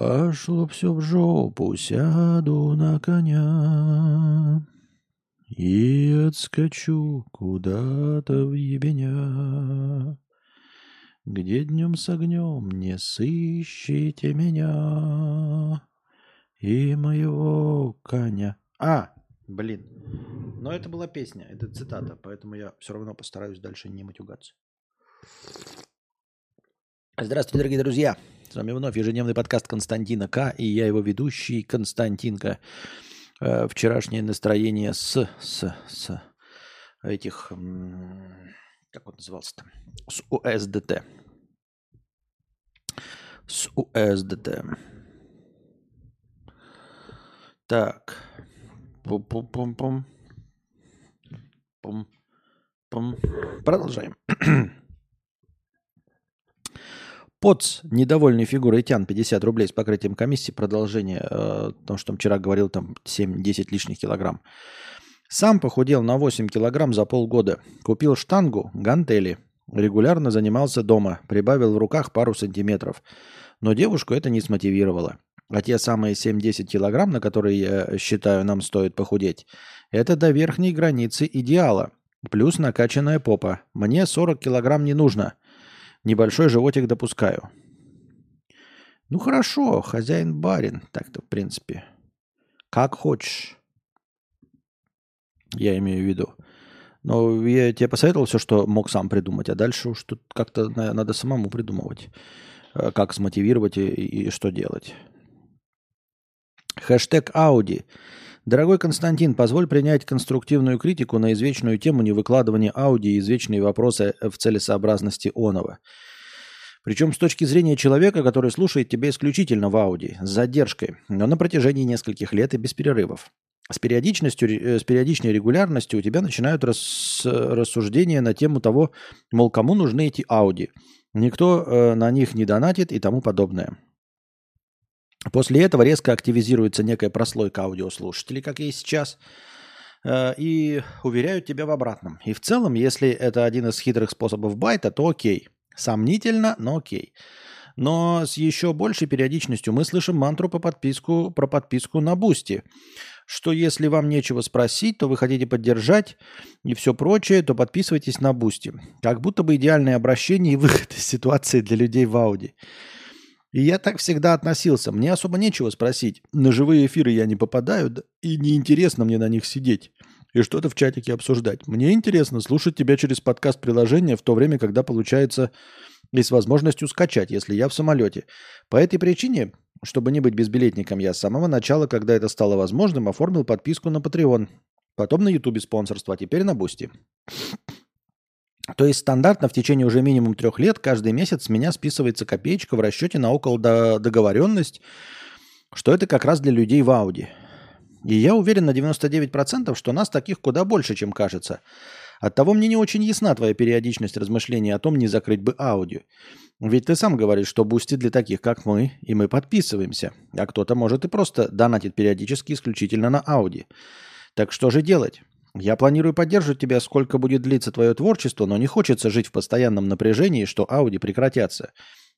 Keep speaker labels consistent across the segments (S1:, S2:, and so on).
S1: Пошло все в жопу, сяду на коня и отскочу куда-то в ебеня, где днем с огнем не сыщите меня и моего коня. А, блин, но это была песня, это цитата, поэтому я все равно постараюсь дальше не матюгаться. Здравствуйте, дорогие друзья. С вами вновь ежедневный подкаст Константина К. И я его ведущий Константинка. Э, вчерашнее настроение с, с, с этих, как он назывался-то, с УСДТ. С УСДТ. Так. Пум-пум-пум-пум. Пум. Продолжаем. ПОЦ, недовольный фигурой Тян, 50 рублей с покрытием комиссии, продолжение, э, что вчера говорил, там 7-10 лишних килограмм. Сам похудел на 8 килограмм за полгода. Купил штангу, гантели. Регулярно занимался дома, прибавил в руках пару сантиметров. Но девушку это не смотивировало. А те самые 7-10 килограмм, на которые, я считаю, нам стоит похудеть, это до верхней границы идеала. Плюс накачанная попа. Мне 40 килограмм не нужно. Небольшой животик допускаю. Ну хорошо, хозяин-барин. Так-то, в принципе. Как хочешь. Я имею в виду. Но я тебе посоветовал все, что мог сам придумать, а дальше уж тут как-то надо самому придумывать, э, как смотивировать и, и что делать. Хэштег Ауди. Дорогой Константин, позволь принять конструктивную критику на извечную тему невыкладывания аудио и извечные вопросы в целесообразности онова. Причем с точки зрения человека, который слушает тебя исключительно в ауди, с задержкой, но на протяжении нескольких лет и без перерывов. С, периодичностью, э, с периодичной регулярностью у тебя начинают рас, рассуждения на тему того, мол, кому нужны эти ауди. Никто э, на них не донатит и тому подобное. После этого резко активизируется некая прослойка аудиослушателей, как и сейчас, э, и уверяют тебя в обратном. И в целом, если это один из хитрых способов байта, то окей. Сомнительно, но окей. Но с еще большей периодичностью мы слышим мантру по подписку, про подписку на Бусти, что если вам нечего спросить, то вы хотите поддержать и все прочее, то подписывайтесь на Бусти. Как будто бы идеальное обращение и выход из ситуации для людей в Ауди. И я так всегда относился. Мне особо нечего спросить. На живые эфиры я не попадаю, и неинтересно мне на них сидеть и что-то в чатике обсуждать. Мне интересно слушать тебя через подкаст-приложение в то время, когда получается и с возможностью скачать, если я в самолете. По этой причине, чтобы не быть безбилетником, я с самого начала, когда это стало возможным, оформил подписку на Patreon. Потом на Ютубе спонсорство, а теперь на Бусти. То есть стандартно в течение уже минимум трех лет каждый месяц с меня списывается копеечка в расчете на около договоренность, что это как раз для людей в Ауди. И я уверен на 99%, что нас таких куда больше, чем кажется. Оттого мне не очень ясна твоя периодичность размышлений о том, не закрыть бы аудио. Ведь ты сам говоришь, что бусти для таких, как мы, и мы подписываемся. А кто-то может и просто донатить периодически исключительно на ауди. Так что же делать? Я планирую поддерживать тебя, сколько будет длиться твое творчество, но не хочется жить в постоянном напряжении, что Ауди прекратятся.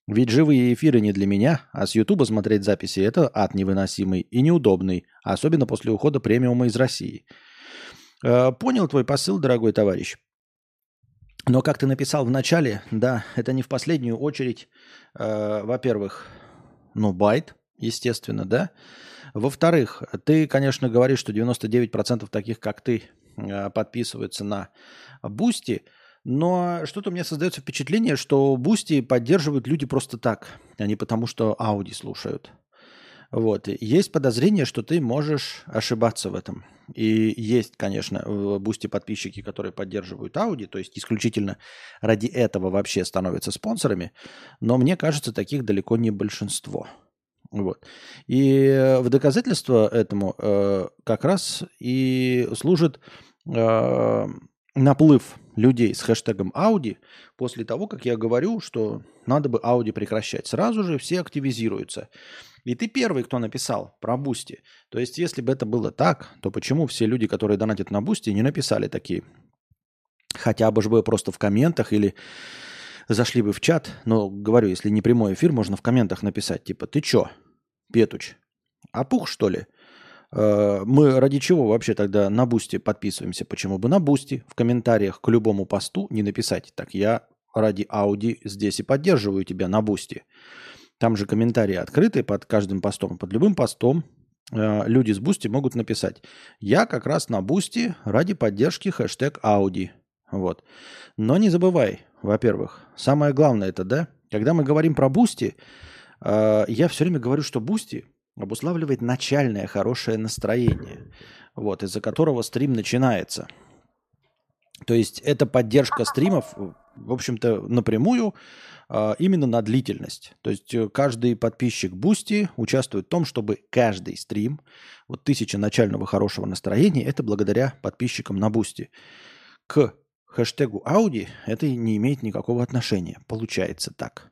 S1: Ведь живые эфиры не для меня, а с Ютуба смотреть записи – это ад невыносимый и неудобный, особенно после ухода премиума из России. Э, понял твой посыл, дорогой товарищ. Но как ты написал в начале, да, это не в последнюю очередь, э, во-первых, ну, байт, естественно, да. Во-вторых, ты, конечно, говоришь, что 99% таких, как ты, подписываются на Бусти, но что-то у меня создается впечатление, что Бусти поддерживают люди просто так, а не потому, что Ауди слушают. Вот. Есть подозрение, что ты можешь ошибаться в этом. И есть, конечно, в Бусти подписчики, которые поддерживают Ауди, то есть исключительно ради этого вообще становятся спонсорами. Но мне кажется, таких далеко не большинство. Вот. И в доказательство этому э, как раз и служит э, наплыв людей с хэштегом Ауди после того, как я говорю, что надо бы Ауди прекращать. Сразу же все активизируются. И ты первый, кто написал про Бусти. То есть, если бы это было так, то почему все люди, которые донатят на Бусти, не написали такие? Хотя бы же бы просто в комментах или зашли бы в чат. Но говорю, если не прямой эфир, можно в комментах написать, типа, ты чё? Петуч. Опух, что ли? Э, мы ради чего вообще тогда на Бусти подписываемся? Почему бы на Бусти в комментариях к любому посту не написать? Так я ради Ауди здесь и поддерживаю тебя на Бусти. Там же комментарии открыты под каждым постом. Под любым постом э, люди с Бусти могут написать. Я как раз на Бусти ради поддержки хэштег Ауди. Вот. Но не забывай, во-первых, самое главное это, да, когда мы говорим про Бусти, я все время говорю, что Бусти обуславливает начальное хорошее настроение, вот, из-за которого стрим начинается. То есть это поддержка стримов, в общем-то, напрямую а, именно на длительность. То есть э, каждый подписчик Бусти участвует в том, чтобы каждый стрим, вот тысяча начального хорошего настроения, это благодаря подписчикам на Бусти. К хэштегу Ауди это не имеет никакого отношения. Получается так.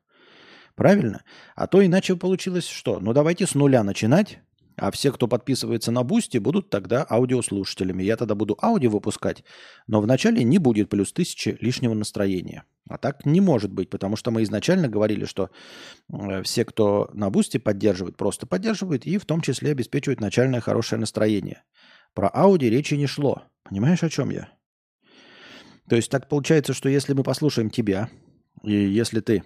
S1: Правильно? А то иначе получилось что? Ну давайте с нуля начинать, а все, кто подписывается на Бусти, будут тогда аудиослушателями. Я тогда буду аудио выпускать, но вначале не будет плюс тысячи лишнего настроения. А так не может быть, потому что мы изначально говорили, что э, все, кто на Бусти поддерживает, просто поддерживают и в том числе обеспечивают начальное хорошее настроение. Про ауди речи не шло. Понимаешь, о чем я? То есть так получается, что если мы послушаем тебя, и если ты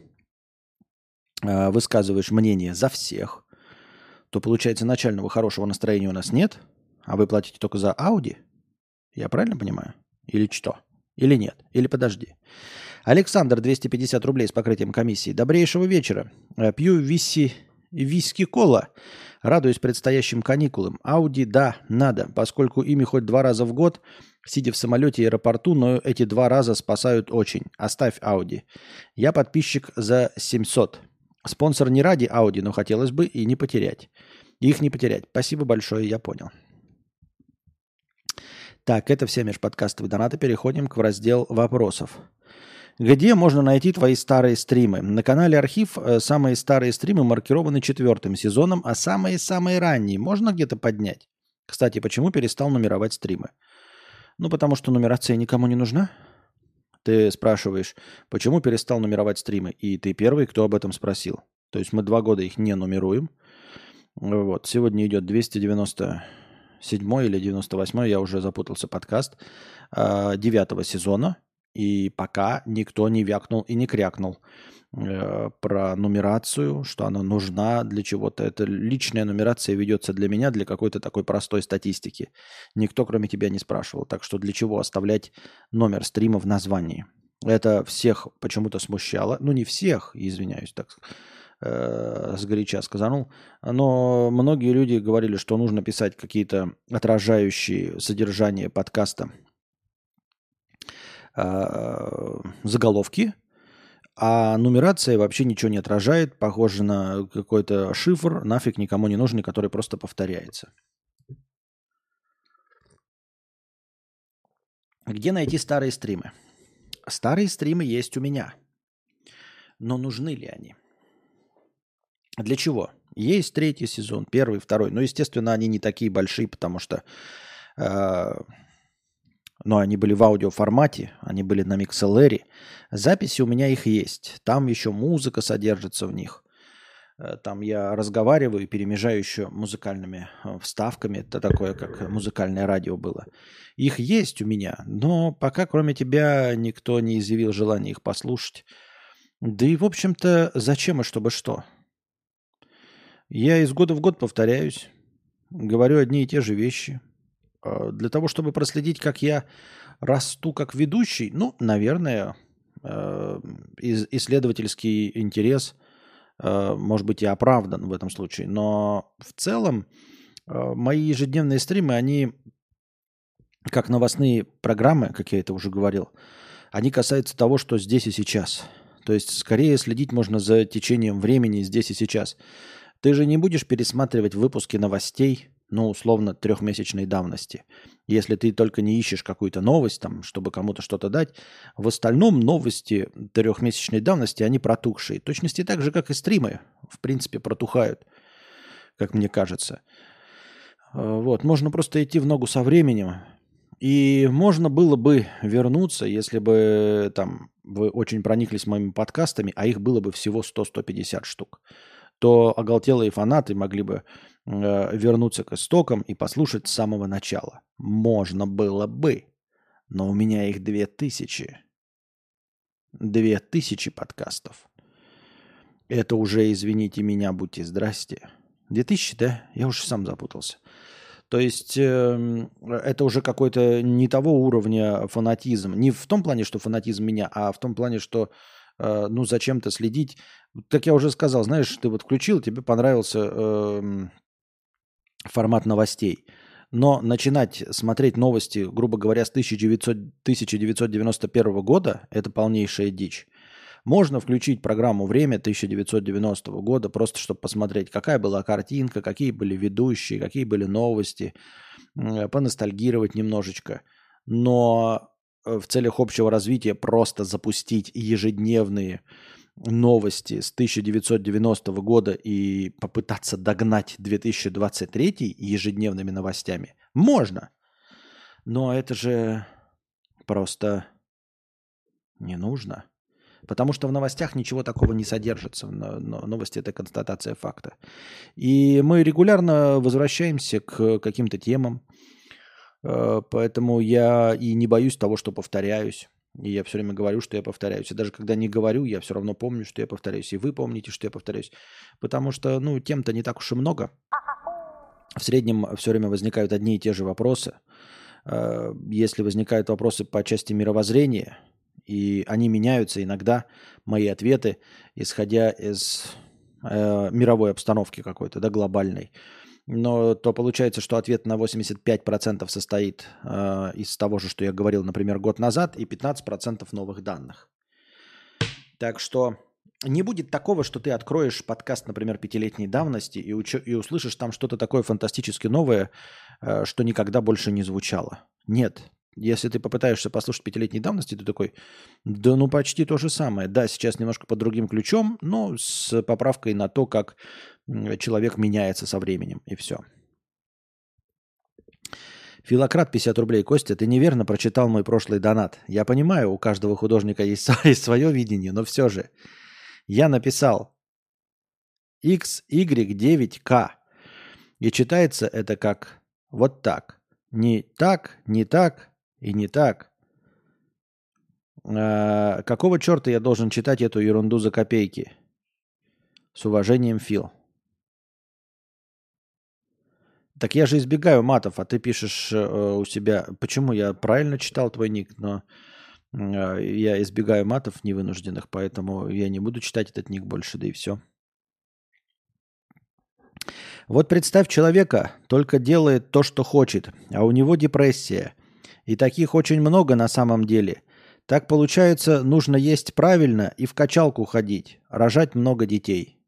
S1: высказываешь мнение за всех, то получается начального хорошего настроения у нас нет, а вы платите только за ауди? Я правильно понимаю? Или что? Или нет? Или подожди. Александр, 250 рублей с покрытием комиссии. Добрейшего вечера. Э, пью виси, виски-кола. Радуюсь предстоящим каникулам. Ауди, да, надо, поскольку ими хоть два раза в год, сидя в самолете и аэропорту, но эти два раза спасают очень. Оставь Ауди. Я подписчик за 700. Спонсор не ради Audi, но хотелось бы и не потерять. Их не потерять. Спасибо большое, я понял. Так, это все межподкастовые донаты. Переходим к раздел вопросов. Где можно найти твои старые стримы? На канале Архив э, самые старые стримы маркированы четвертым сезоном, а самые-самые ранние можно где-то поднять? Кстати, почему перестал нумеровать стримы? Ну, потому что нумерация никому не нужна. Ты спрашиваешь, почему перестал нумеровать стримы? И ты первый, кто об этом спросил. То есть мы два года их не нумеруем. Вот. Сегодня идет 297 или 98, я уже запутался, подкаст а, девятого сезона. И пока никто не вякнул и не крякнул э, про нумерацию, что она нужна для чего-то. Это личная нумерация ведется для меня, для какой-то такой простой статистики. Никто, кроме тебя, не спрашивал. Так что для чего оставлять номер стрима в названии? Это всех почему-то смущало. Ну, не всех, извиняюсь, так э, сгоряча сказанул. Но многие люди говорили, что нужно писать какие-то отражающие содержание подкаста э, заголовки, а нумерация вообще ничего не отражает, похоже на какой-то шифр, нафиг никому не нужный, который просто повторяется. Где найти старые стримы? Старые стримы есть у меня. Но нужны ли они? Для чего? Есть третий сезон, первый, второй. Но, естественно, они не такие большие, потому что э, но они были в аудиоформате, они были на MixLR. Записи у меня их есть. Там еще музыка содержится в них. Э, там я разговариваю и перемежаю еще музыкальными э, вставками. Это такое, как музыкальное радио было. Их есть у меня, но пока кроме тебя никто не изъявил желания их послушать. Да и, в общем-то, зачем и чтобы что? Я из года в год повторяюсь, говорю одни и те же вещи – для того, чтобы проследить, как я расту как ведущий, ну, наверное, э, исследовательский интерес э, может быть и оправдан в этом случае. Но в целом мои ежедневные стримы, они как новостные программы, как я это уже говорил, они касаются того, что здесь и сейчас. То есть скорее следить можно за течением времени здесь и сейчас. Ты же не будешь пересматривать выпуски новостей – ну, условно, трехмесячной давности. Если ты только не ищешь какую-то новость, там, чтобы кому-то что-то дать, в остальном новости трехмесячной давности, они протухшие. Точности так же, как и стримы, в принципе, протухают, как мне кажется. Э, вот, можно просто идти в ногу со временем. И можно было бы вернуться, если бы там вы очень прониклись моими подкастами, а их было бы всего 100-150 штук. то оголтелые фанаты могли бы вернуться к истокам и послушать с самого начала. Можно было бы, но у меня их две тысячи. Две тысячи подкастов. Это уже, извините меня, будьте здрасте. Две тысячи, да? Я уже сам запутался. То есть э, это уже какой-то не того уровня фанатизм. Не в том плане, что фанатизм меня, а в том плане, что э, ну зачем-то следить. Как я уже сказал, знаешь, ты вот включил, тебе понравился э, формат новостей. Но начинать смотреть новости, грубо говоря, с 1900, 1991 года – это полнейшая дичь. Можно включить программу «Время» 1990 года, просто чтобы посмотреть, какая была картинка, какие были ведущие, какие были новости, поностальгировать немножечко. Но э, в целях общего развития просто запустить ежедневные новости с 1990 года и попытаться догнать 2023 ежедневными новостями можно. Но это же просто не нужно. Потому что в новостях ничего такого не содержится. Новости – это констатация факта. И мы регулярно возвращаемся к каким-то темам. Э, поэтому я и не боюсь того, что повторяюсь. И я все время говорю, что я повторяюсь. И даже когда не говорю, я все равно помню, что я повторяюсь. И вы помните, что я повторяюсь. Потому что, ну, тем-то не так уж и много. В среднем все время возникают одни и те же вопросы. Э, если возникают вопросы по части мировоззрения – и они меняются иногда, мои ответы, исходя из э, мировой обстановки какой-то, да, глобальной. Но то получается, что ответ на 85% состоит э, из того же, что я говорил, например, год назад, и 15% новых данных. Так что не будет такого, что ты откроешь подкаст, например, пятилетней давности и, уч- и услышишь там что-то такое фантастически новое, э, что никогда больше не звучало. Нет, если ты попытаешься послушать пятилетней давности, ты такой, да ну почти то же самое. Да, сейчас немножко под другим ключом, но с поправкой на то, как человек меняется со временем, и все. Филократ 50 рублей. Костя, ты неверно прочитал мой прошлый донат. Я понимаю, у каждого художника есть, свое видение, но все же. Я написал XY9K. И читается это как вот так. Не так, не так, и не так. А, какого черта я должен читать эту ерунду за копейки? С уважением, Фил. Так я же избегаю матов, а ты пишешь э, у себя... Почему я правильно читал твой ник, но э, я избегаю матов невынужденных, поэтому я не буду читать этот ник больше, да и все. Вот представь человека, только делает то, что хочет, а у него депрессия – и таких очень много на самом деле. Так получается, нужно есть правильно и в качалку ходить, рожать много детей.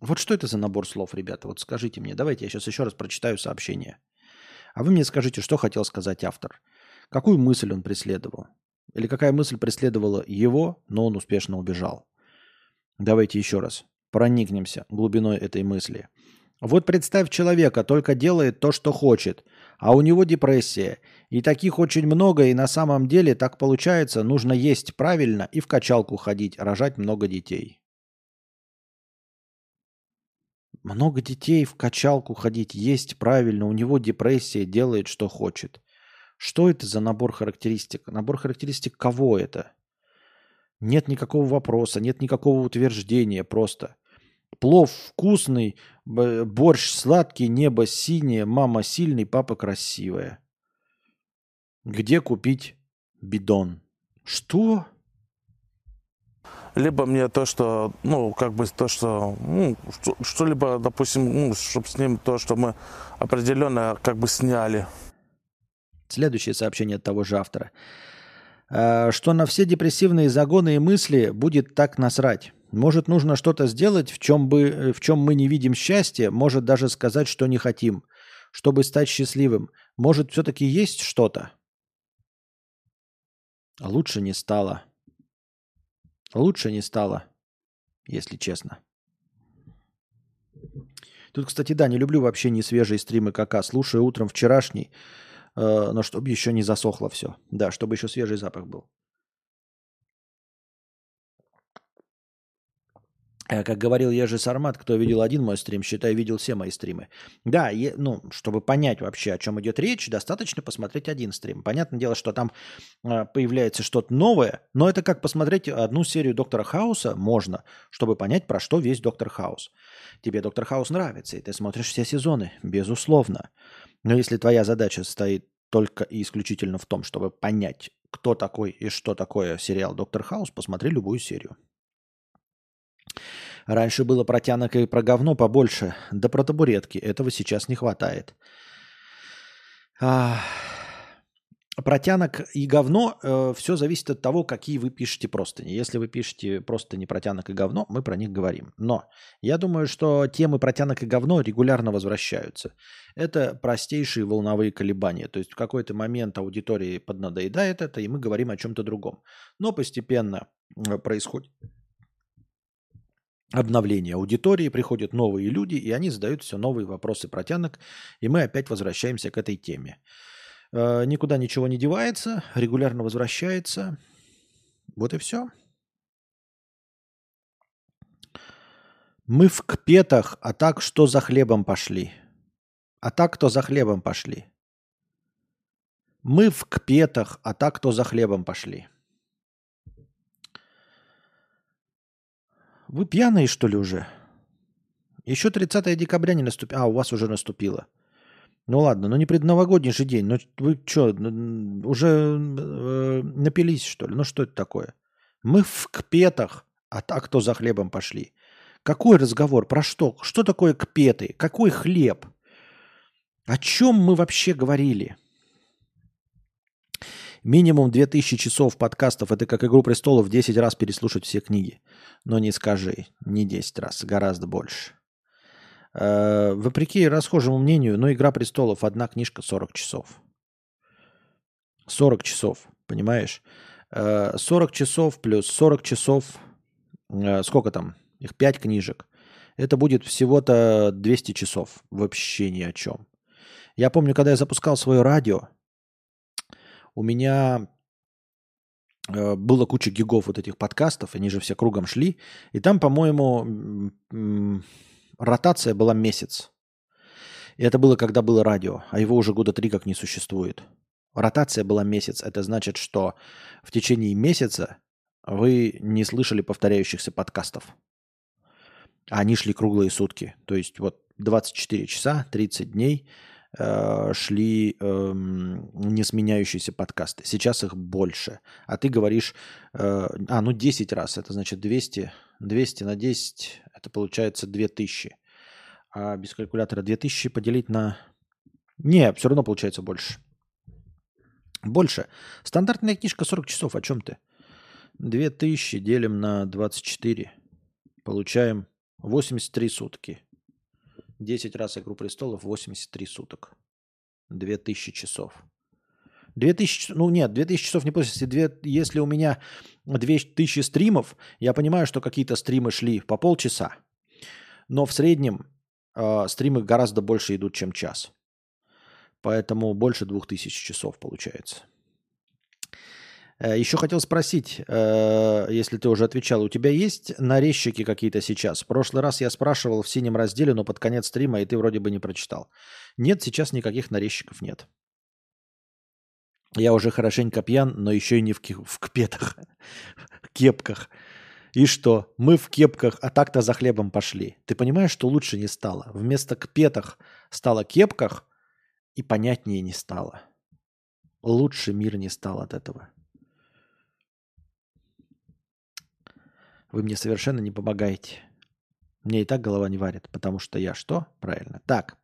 S1: Вот что это за набор слов, ребята? Вот скажите мне. Давайте я сейчас еще раз прочитаю сообщение. А вы мне скажите, что хотел сказать автор. Какую мысль он преследовал? Или какая мысль преследовала его, но он успешно убежал? Давайте еще раз проникнемся глубиной этой мысли. Вот представь человека, только делает то, что хочет, а у него депрессия. И таких очень много, и на самом деле так получается, нужно есть правильно и в качалку ходить, рожать много детей. Много детей в качалку ходить, есть правильно, у него депрессия, делает, что хочет. Что это за набор характеристик? Набор характеристик кого это? Нет никакого вопроса, нет никакого утверждения, просто Плов вкусный, борщ сладкий, небо синее, мама сильный, папа красивая. Где купить бидон? Что?
S2: Либо мне то, что, ну, как бы то, что, ну, что-либо, допустим, ну, чтобы с ним то, что мы определенно как бы сняли.
S1: Следующее сообщение от того же автора. «А, что на все депрессивные загоны и мысли будет так насрать. Может, нужно что-то сделать, в чем, бы, э, в чем мы не видим счастья, может даже сказать, что не хотим, чтобы стать счастливым. Может, все-таки есть что-то? Лучше не стало. Лучше не стало, если честно. Тут, кстати, да, не люблю вообще не свежие стримы КК. Слушаю утром вчерашний. э, но чтобы еще не засохло все. Да, чтобы еще свежий запах был. Как говорил Ежи Сармат, кто видел один мой стрим, считай, видел все мои стримы. Да, е, ну, чтобы понять вообще, о чем идет речь, достаточно посмотреть один стрим. Понятное дело, что там э, появляется что-то новое, но это как посмотреть одну серию Доктора Хауса можно, чтобы понять, про что весь Доктор Хаус. Тебе Доктор Хаус нравится, и ты смотришь все сезоны, безусловно. Но если твоя задача стоит только и исключительно в том, чтобы понять, кто такой и что такое сериал Доктор Хаус, посмотри любую серию. Раньше было про тянок и про говно побольше, да про табуретки. Этого сейчас не хватает. А, про тянок и говно э, все зависит от того, какие вы пишете простыни. Если вы пишете простыни про тянок и говно, мы про них говорим. Но я думаю, что темы про тянок и говно регулярно возвращаются. Это простейшие волновые колебания. То есть в какой-то момент аудитории поднадоедает это, и мы говорим о чем-то другом. Но постепенно э, происходит обновление аудитории, приходят новые люди, и они задают все новые вопросы протянок, и мы опять возвращаемся к этой теме. Э, никуда ничего не девается, регулярно возвращается. Вот и все. Мы в кпетах, а так что за хлебом пошли? А так кто за хлебом пошли? Мы в кпетах, а так кто за хлебом пошли? Вы пьяные, что ли, уже? Еще 30 декабря не наступило. А, у вас уже наступило. Ну ладно, ну не предновогодний же день. Ну вы что, уже э, напились, что ли? Ну что это такое? Мы в кпетах, а так кто за хлебом пошли. Какой разговор? Про что? Что такое кпеты? Какой хлеб? О чем мы вообще говорили? Минимум 2000 часов подкастов – это как «Игру престолов» 10 раз переслушать все книги. Но не скажи, не 10 раз, гораздо больше. Э, вопреки расхожему мнению, но «Игра престолов» одна книжка 40 часов. 40 часов, понимаешь? 40 э, часов плюс 40 часов, э, сколько там? Их 5 книжек. Это будет всего-то 200 часов. Вообще ни о чем. Я помню, когда я запускал свое радио, у меня э, было куча гигов вот этих подкастов, они же все кругом шли. И там, по-моему, ротация была месяц. И это было, когда было радио, а его уже года три как не существует. Ротация была месяц. Это значит, что в течение месяца вы не слышали повторяющихся подкастов. А они шли круглые сутки. То есть вот 24 часа, 30 дней – шли э, несменяющиеся подкасты. Сейчас их больше. А ты говоришь, э, а, ну 10 раз, это значит 200, 200 на 10, это получается 2000. А без калькулятора 2000 поделить на... Не, все равно получается больше. Больше. Стандартная книжка 40 часов, о чем ты? 2000 делим на 24. Получаем 83 сутки. 10 раз «Игру престолов» 83 суток. 2000 часов. 2000, ну нет, 2000 часов не после. Если, если у меня 2000 стримов, я понимаю, что какие-то стримы шли по полчаса, но в среднем э, стримы гораздо больше идут, чем час. Поэтому больше 2000 часов получается. Э, Еще хотел спросить, э, если ты уже отвечал, у тебя есть нарезчики какие-то сейчас? В прошлый раз я спрашивал в синем разделе, но под конец стрима, и ты вроде бы не прочитал. Нет, сейчас никаких нарезчиков нет. Я уже хорошенько пьян, но еще и не в, в кпетах, кепках. И что? Мы в кепках, а так-то за хлебом пошли. Ты понимаешь, что лучше не стало? Вместо кпетах стало кепках, и понятнее не стало. Лучше мир не стал от этого. Вы мне совершенно не помогаете. Мне и так голова не варит, потому что я что? Правильно. Так.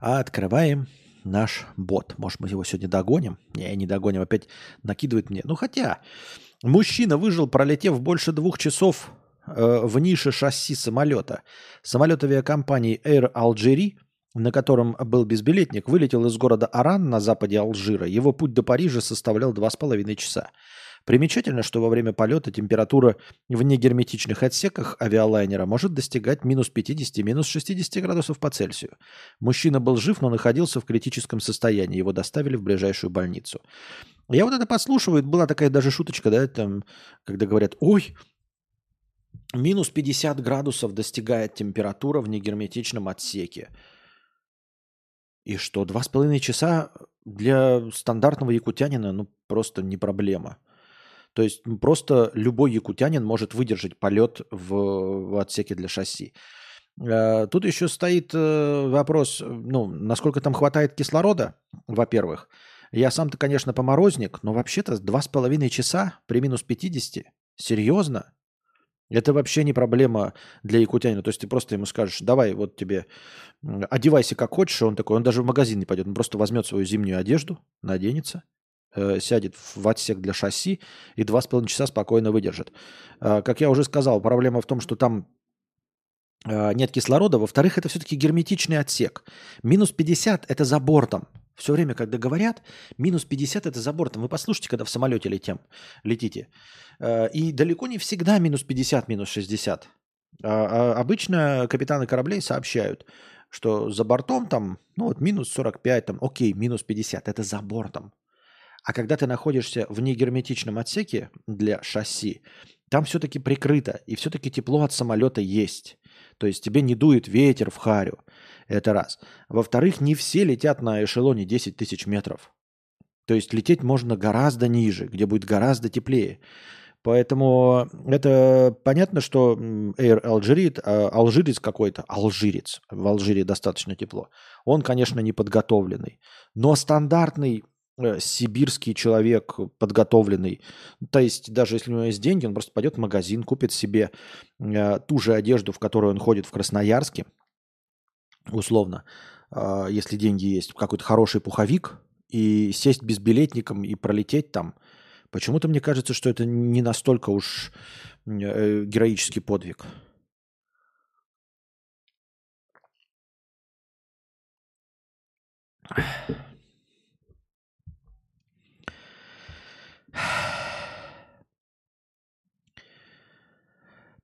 S1: Открываем наш бот. Может, мы его сегодня догоним? Не, не догоним. Опять накидывает мне. Ну, хотя, мужчина выжил, пролетев больше двух часов Э, в нише шасси самолета. Самолет авиакомпании Air Algérie, на котором был безбилетник, вылетел из города Аран на западе Алжира. Его путь до Парижа составлял два с половиной часа. Примечательно, что во время полета температура в негерметичных отсеках авиалайнера может достигать минус 50, минус 60 градусов по Цельсию. Мужчина был жив, но находился в критическом состоянии. Его доставили в ближайшую больницу. Я вот это подслушиваю, была такая даже шуточка, да, там, когда говорят, ой, минус 50 градусов достигает температура в негерметичном отсеке. И что, два с половиной часа для стандартного якутянина, ну, просто не проблема. То есть просто любой якутянин может выдержать полет в, в отсеке для шасси. Э, тут еще стоит э, вопрос, ну, насколько там хватает кислорода, во-первых. Я сам-то, конечно, поморозник, но вообще-то два с половиной часа при минус 50. Серьезно? Это вообще не проблема для якутянина. То есть ты просто ему скажешь, давай, вот тебе, одевайся как хочешь. Он такой, он даже в магазин не пойдет. Он просто возьмет свою зимнюю одежду, наденется, э, сядет в отсек для шасси и два с половиной часа спокойно выдержит. Э, как я уже сказал, проблема в том, что там нет кислорода. Во-вторых, это все-таки герметичный отсек. Минус 50 – это за бортом. Все время, когда говорят, минус 50 это за бортом. Вы послушайте, когда в самолете летим, летите. Э, и далеко не всегда минус 50, минус 60. А, а обычно капитаны кораблей сообщают, что за бортом там, ну вот минус 45, там, окей, минус 50, это за бортом. А когда ты находишься в негерметичном отсеке для шасси, там все-таки прикрыто, и все-таки тепло от самолета есть. То есть тебе не дует ветер в харю. Это раз. Во-вторых, не все летят на эшелоне 10 тысяч метров. То есть лететь можно гораздо ниже, где будет гораздо теплее. Поэтому это понятно, что Air Algerit, а, алжирец какой-то, алжирец, в Алжире достаточно тепло, он, конечно, не подготовленный. Но стандартный э, сибирский человек, подготовленный, то есть даже если у него есть деньги, он просто пойдет в магазин, купит себе э, ту же одежду, в которой он ходит в Красноярске, условно, а, если деньги есть, какой-то хороший пуховик и сесть безбилетником и пролететь там. Почему-то мне кажется, что это не настолько уж э, героический подвиг.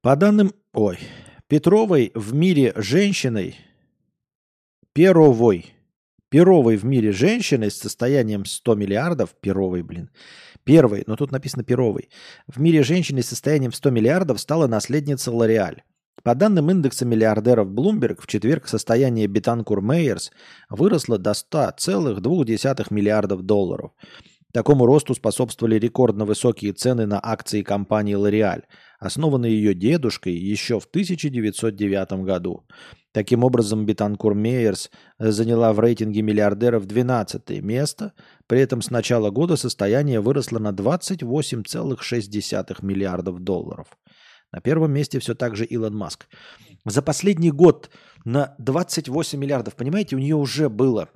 S1: По данным, ой, Петровой в мире женщиной Перовой. Перовой в мире женщины с состоянием 100 миллиардов, Перовой, блин, первой, но тут написано Перовой, в мире женщины с состоянием в 100 миллиардов стала наследница Лореаль. По данным индекса миллиардеров Bloomberg, в четверг состояние Бетанкур Мейерс выросло до 100,2 миллиардов долларов. Такому росту способствовали рекордно высокие цены на акции компании L'Oreal, основанной ее дедушкой еще в 1909 году. Таким образом, Бетанкур Мейерс э, заняла в рейтинге миллиардеров 12 место, при этом с начала года состояние выросло на 28,6 миллиардов долларов. На первом месте все так же Илон Маск. За последний год на 28 миллиардов, понимаете, у нее уже было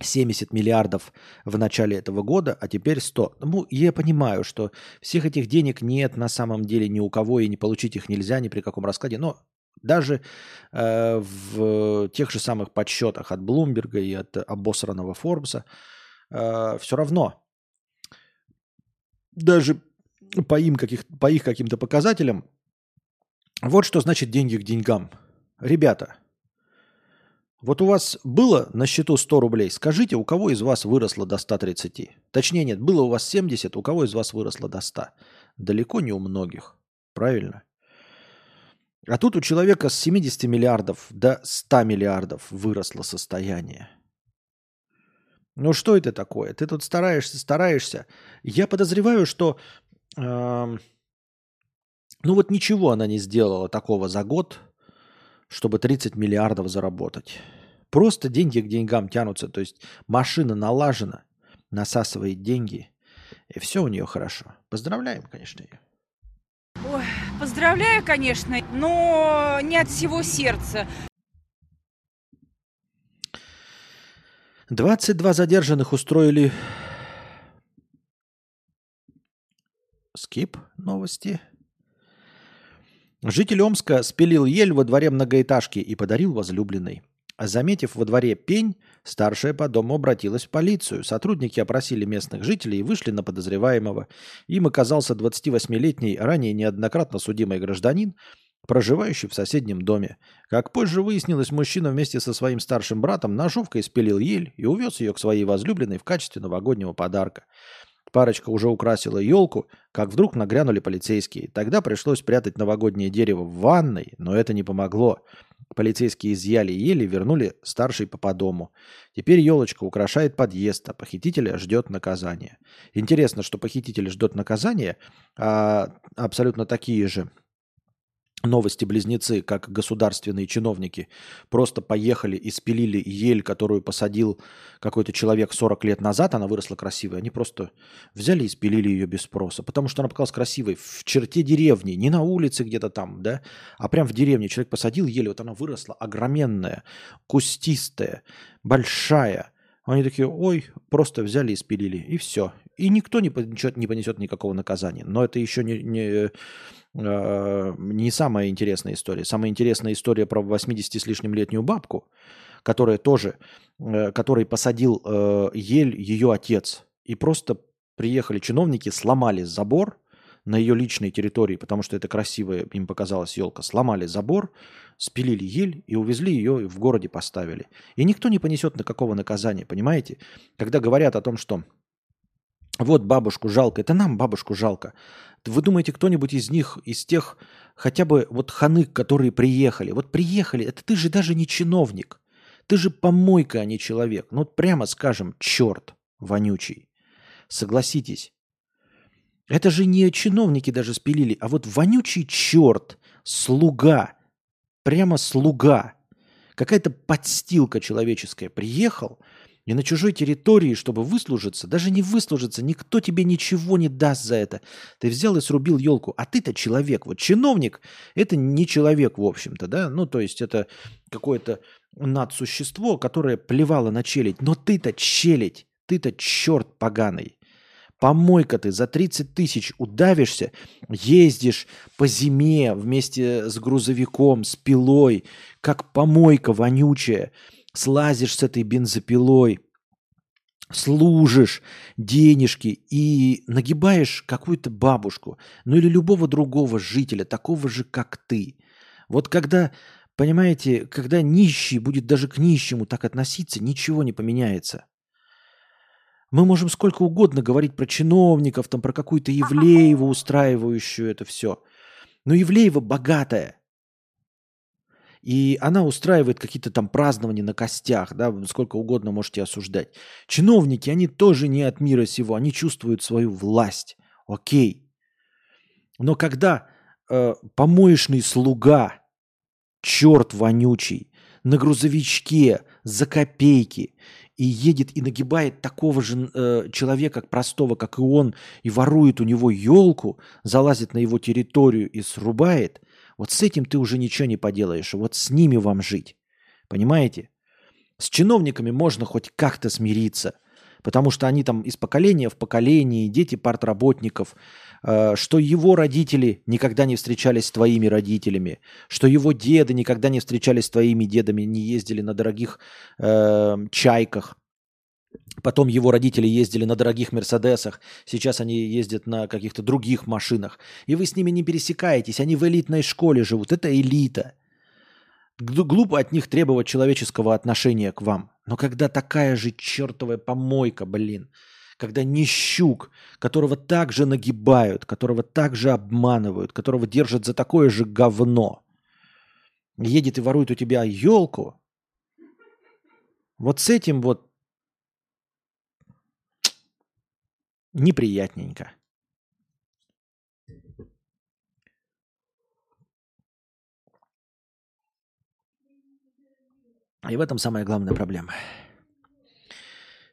S1: 70 миллиардов в начале этого года, а теперь 100. Ну, я понимаю, что всех этих денег нет на самом деле ни у кого, и не получить их нельзя ни при каком раскладе, но даже э, в тех же самых подсчетах от Блумберга и от обосранного Форбса э, все равно даже по, им каких, по их каким-то показателям вот что значит деньги к деньгам. Ребята, вот у вас было на счету 100 рублей. Скажите, у кого из вас выросло до 130? Точнее, нет, было у вас 70, у кого из вас выросло до 100? Далеко не у многих. Правильно? А тут у человека с 70 миллиардов до 100 миллиардов выросло состояние. Ну что это такое? Ты тут стараешься, стараешься. Я подозреваю, что э, ну вот ничего она не сделала такого за год, чтобы 30 миллиардов заработать. Просто деньги к деньгам тянутся. То есть машина налажена, насасывает деньги, и все у нее хорошо. Поздравляем, конечно, ее.
S3: Ой, поздравляю, конечно, но не от всего сердца.
S1: 22 задержанных устроили скип новости. Житель Омска спилил ель во дворе многоэтажки и подарил возлюбленной. Заметив во дворе пень, старшая по дому обратилась в полицию. Сотрудники опросили местных жителей и вышли на подозреваемого. Им оказался 28-летний, ранее неоднократно судимый гражданин, проживающий в соседнем доме. Как позже выяснилось, мужчина вместе со своим старшим братом ножовкой спилил ель и увез ее к своей возлюбленной в качестве новогоднего подарка. Парочка уже украсила елку, как вдруг нагрянули полицейские. Тогда пришлось прятать новогоднее дерево в ванной, но это не помогло. Полицейские изъяли ели вернули старший по дому. Теперь елочка украшает подъезд, а похитителя ждет наказание. Интересно, что похититель ждет наказания, а абсолютно такие же новости-близнецы, как государственные чиновники, просто поехали и спилили ель, которую посадил какой-то человек 40 лет назад, она выросла красивой, они просто взяли и спилили ее без спроса, потому что она показалась красивой в черте деревни, не на улице где-то там, да, а прям в деревне. Человек посадил ель, вот она выросла огроменная, кустистая, большая. Они такие, ой, просто взяли и спилили, и все. И никто не понесет, не понесет никакого наказания. Но это еще не, не Э, не самая интересная история. Самая интересная история про 80 с лишним летнюю бабку, которая тоже, э, который посадил э, ель ее отец. И просто приехали чиновники, сломали забор на ее личной территории, потому что это красивая, им показалась елка, сломали забор, спилили ель и увезли ее в городе поставили. И никто не понесет никакого наказания, понимаете? Когда говорят о том, что вот бабушку жалко, это нам бабушку жалко. Вы думаете, кто-нибудь из них, из тех хотя бы вот ханык, которые приехали, вот приехали, это ты же даже не чиновник. Ты же помойка, а не человек. Ну, вот прямо скажем, черт вонючий. Согласитесь. Это же не чиновники даже спилили, а вот вонючий черт, слуга, прямо слуга. Какая-то подстилка человеческая приехал – и на чужой территории, чтобы выслужиться, даже не выслужиться, никто тебе ничего не даст за это. Ты взял и срубил елку, а ты-то человек. Вот чиновник – это не человек, в общем-то, да? Ну, то есть это какое-то надсущество, которое плевало на челядь. Но ты-то челядь, ты-то черт поганый. Помойка ты за 30 тысяч удавишься, ездишь по зиме вместе с грузовиком, с пилой, как помойка вонючая – слазишь с этой бензопилой, служишь денежки и нагибаешь какую-то бабушку, ну или любого другого жителя, такого же, как ты. Вот когда, понимаете, когда нищий будет даже к нищему так относиться, ничего не поменяется. Мы можем сколько угодно говорить про чиновников, там, про какую-то Евлееву, устраивающую это все. Но Евлеева богатая – и она устраивает какие-то там празднования на костях, да, сколько угодно можете осуждать. Чиновники, они тоже не от мира сего, они чувствуют свою власть. Окей. Но когда э, помоечный слуга, черт вонючий, на грузовичке за копейки и едет и нагибает такого же э, человека, простого, как и он, и ворует у него елку, залазит на его территорию и срубает, вот с этим ты уже ничего не поделаешь. Вот с ними вам жить. Понимаете? С чиновниками можно хоть как-то смириться. Потому что они там из поколения в поколение, дети партработников, э, что его родители никогда не встречались с твоими родителями, что его деды никогда не встречались с твоими дедами, не ездили на дорогих э, чайках, Потом его родители ездили на дорогих Мерседесах, сейчас они ездят на каких-то других машинах. И вы с ними не пересекаетесь, они в элитной школе живут, это элита. Глупо от них требовать человеческого отношения к вам. Но когда такая же чертовая помойка, блин, когда нищук, которого также нагибают, которого также обманывают, которого держат за такое же говно, едет и ворует у тебя елку, вот с этим вот неприятненько. И в этом самая главная проблема.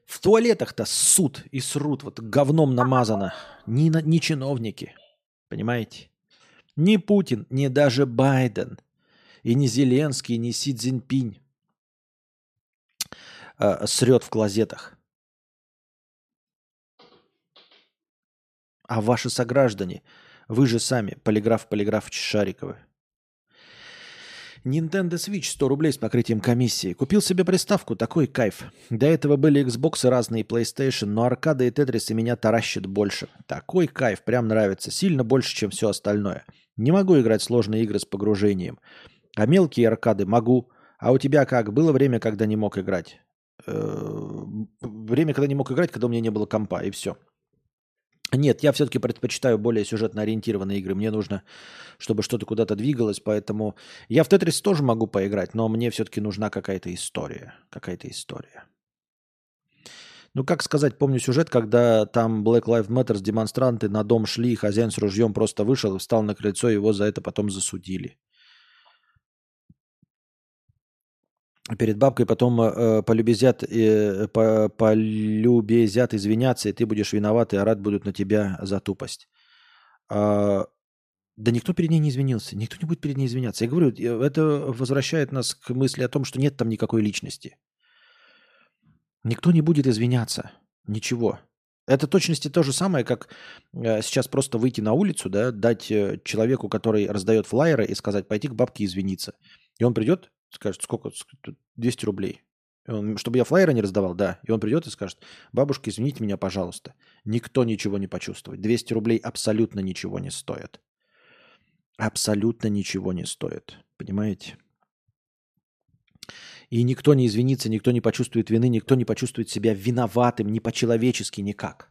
S1: В туалетах-то суд и срут, вот говном намазано. Не, не чиновники, понимаете? Ни Путин, ни даже Байден, и не Зеленский, ни Си Цзиньпинь э, срет в клозетах. А ваши сограждане, вы же сами, полиграф Полиграфович Шариковы. Nintendo Switch 100 рублей с покрытием комиссии. Купил себе приставку, такой кайф. До этого были Xbox и разные PlayStation, но аркады и Тетрис и меня таращат больше. Такой кайф, прям нравится. Сильно больше, чем все остальное. Не могу играть сложные игры с погружением. А мелкие аркады могу. А у тебя как? Было время, когда не мог играть? Э, время, когда не мог играть, когда у меня не было компа, и все. Нет, я все-таки предпочитаю более сюжетно ориентированные игры. Мне нужно, чтобы что-то куда-то двигалось, поэтому я в Тетрис тоже могу поиграть, но мне все-таки нужна какая-то история. Какая-то история. Ну, как сказать, помню сюжет, когда там Black Lives Matter демонстранты на дом шли, хозяин с ружьем просто вышел и встал на крыльцо, и его за это потом засудили. Перед бабкой потом э, полюбезят, э, по, полюбезят извиняться, и ты будешь виноват, и орать будут на тебя за тупость. А, да никто перед ней не извинился, никто не будет перед ней извиняться. Я говорю, это возвращает нас к мысли о том, что нет там никакой личности. Никто не будет извиняться, ничего. Это точности то же самое, как э, сейчас просто выйти на улицу, да, дать э, человеку, который раздает флайеры, и сказать, пойти к бабке извиниться. И он придет, скажет, сколько? 200 рублей. Он, чтобы я флайеры не раздавал, да. И он придет и скажет, бабушка, извините меня, пожалуйста. Никто ничего не почувствует. 200 рублей абсолютно ничего не стоят. Абсолютно ничего не стоит. Понимаете? И никто не извинится, никто не почувствует вины, никто не почувствует себя виноватым, не по-человечески никак.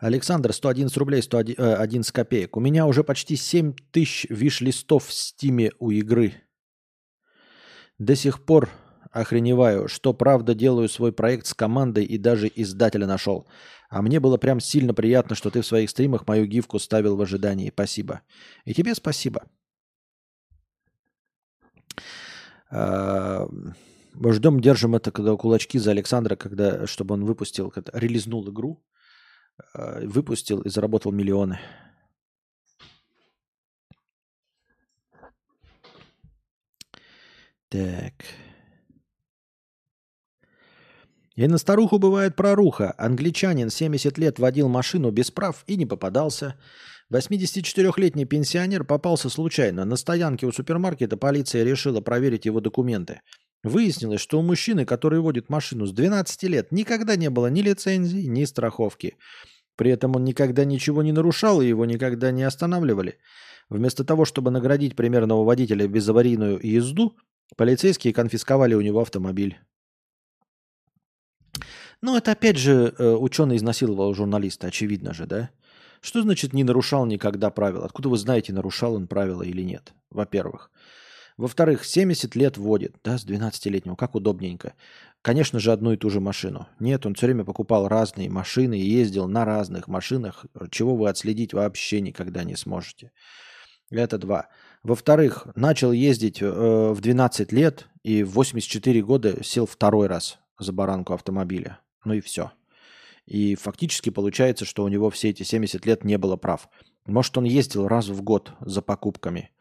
S1: Александр, 111 рублей, 111 копеек. У меня уже почти 7 тысяч виш-листов в стиме у игры. До сих пор охреневаю, что правда делаю свой проект с командой и даже издателя нашел. А мне было прям сильно приятно, что ты в своих стримах мою гифку ставил в ожидании. Спасибо. И тебе спасибо. А, ждем, держим это когда кулачки за Александра, когда, чтобы он выпустил, релизнул игру Э, выпустил и заработал миллионы. Так. И на старуху бывает проруха. Англичанин 70 лет водил машину без прав и не попадался. 84-летний пенсионер попался случайно. На стоянке у супермаркета полиция решила проверить его документы. Выяснилось, что у мужчины, который водит машину с 12 лет, никогда не было ни лицензии, ни страховки. При этом он никогда ничего не нарушал и его никогда не останавливали. Вместо того, чтобы наградить примерного водителя безаварийную езду, полицейские конфисковали у него автомобиль. Ну, это опять же э, ученый изнасиловал журналиста, очевидно же, да? Что значит не нарушал никогда правила? Откуда вы знаете, нарушал он правила или нет? Во-первых. Во-вторых, 70 лет водит, да, с 12-летнего, как удобненько. Конечно же, одну и ту же машину. Нет, он все время покупал разные машины и ездил на разных машинах, чего вы отследить вообще никогда не сможете. Это два. Во-вторых, начал ездить э, в 12 лет и в 84 года сел второй раз за баранку автомобиля. Ну и все. И фактически получается, что у него все эти 70 лет не было прав. Может, он ездил раз в год за покупками –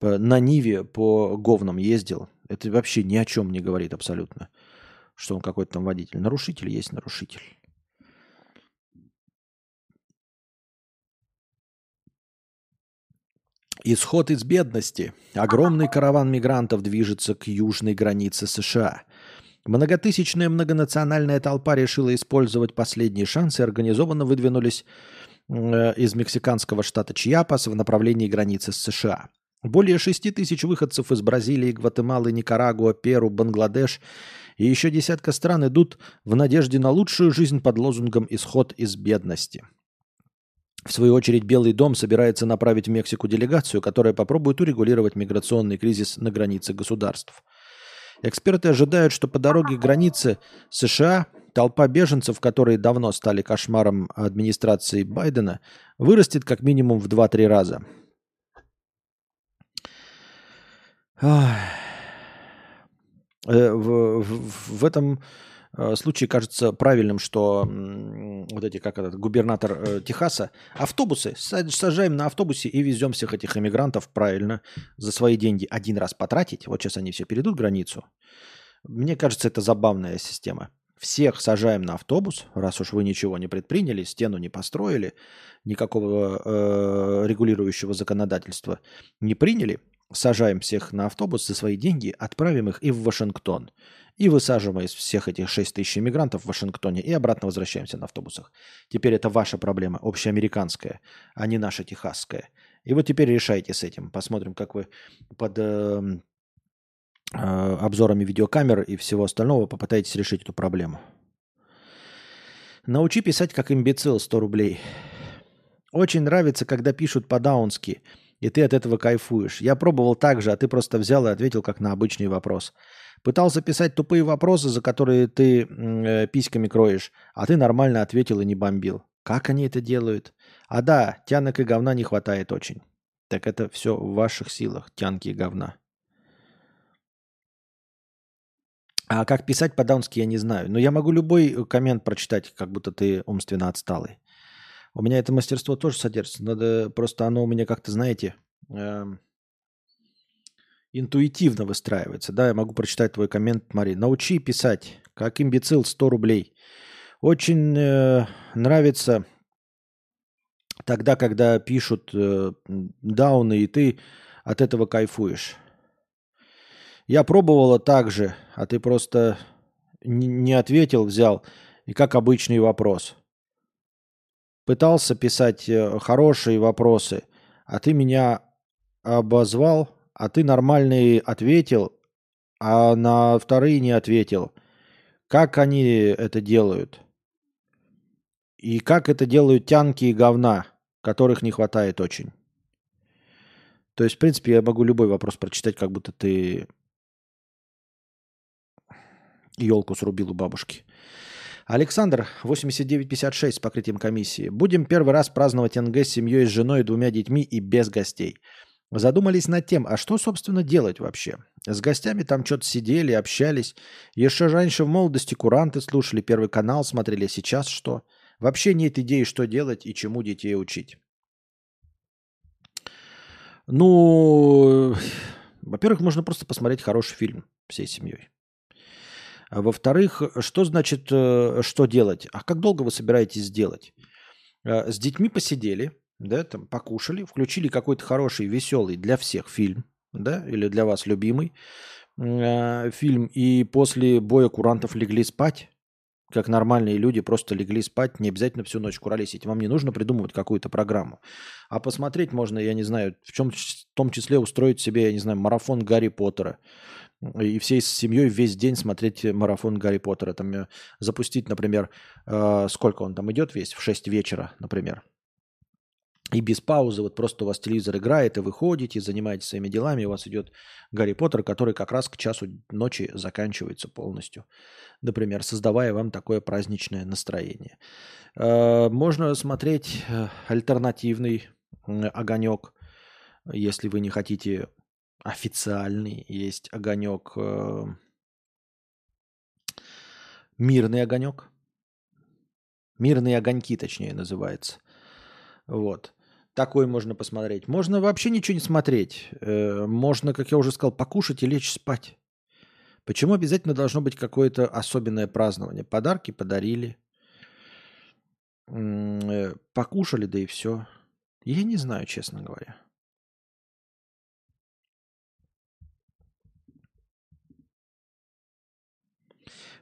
S1: на Ниве по говнам ездил, это вообще ни о чем не говорит абсолютно, что он какой-то там водитель. Нарушитель есть нарушитель. Исход из бедности. Огромный караван мигрантов движется к южной границе США. Многотысячная многонациональная толпа решила использовать последние шансы и организованно выдвинулись э, из мексиканского штата Чьяпас в направлении границы с США. Более 6 тысяч выходцев из Бразилии, Гватемалы, Никарагуа, Перу, Бангладеш и еще десятка стран идут в надежде на лучшую жизнь под лозунгом «Исход из бедности». В свою очередь, Белый дом собирается направить в Мексику делегацию, которая попробует урегулировать миграционный кризис на границе государств. Эксперты ожидают, что по дороге к границе США толпа беженцев, которые давно стали кошмаром администрации Байдена, вырастет как минимум в 2-3 раза – Э, в, в, в этом э, случае кажется правильным, что вот эти, как этот, губернатор э, Техаса, автобусы, сажаем на автобусе и везем всех этих иммигрантов правильно за свои деньги один раз потратить. Вот сейчас они все перейдут границу. Мне кажется, это забавная система. всех сажаем на автобус, раз уж вы ничего не предприняли, стену не построили, никакого э, регулирующего законодательства не приняли, сажаем всех на автобус за свои деньги, отправим их и в Вашингтон. И высаживаем из всех этих 6 тысяч иммигрантов в Вашингтоне и обратно возвращаемся на автобусах. Теперь это ваша проблема, общеамериканская, а не наша техасская. И вот теперь решайте с этим. Посмотрим, как вы под э, э, обзорами видеокамер и всего остального попытаетесь решить эту проблему. Научи писать как имбецил 100 рублей. Очень нравится, когда пишут по-даунски, и ты от этого кайфуешь. Я пробовал так же, а ты просто взял и ответил как на обычный вопрос. Пытался писать тупые вопросы, за которые ты э, письками кроешь, а ты нормально ответил и не бомбил. Как они это делают? А да, тянок и говна не хватает очень. Так это все в ваших силах, тянки и говна. А как писать по-даунски, я не знаю. Но я могу любой коммент прочитать, как будто ты умственно отсталый. У меня это мастерство тоже содержится. Надо просто оно у меня как-то, знаете, эм, интуитивно выстраивается. Да, я могу прочитать твой коммент, Мари. Научи писать, как имбецил, 100 рублей. Очень э, нравится тогда, когда пишут э, дауны, и ты от этого кайфуешь. Я пробовала так же, а ты просто не ответил, взял, и как обычный вопрос. Пытался писать э, хорошие вопросы, а ты меня обозвал а ты нормальный ответил, а на вторые не ответил. Как они это делают? И как это делают тянки и говна, которых не хватает очень? То есть, в принципе, я могу любой вопрос прочитать, как будто ты елку срубил у бабушки. Александр, 8956 с покрытием комиссии. Будем первый раз праздновать НГ с семьей, с женой, двумя детьми и без гостей. Задумались над тем, а что, собственно, делать вообще? С гостями там что-то сидели, общались. Еще раньше в молодости куранты слушали, Первый канал смотрели, сейчас что? Вообще нет идеи, что делать и чему детей учить. Ну, во-первых, можно просто посмотреть хороший фильм всей семьей. А во-вторых, что значит, э, что делать? А как долго вы собираетесь сделать? Э, с детьми посидели, да, там покушали, включили какой-то хороший, веселый для всех фильм, да, или для вас любимый э, фильм, и после боя курантов легли спать, как нормальные люди просто легли спать, не обязательно всю ночь куролесить. Вам не нужно придумывать какую-то программу. А посмотреть можно, я не знаю, в, чем, в том числе устроить себе, я не знаю, марафон Гарри Поттера. И всей семьей весь день смотреть марафон Гарри Поттера. Там э, запустить, например, э, сколько он там идет весь? В 6 вечера, например. И без паузы, вот просто у вас телевизор играет, и вы ходите, занимаетесь своими делами, и у вас идет Гарри Поттер, который как раз к часу ночи заканчивается полностью. Например, создавая вам такое праздничное настроение. Э, можно смотреть э, альтернативный огонек, если вы не хотите официальный. Есть огонек, э, мирный огонек. Мирные огоньки, точнее, называется. Вот. Такой можно посмотреть. Можно вообще ничего не смотреть. Э, можно, как я уже сказал, покушать и лечь спать. Почему обязательно должно быть какое-то особенное празднование? Подарки подарили, э, покушали, да и все. Я не знаю, честно говоря.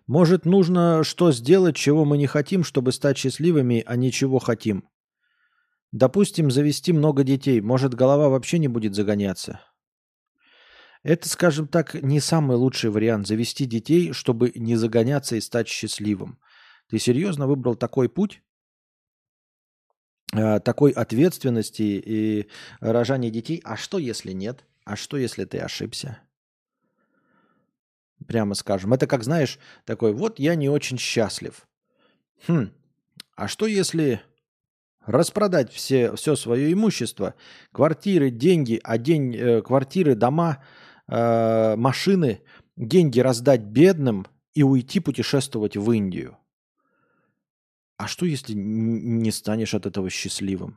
S1: Может, нужно что сделать, чего мы не хотим, чтобы стать счастливыми, а не чего хотим? Допустим, завести много детей. Может, голова вообще не будет загоняться. Это, скажем так, не самый лучший вариант завести детей, чтобы не загоняться и стать счастливым. Ты серьезно выбрал такой путь? А, такой ответственности и рожания детей? А что, если нет? А что, если ты ошибся? Прямо скажем. Это как, знаешь, такой, вот я не очень счастлив. Хм, а что, если распродать все, все свое имущество, квартиры, деньги, а день, э, квартиры, дома, э, машины, деньги раздать бедным и уйти путешествовать в Индию. А что, если не станешь от этого счастливым?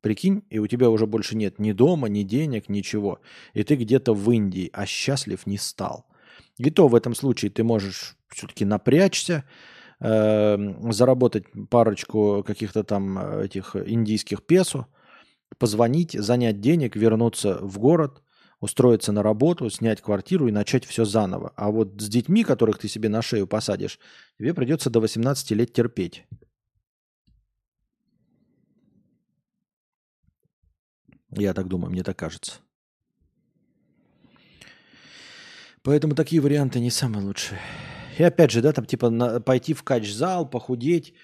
S1: Прикинь, и у тебя уже больше нет ни дома, ни денег, ничего. И ты где-то в Индии, а счастлив не стал. И то в этом случае ты можешь все-таки напрячься, э, заработать парочку каких-то там э, этих индийских песо, позвонить, занять денег, вернуться в город, устроиться на работу, снять квартиру и начать все заново. А вот с детьми, которых ты себе на шею посадишь, тебе придется до 18 лет терпеть. Я так думаю, мне так кажется. Поэтому такие варианты не самые лучшие. И опять же, да, там типа на, пойти в кач-зал, похудеть.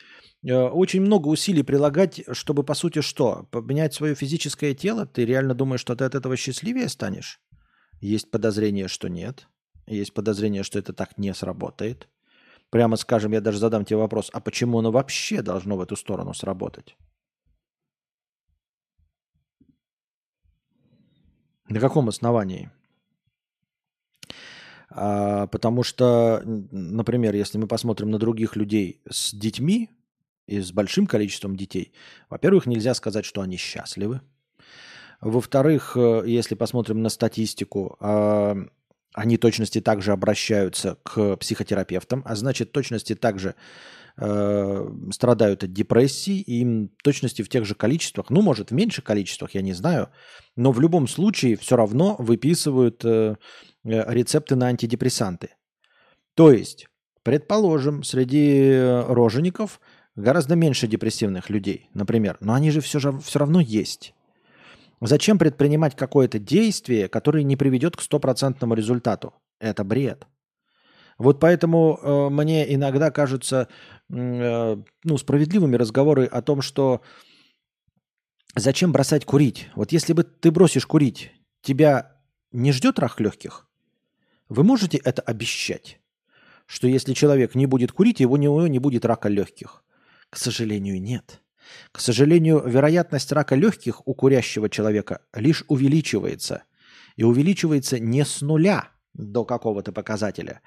S1: Э, очень много усилий прилагать, чтобы, по сути, что? Поменять свое физическое тело? Ты реально думаешь, что ты от этого счастливее станешь? Есть подозрение, что нет. Есть подозрение, что это так не сработает. Прямо скажем, я даже задам тебе вопрос, а почему оно вообще должно в эту сторону сработать? На каком основании? А, потому что, например, если мы посмотрим на других людей с детьми и с большим количеством детей, во-первых, нельзя сказать, что они счастливы. Во-вторых, э, если посмотрим на статистику, а, они точности также обращаются к психотерапевтам, а значит, точности также э, страдают от депрессии, и им точности в тех же количествах, ну, может, в меньших количествах, я не знаю, но в любом случае все равно выписывают э, рецепты на антидепрессанты. То есть, предположим, среди э, рожеников гораздо меньше депрессивных людей, например, но они же все, же все равно есть. Зачем предпринимать какое-то действие, которое не приведет к стопроцентному результату? Это бред. Вот поэтому э, мне иногда кажутся э, ну, справедливыми разговоры о том, что зачем бросать курить? Вот если бы ты бросишь курить, тебя не ждет рак легких? Вы можете это обещать? Что если человек не будет курить, его него не будет рака легких? К сожалению, нет. К сожалению, вероятность рака легких у курящего человека лишь увеличивается. И увеличивается не с нуля – до какого-то показателя,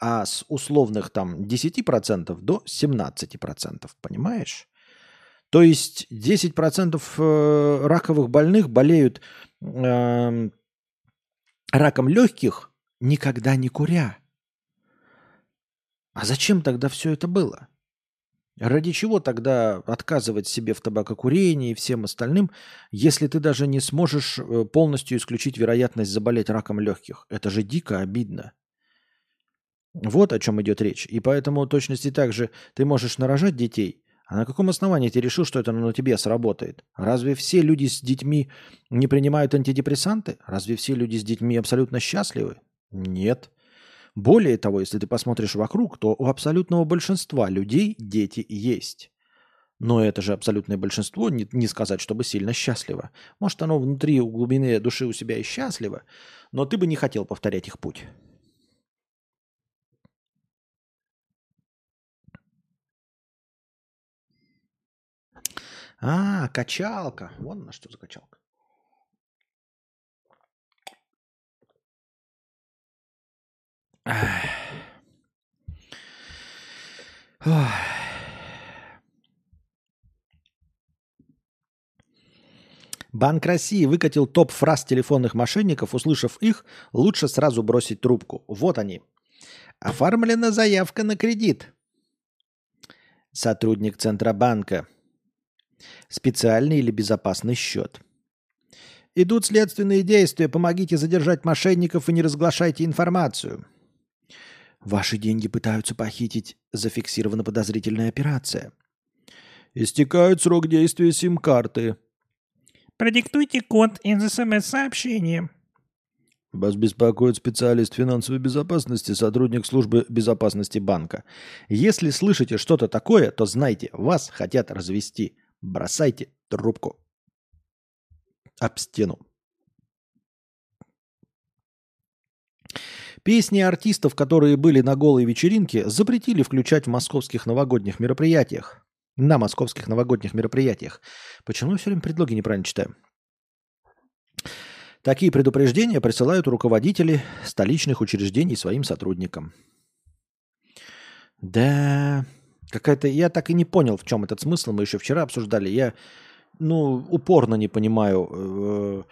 S1: а с условных там 10% до 17%, понимаешь? То есть 10% э, раковых больных болеют э, раком легких, никогда не куря. А зачем тогда все это было? Ради чего тогда отказывать себе в табакокурении и всем остальным, если ты даже не сможешь э, полностью исключить вероятность заболеть раком легких? Это же дико обидно. Вот о чем идет речь. И поэтому точности так же ты можешь нарожать детей, а на каком основании ты решил, что это на тебе сработает? Разве все люди с детьми не принимают антидепрессанты? Разве все люди с детьми абсолютно счастливы? Нет. Более того, если ты посмотришь вокруг, то у абсолютного большинства людей дети есть. Но это же абсолютное большинство, не, не сказать, чтобы сильно счастливо. Может, оно внутри, у глубины души у себя и счастливо, но ты бы не хотел повторять их путь. А, качалка. Вон на что за качалка. Банк России выкатил топ фраз телефонных мошенников. Услышав их, лучше сразу бросить трубку. Вот они. Оформлена заявка на кредит. Сотрудник Центробанка. Специальный или безопасный счет. Идут следственные действия. Помогите задержать мошенников и не разглашайте информацию. Ваши деньги пытаются похитить. Зафиксирована подозрительная операция. Истекает срок действия сим-карты.
S4: Продиктуйте код из смс-сообщения.
S1: Вас беспокоит специалист финансовой безопасности, сотрудник службы безопасности банка. Если слышите что-то такое, то знайте, вас хотят развести. Бросайте трубку об стену. Песни артистов, которые были на голой вечеринке, запретили включать в московских новогодних мероприятиях. На московских новогодних мероприятиях. Почему я все время предлоги неправильно читаю? Такие предупреждения присылают руководители столичных учреждений своим сотрудникам. Да, какая-то... Я так и не понял, в чем этот смысл. Мы еще вчера обсуждали. Я, ну, упорно не понимаю, э, э,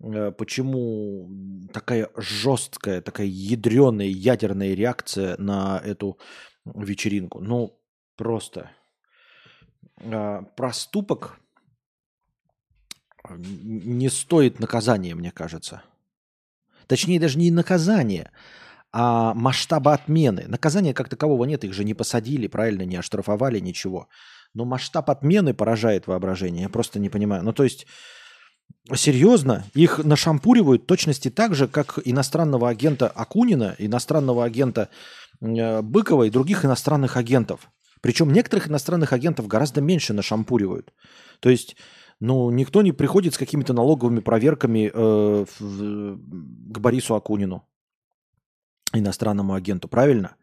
S1: почему такая жесткая, такая ядреная, ядерная реакция на эту вечеринку. Ну, просто э, проступок не стоит наказания, мне кажется. Точнее, даже не наказание, а масштаба отмены. Наказания как такового нет, их же не посадили, правильно, не оштрафовали, ничего. Но масштаб отмены поражает воображение. Я просто не понимаю. Ну, то есть, серьезно, их нашампуривают точности так же, как иностранного агента Акунина, иностранного агента э, Быкова и других иностранных агентов. Причем некоторых иностранных агентов гораздо меньше нашампуривают. То есть, ну, никто не приходит с какими-то налоговыми проверками э, в, к Борису Акунину, иностранному агенту, правильно?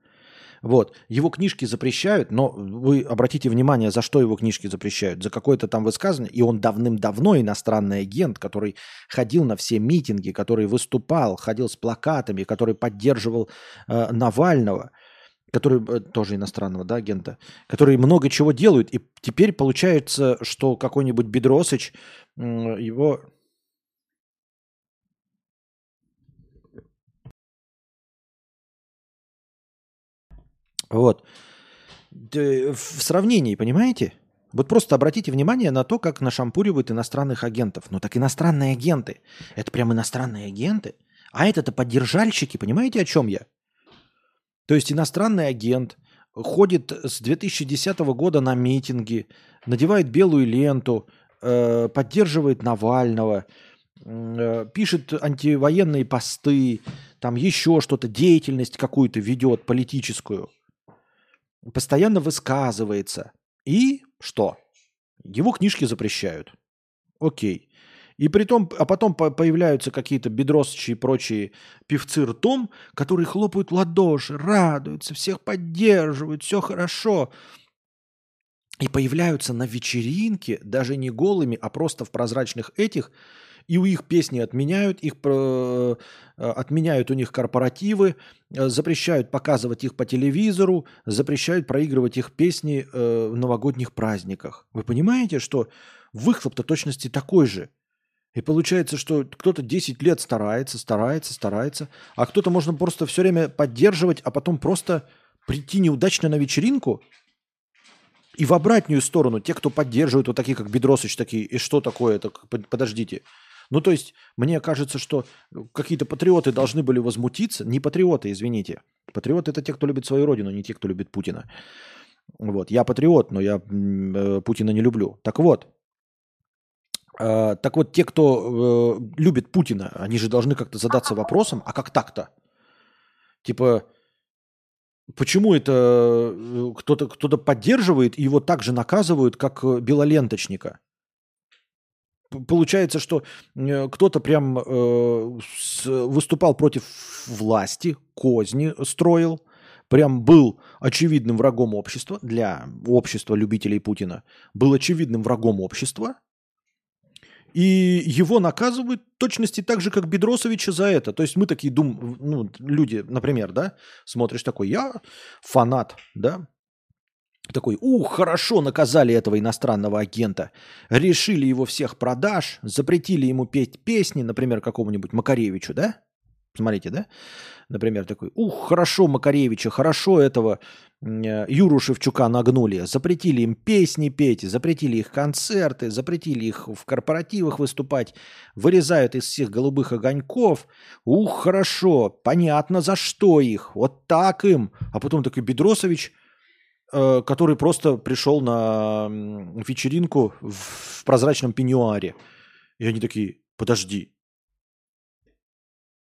S1: Вот. Его книжки запрещают, но вы обратите внимание, за что его книжки запрещают. За какое-то там высказывание. И он давным-давно иностранный агент, который ходил на все митинги, который выступал, ходил с плакатами, который поддерживал э, Навального, который э, тоже иностранного да, агента, который много чего делают. И теперь получается, что какой-нибудь Бедросыч его Вот. В сравнении, понимаете? Вот просто обратите внимание на то, как нашампуривают иностранных агентов. Ну так иностранные агенты. Это прям иностранные агенты. А это-то поддержальщики, понимаете, о чем я? То есть иностранный агент ходит с 2010 года на митинги, надевает белую ленту, э, поддерживает Навального, э, пишет антивоенные посты, там еще что-то, деятельность какую-то ведет политическую – постоянно высказывается. И что? Его книжки запрещают. Окей. И при том, а потом появляются какие-то бедросычи и прочие певцы ртом, которые хлопают ладоши, радуются, всех поддерживают, все хорошо. И появляются на вечеринке, даже не голыми, а просто в прозрачных этих, и у их песни отменяют, их э, отменяют у них корпоративы, э, запрещают показывать их по телевизору, запрещают проигрывать их песни э, в новогодних праздниках. Вы понимаете, что выхлоп-то точности такой же? И получается, что кто-то 10 лет старается, старается, старается, а кто-то можно просто все время поддерживать, а потом просто прийти неудачно на вечеринку и в обратную сторону, те, кто поддерживает, вот такие как Бедросыч, такие, и что такое это, подождите, ну, то есть, мне кажется, что какие-то патриоты должны были возмутиться. Не патриоты, извините. Патриоты – это те, кто любит свою родину, не те, кто любит Путина. Вот. Я патриот, но я э, Путина не люблю. Так вот, э, так вот, те, кто э, любит Путина, они же должны как-то задаться вопросом, а как так-то? Типа, почему это э, кто-то кто поддерживает и его так же наказывают, как э, белоленточника? Получается, что э, кто-то прям э, выступал против власти, козни строил, прям был очевидным врагом общества, для общества любителей Путина, был очевидным врагом общества, и его наказывают точности так же, как Бедросовича за это. То есть мы такие дум, ну, люди, например, да, смотришь такой, я фанат, да, такой, ух, хорошо наказали этого иностранного агента, решили его всех продаж, запретили ему петь песни, например, какому-нибудь Макаревичу, да? Смотрите, да? Например, такой, ух, хорошо Макаревича, хорошо этого э, Юру Шевчука нагнули, запретили им песни петь, запретили их концерты, запретили их в корпоративах выступать, вырезают из всех голубых огоньков, ух, хорошо, понятно за что их, вот так им. А потом такой Бедросович – который просто пришел на вечеринку в прозрачном пеньюаре. И они такие, подожди.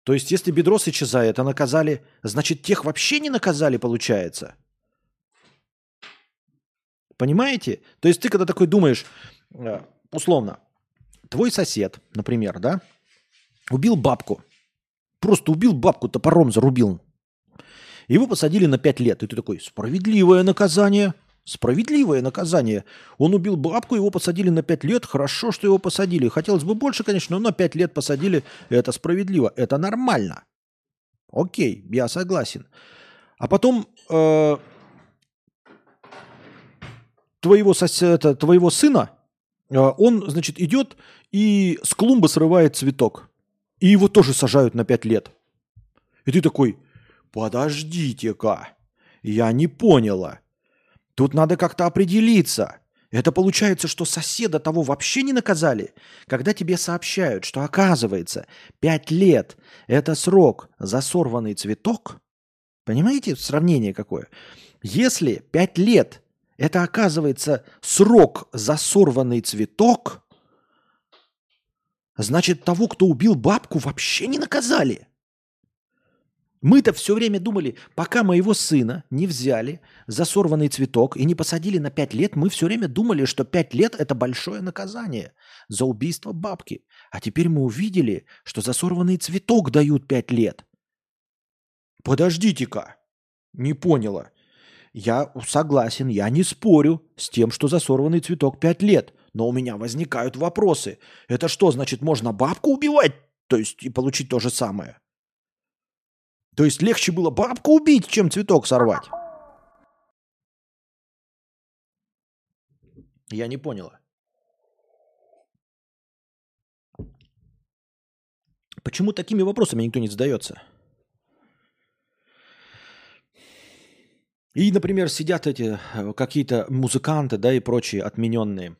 S1: То есть, если Бедросыча за это наказали, значит, тех вообще не наказали, получается. Понимаете? То есть, ты когда такой думаешь, э, условно, твой сосед, например, да, убил бабку. Просто убил бабку, топором зарубил. Его посадили на 5 лет. И ты такой, справедливое наказание. Справедливое наказание. Он убил бабку, его посадили на 5 лет. Хорошо, что его посадили. Хотелось бы больше, конечно, но на 5 лет посадили. Это справедливо. Это нормально. Окей, я согласен. А потом э, твоего, соседа, твоего сына, э, он, значит, идет и с клумбы срывает цветок. И его тоже сажают на 5 лет. И ты такой, подождите-ка, я не поняла. Тут надо как-то определиться. Это получается, что соседа того вообще не наказали, когда тебе сообщают, что оказывается 5 лет – это срок за сорванный цветок. Понимаете сравнение какое? Если 5 лет – это оказывается срок за сорванный цветок, значит того, кто убил бабку, вообще не наказали. Мы-то все время думали, пока моего сына не взяли за сорванный цветок и не посадили на 5 лет, мы все время думали, что 5 лет – это большое наказание за убийство бабки. А теперь мы увидели, что за сорванный цветок дают 5 лет. Подождите-ка, не поняла. Я согласен, я не спорю с тем, что за сорванный цветок 5 лет. Но у меня возникают вопросы. Это что, значит, можно бабку убивать? То есть и получить то же самое? То есть легче было бабку убить, чем цветок сорвать. Я не поняла. Почему такими вопросами никто не задается? И, например, сидят эти э, какие-то музыканты, да, и прочие отмененные.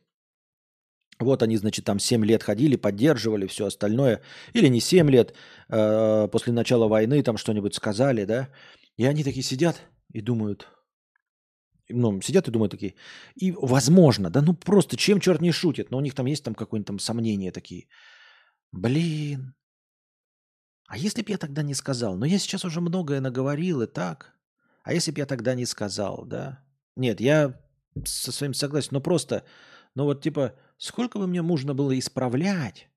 S1: Вот они, значит, там 7 лет ходили, поддерживали все остальное. Или не 7 лет, э, после начала войны там что-нибудь сказали, да. И они такие сидят и думают, ну, сидят и думают такие, и возможно, да ну просто чем черт не шутит, но у них там есть там какое-нибудь там сомнения такие. Блин, а если бы я тогда не сказал? Но я сейчас уже многое наговорил и так. А если бы я тогда не сказал, да? Нет, я со своим согласен, но просто, ну вот типа, сколько бы мне нужно было исправлять,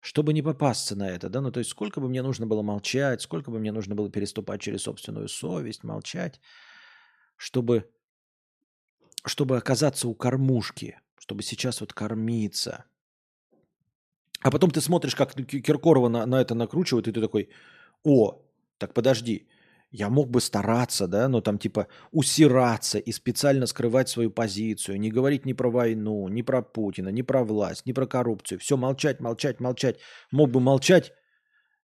S1: чтобы не попасться на это, да, ну то есть сколько бы мне нужно было молчать, сколько бы мне нужно было переступать через собственную совесть, молчать, чтобы, чтобы оказаться у кормушки, чтобы сейчас вот кормиться. А потом ты смотришь, как Киркорова на, на это накручивает, и ты такой, о, так подожди, я мог бы стараться, да, но там типа усираться и специально скрывать свою позицию, не говорить ни про войну, ни про Путина, ни про власть, ни про коррупцию. Все молчать, молчать, молчать. Мог бы молчать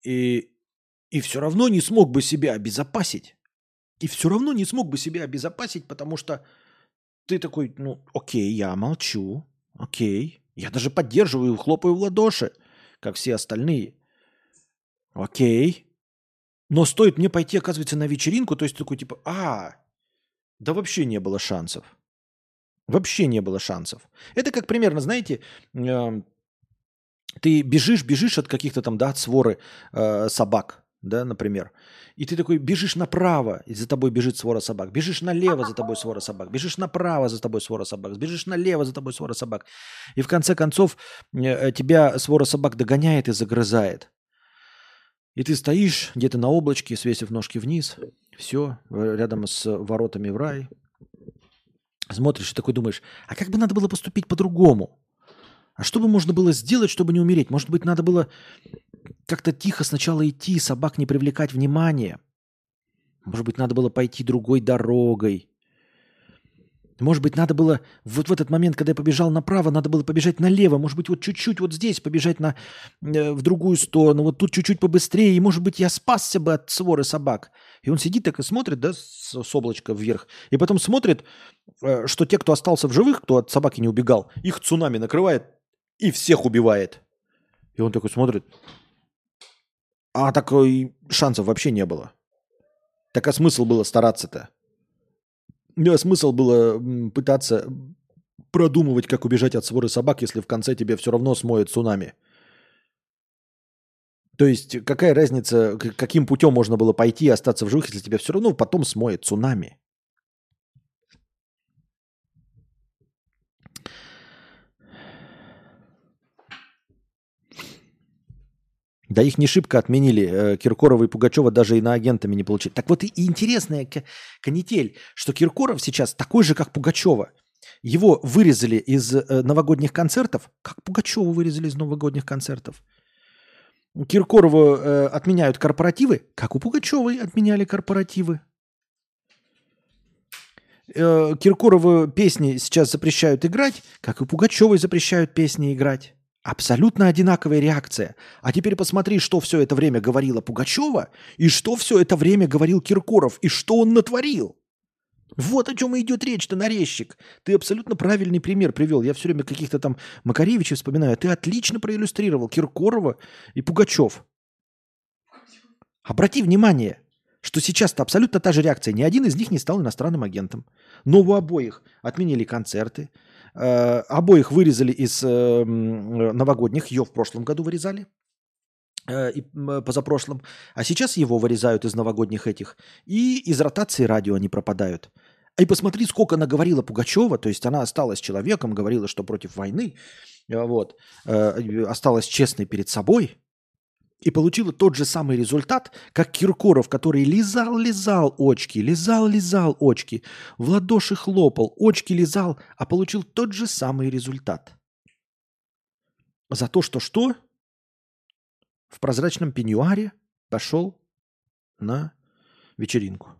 S1: и, и все равно не смог бы себя обезопасить. И все равно не смог бы себя обезопасить, потому что ты такой, ну, окей, я молчу, окей. Я даже поддерживаю, хлопаю в ладоши, как все остальные. Окей, но стоит мне пойти, оказывается, на вечеринку, то есть такой типа, а, да вообще не было шансов. Вообще не было шансов. Это как примерно, знаете, э, ты бежишь, бежишь от каких-то там, да, от своры э, собак, да, например. И ты такой бежишь направо, и за тобой бежит свора собак. Бежишь налево, за тобой свора собак. Бежишь направо, за тобой свора собак. Бежишь налево, за тобой свора собак. И в конце концов э, тебя свора собак догоняет и загрызает. И ты стоишь где-то на облачке, свесив ножки вниз, все, рядом с воротами в рай. Смотришь и такой думаешь, а как бы надо было поступить по-другому? А что бы можно было сделать, чтобы не умереть? Может быть, надо было как-то тихо сначала идти, собак не привлекать внимание. Может быть, надо было пойти другой дорогой. Может быть, надо было вот в этот момент, когда я побежал направо, надо было побежать налево. Может быть, вот чуть-чуть вот здесь побежать на, э, в другую сторону. Вот тут чуть-чуть побыстрее. И, может быть, я спасся бы от своры собак. И он сидит так и смотрит, да, с, с облачка вверх. И потом смотрит, э, что те, кто остался в живых, кто от собаки не убегал, их цунами накрывает и всех убивает. И он такой смотрит. А такой шансов вообще не было. Так а смысл было стараться-то? Да, смысл было пытаться продумывать, как убежать от своры собак, если в конце тебе все равно смоет цунами. То есть какая разница, каким путем можно было пойти и остаться в живых, если тебя все равно потом смоет цунами? Да их не шибко отменили. Э, Киркорова и Пугачева даже и на агентами не получили. Так вот и интересная канитель, что Киркоров сейчас такой же, как Пугачева. Его вырезали из э, новогодних концертов, как Пугачева вырезали из новогодних концертов. Киркорову э, отменяют корпоративы, как у Пугачевой отменяли корпоративы. Э, Киркорову песни сейчас запрещают играть, как и Пугачевой запрещают песни играть. Абсолютно одинаковая реакция. А теперь посмотри, что все это время говорила Пугачева, и что все это время говорил Киркоров, и что он натворил. Вот о чем и идет речь-то, нарезчик. Ты абсолютно правильный пример привел. Я все время каких-то там Макаревичей вспоминаю. Ты отлично проиллюстрировал Киркорова и Пугачев. Обрати внимание, что сейчас-то абсолютно та же реакция. Ни один из них не стал иностранным агентом. Но у обоих отменили концерты. Э, обоих вырезали из э, новогодних. Ее в прошлом году вырезали. э, и позапрошлом. А сейчас его вырезают из новогодних этих. И из ротации радио они пропадают. И посмотри, сколько она говорила Пугачева. То есть она осталась человеком, говорила, что против войны. э, Вот. э, осталась честной перед собой. И получила тот же самый результат, как Киркоров, который лизал-лизал очки, лизал-лизал очки, в ладоши хлопал, очки лизал, а получил тот же самый результат. За то, что что? В прозрачном пеньюаре пошел на вечеринку.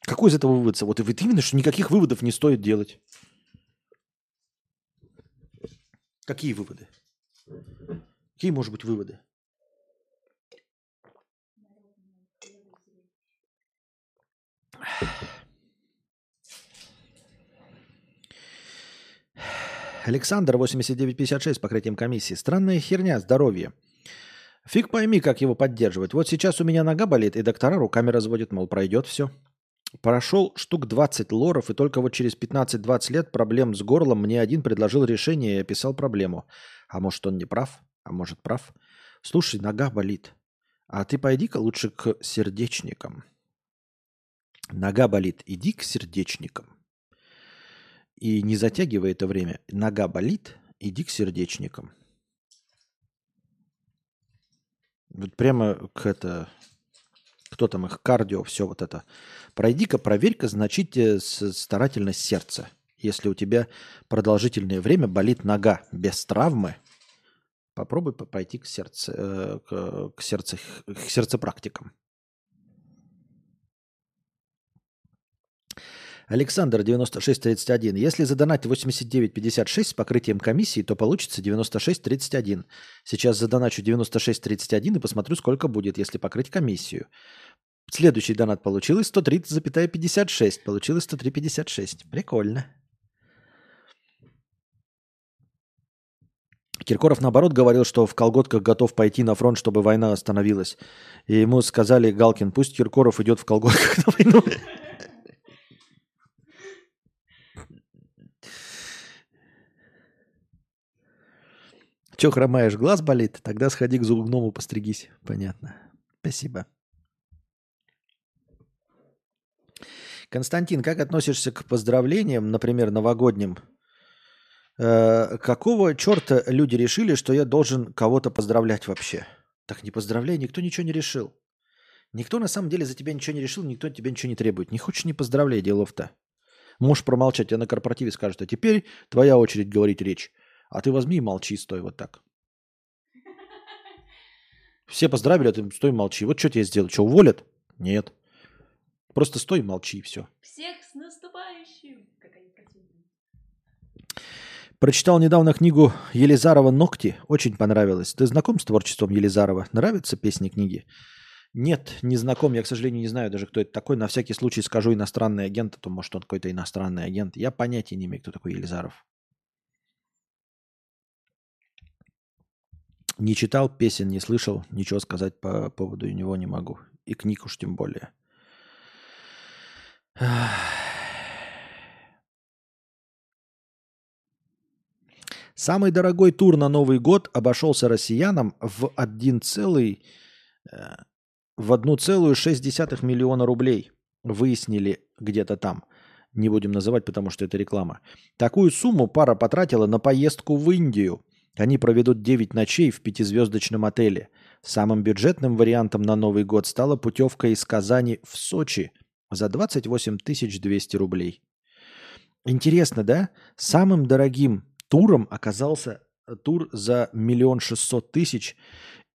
S1: Какой из этого вывод? Вот и вот именно, что никаких выводов не стоит делать. Какие выводы? Какие, может быть, выводы? Александр, 8956, покрытием комиссии. Странная херня, здоровье. Фиг пойми, как его поддерживать. Вот сейчас у меня нога болит, и доктора руками разводят, мол, пройдет все. Прошел штук 20 лоров, и только вот через 15-20 лет проблем с горлом мне один предложил решение и описал проблему. А может, он не прав? А может, прав? Слушай, нога болит. А ты пойди-ка лучше к сердечникам. Нога болит, иди к сердечникам. И не затягивай это время. Нога болит, иди к сердечникам. Вот прямо к это... Кто там их? Кардио, все вот это. Пройди-ка, проверь-ка, значит, э, с- старательно сердце. Если у тебя продолжительное время болит нога без травмы, попробуй по- пойти к, сердце, э, к, сердце, к сердцепрактикам. Александр, 9631. Если задонать 89,56 с покрытием комиссии, то получится 96,31. Сейчас задоначу 96,31 и посмотрю, сколько будет, если покрыть комиссию. Следующий донат получилось 130,56. Получилось 103,56. Прикольно. Киркоров, наоборот, говорил, что в колготках готов пойти на фронт, чтобы война остановилась. И ему сказали, Галкин, пусть Киркоров идет в колготках на войну. Че хромаешь, глаз болит? Тогда сходи к зубному, постригись. Понятно. Спасибо. Константин, как относишься к поздравлениям, например, новогодним? Э, какого черта люди решили, что я должен кого-то поздравлять вообще? Так не поздравляй, никто ничего не решил. Никто на самом деле за тебя ничего не решил, никто от тебя ничего не требует. Не хочешь, не поздравляй, делов-то. Можешь промолчать, я на корпоративе скажут, а теперь твоя очередь говорить речь. А ты возьми и молчи, стой вот так. Все поздравили, а ты стой молчи. Вот что тебе сделать? Что, уволят? Нет. Просто стой молчи, и все.
S5: Всех с наступающим!
S1: Прочитал недавно книгу Елизарова «Ногти». Очень понравилось. Ты знаком с творчеством Елизарова? Нравятся песни книги? Нет, не знаком. Я, к сожалению, не знаю даже, кто это такой. На всякий случай скажу иностранный агент, а то, может, он какой-то иностранный агент. Я понятия не имею, кто такой Елизаров. Не читал, песен не слышал, ничего сказать по поводу него не могу. И книг уж тем более. Самый дорогой тур на Новый год обошелся россиянам в 1 целый, э, в 1,6 миллиона рублей. Выяснили где-то там. Не будем называть, потому что это реклама. Такую сумму пара потратила на поездку в Индию. Они проведут 9 ночей в пятизвездочном отеле. Самым бюджетным вариантом на Новый год стала путевка из Казани в Сочи за 28 200 рублей. Интересно, да? Самым дорогим туром оказался тур за миллион шестьсот тысяч.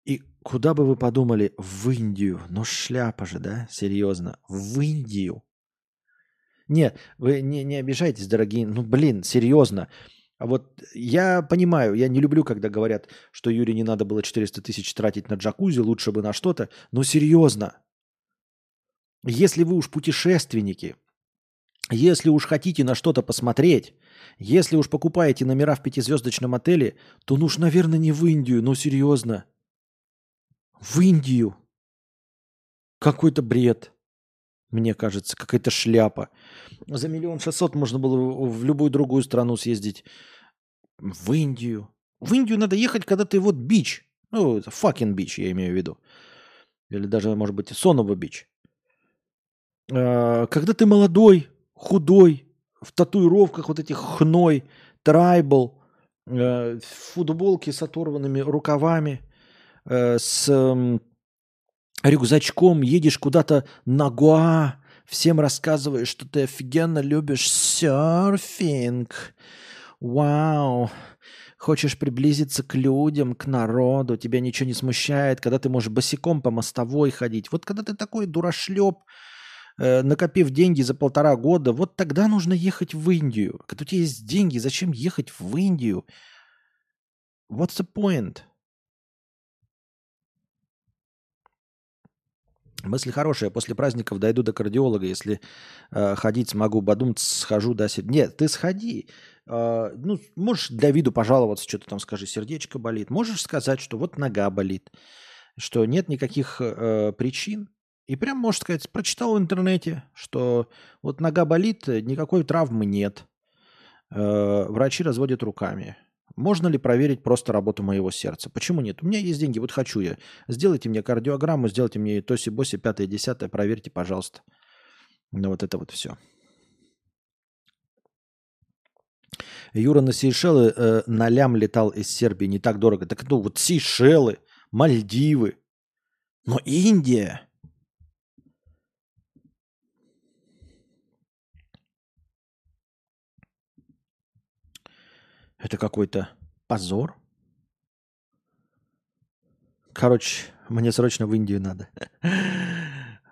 S1: И куда бы вы подумали? В Индию. Ну шляпа же, да? Серьезно. В Индию. Не, вы не, не обижайтесь, дорогие. Ну, блин, серьезно. А вот я понимаю, я не люблю, когда говорят, что Юре не надо было 400 тысяч тратить на джакузи, лучше бы на что-то. Но серьезно. Если вы уж путешественники, если уж хотите на что-то посмотреть, если уж покупаете номера в пятизвездочном отеле, то ну уж, наверное, не в Индию, ну серьезно. В Индию. Какой-то бред. Мне кажется, какая-то шляпа. За миллион шестьсот можно было в любую другую страну съездить. В Индию. В Индию надо ехать, когда ты вот бич. Ну, fucking бич, я имею в виду. Или даже, может быть, Сонова бич. А, Когда ты молодой, худой, в татуировках вот этих хной, трайбл, э, в футболке с оторванными рукавами, э, с рюкзачком едешь куда-то на Гоа, всем рассказываешь, что ты офигенно любишь серфинг. Вау. Хочешь приблизиться к людям, к народу, тебя ничего не смущает, когда ты можешь босиком по мостовой ходить. Вот когда ты такой дурашлеп, э, накопив деньги за полтора года, вот тогда нужно ехать в Индию. Когда у тебя есть деньги, зачем ехать в Индию? What's the point? Мысли хорошие. После праздников дойду до кардиолога. Если э, ходить смогу, бадум, схожу, да, се- Нет, ты сходи. Э, ну, можешь Давиду пожаловаться, что-то там скажи, сердечко болит. Можешь сказать, что вот нога болит, что нет никаких э, причин. И прям можешь сказать, прочитал в интернете, что вот нога болит, никакой травмы нет. Э, врачи разводят руками. Можно ли проверить просто работу моего сердца? Почему нет? У меня есть деньги, вот хочу я. Сделайте мне кардиограмму, сделайте мне тоси-боси, пятое, десятое, проверьте, пожалуйста. Ну вот это вот все. Юра на Сейшелы э, на лям летал из Сербии, не так дорого. Так ну вот Сейшелы, Мальдивы. Но Индия. Это какой-то позор. Короче, мне срочно в Индию надо.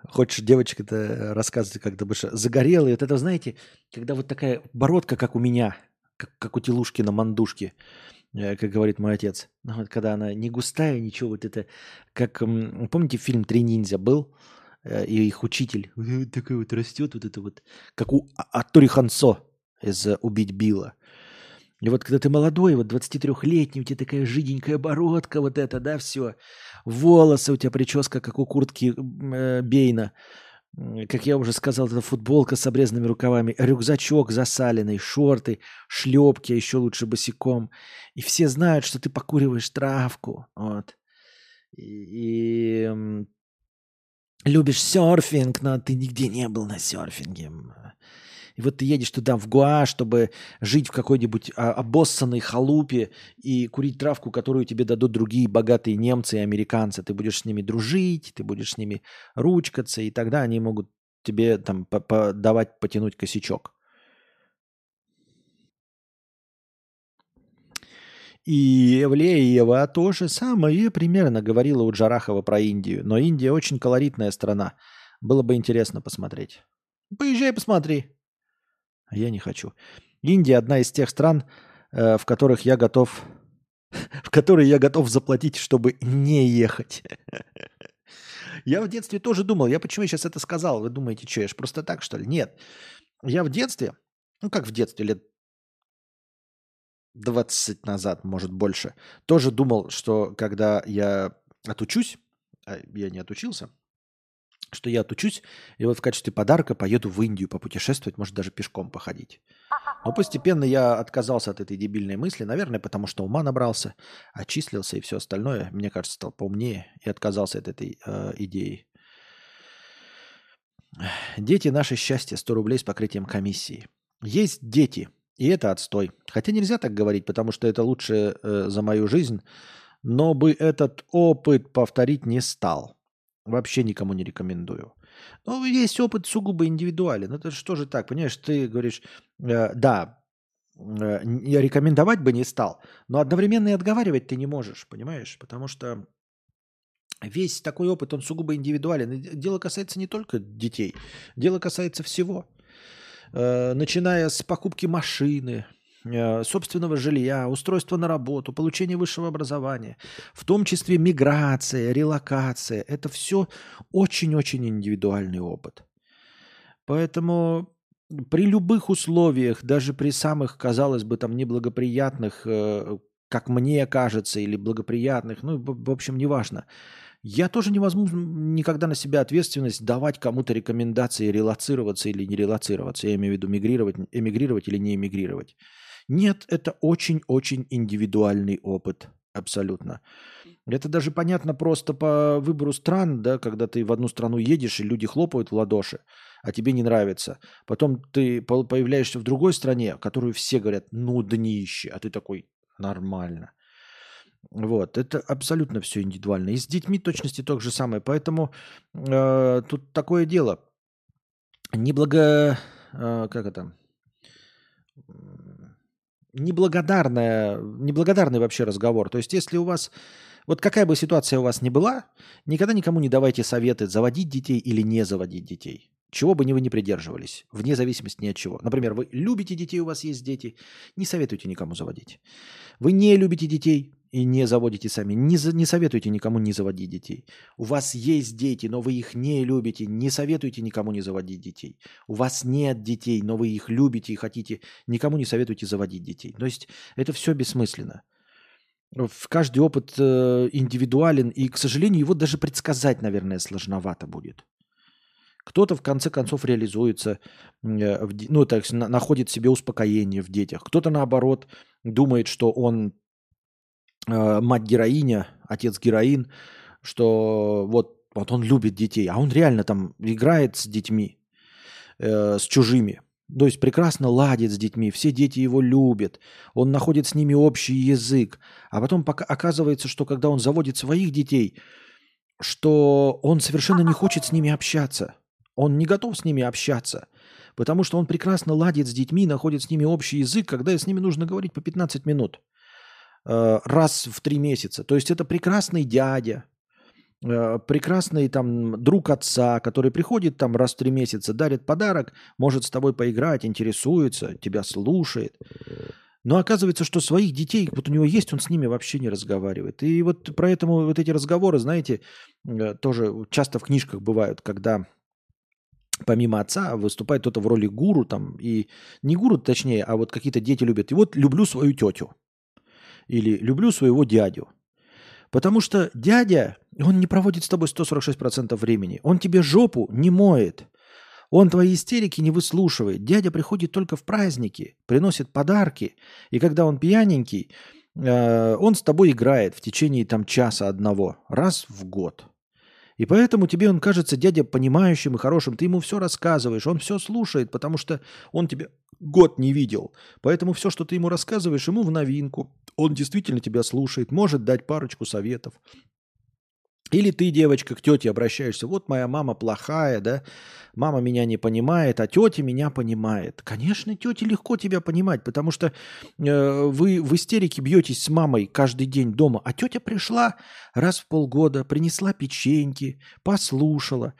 S1: Хочешь девочка-то рассказывать, как ты будешь загорелый. Вот это, знаете, когда вот такая бородка, как у меня, как, как у Телушкина мандушки, э, как говорит мой отец. Ну, вот когда она не густая, ничего, вот это, как, помните, фильм «Три ниндзя» был? Э, И их учитель такой вот растет, вот это вот, как у А- Аттори Хансо из «Убить Билла». И вот когда ты молодой, вот 23-летний, у тебя такая жиденькая бородка, вот это, да, все. Волосы, у тебя прическа, как у куртки э, Бейна. Как я уже сказал, это футболка с обрезанными рукавами, рюкзачок засаленный, шорты, шлепки, а еще лучше босиком. И все знают, что ты покуриваешь травку. Вот. И, и, любишь серфинг, но ты нигде не был на серфинге. И вот ты едешь туда, в Гуа, чтобы жить в какой-нибудь а, обоссанной халупе и курить травку, которую тебе дадут другие богатые немцы и американцы. Ты будешь с ними дружить, ты будешь с ними ручкаться, и тогда они могут тебе там давать потянуть косячок. И Евлеева то же самое примерно говорила у Джарахова про Индию. Но Индия очень колоритная страна. Было бы интересно посмотреть. Поезжай, посмотри. А я не хочу. Индия одна из тех стран, э, в которых я готов, в которые я готов заплатить, чтобы не ехать. Я в детстве тоже думал, я почему я сейчас это сказал? Вы думаете, что, я ж просто так, что ли? Нет. Я в детстве, ну как в детстве, лет 20 назад, может больше, тоже думал, что когда я отучусь, а я не отучился, что я отучусь, и вот в качестве подарка поеду в Индию попутешествовать, может даже пешком походить. Но постепенно я отказался от этой дебильной мысли, наверное, потому что ума набрался, отчислился и все остальное, мне кажется, стал поумнее и отказался от этой э, идеи. Дети – наше счастье, 100 рублей с покрытием комиссии. Есть дети, и это отстой. Хотя нельзя так говорить, потому что это лучше э, за мою жизнь, но бы этот опыт повторить не стал. Вообще никому не рекомендую. Ну, есть опыт сугубо индивидуален. Это что же так, понимаешь, ты говоришь, э, да, э, рекомендовать бы не стал, но одновременно и отговаривать ты не можешь, понимаешь? Потому что весь такой опыт, он сугубо индивидуален. И дело касается не только детей, дело касается всего. э, начиная с покупки машины, собственного жилья, устройства на работу, получения высшего образования, в том числе миграция, релокация. Это все очень-очень индивидуальный опыт. Поэтому при любых условиях, даже при самых, казалось бы, там неблагоприятных, э, как мне кажется, или благоприятных, ну, в общем, неважно, я тоже не возьму никогда на себя ответственность давать кому-то рекомендации релацироваться или не релацироваться. Я имею в виду мигрировать, эмигрировать или не эмигрировать. Нет, это очень-очень индивидуальный опыт. Абсолютно. Это даже понятно просто по выбору стран, да, когда ты в одну страну едешь, и люди хлопают в ладоши, а тебе не нравится. Потом ты по- появляешься в другой стране, которую все говорят, ну, днище, а ты такой, нормально. Вот, это абсолютно все индивидуально. И с детьми точности то же самое. Поэтому э, тут такое дело. Неблаго... э, как это? Неблагодарная, неблагодарный вообще разговор. То есть, если у вас... Вот какая бы ситуация у вас ни была, никогда никому не давайте советы заводить детей или не заводить детей. Чего бы ни вы не придерживались, вне зависимости ни от чего. Например, вы любите детей, у вас есть дети, не советуйте никому заводить. Вы не любите детей и не заводите сами, не, за- не советуйте никому не заводить детей. У вас есть дети, но вы их не любите, не советуйте никому не заводить детей. У вас нет детей, но вы их любите и хотите, никому не советуйте заводить детей. То есть это все бессмысленно. Каждый опыт э, индивидуален, и, к сожалению, его даже предсказать, наверное, сложновато будет. Кто-то в конце концов реализуется, э, ну, так, находит себе успокоение в детях. Кто-то, наоборот, думает, что он э, мать-героиня, отец-героин, что вот, вот он любит детей, а он реально там играет с детьми, э, с чужими. То есть прекрасно ладит с детьми, все дети его любят, он находит с ними общий язык. А потом пока оказывается, что когда он заводит своих детей, что он совершенно не хочет с ними общаться. Он не готов с ними общаться. Потому что он прекрасно ладит с детьми, находит с ними общий язык, когда с ними нужно говорить по 15 минут раз в три месяца. То есть это прекрасный дядя, э, прекрасный там друг отца, который приходит там раз в три месяца, дарит подарок, может с тобой поиграть, интересуется, тебя слушает. Но оказывается, что своих детей, вот у него есть, он с ними вообще не разговаривает. И вот поэтому вот эти разговоры, знаете, э, тоже часто в книжках бывают, когда помимо отца выступает кто-то в роли гуру там, и не гуру точнее, а вот какие-то дети любят. И вот люблю свою тетю или люблю своего дядю. Потому что дядя, он не проводит с тобой 146% времени. Он тебе жопу не моет. Он твои истерики не выслушивает. Дядя приходит только в праздники, приносит подарки. И когда он пьяненький, э, он с тобой играет в течение там часа одного, раз в год. И поэтому тебе он кажется дядя понимающим и хорошим. Ты ему все рассказываешь, он все слушает, потому что он тебя год не видел. Поэтому все, что ты ему рассказываешь, ему в новинку. Он действительно тебя слушает, может дать парочку советов. Или ты, девочка, к тете обращаешься, вот моя мама плохая, да, мама меня не понимает, а тетя меня понимает. Конечно, тете легко тебя понимать, потому что э, вы в истерике бьетесь с мамой каждый день дома, а тетя пришла раз в полгода, принесла печеньки, послушала.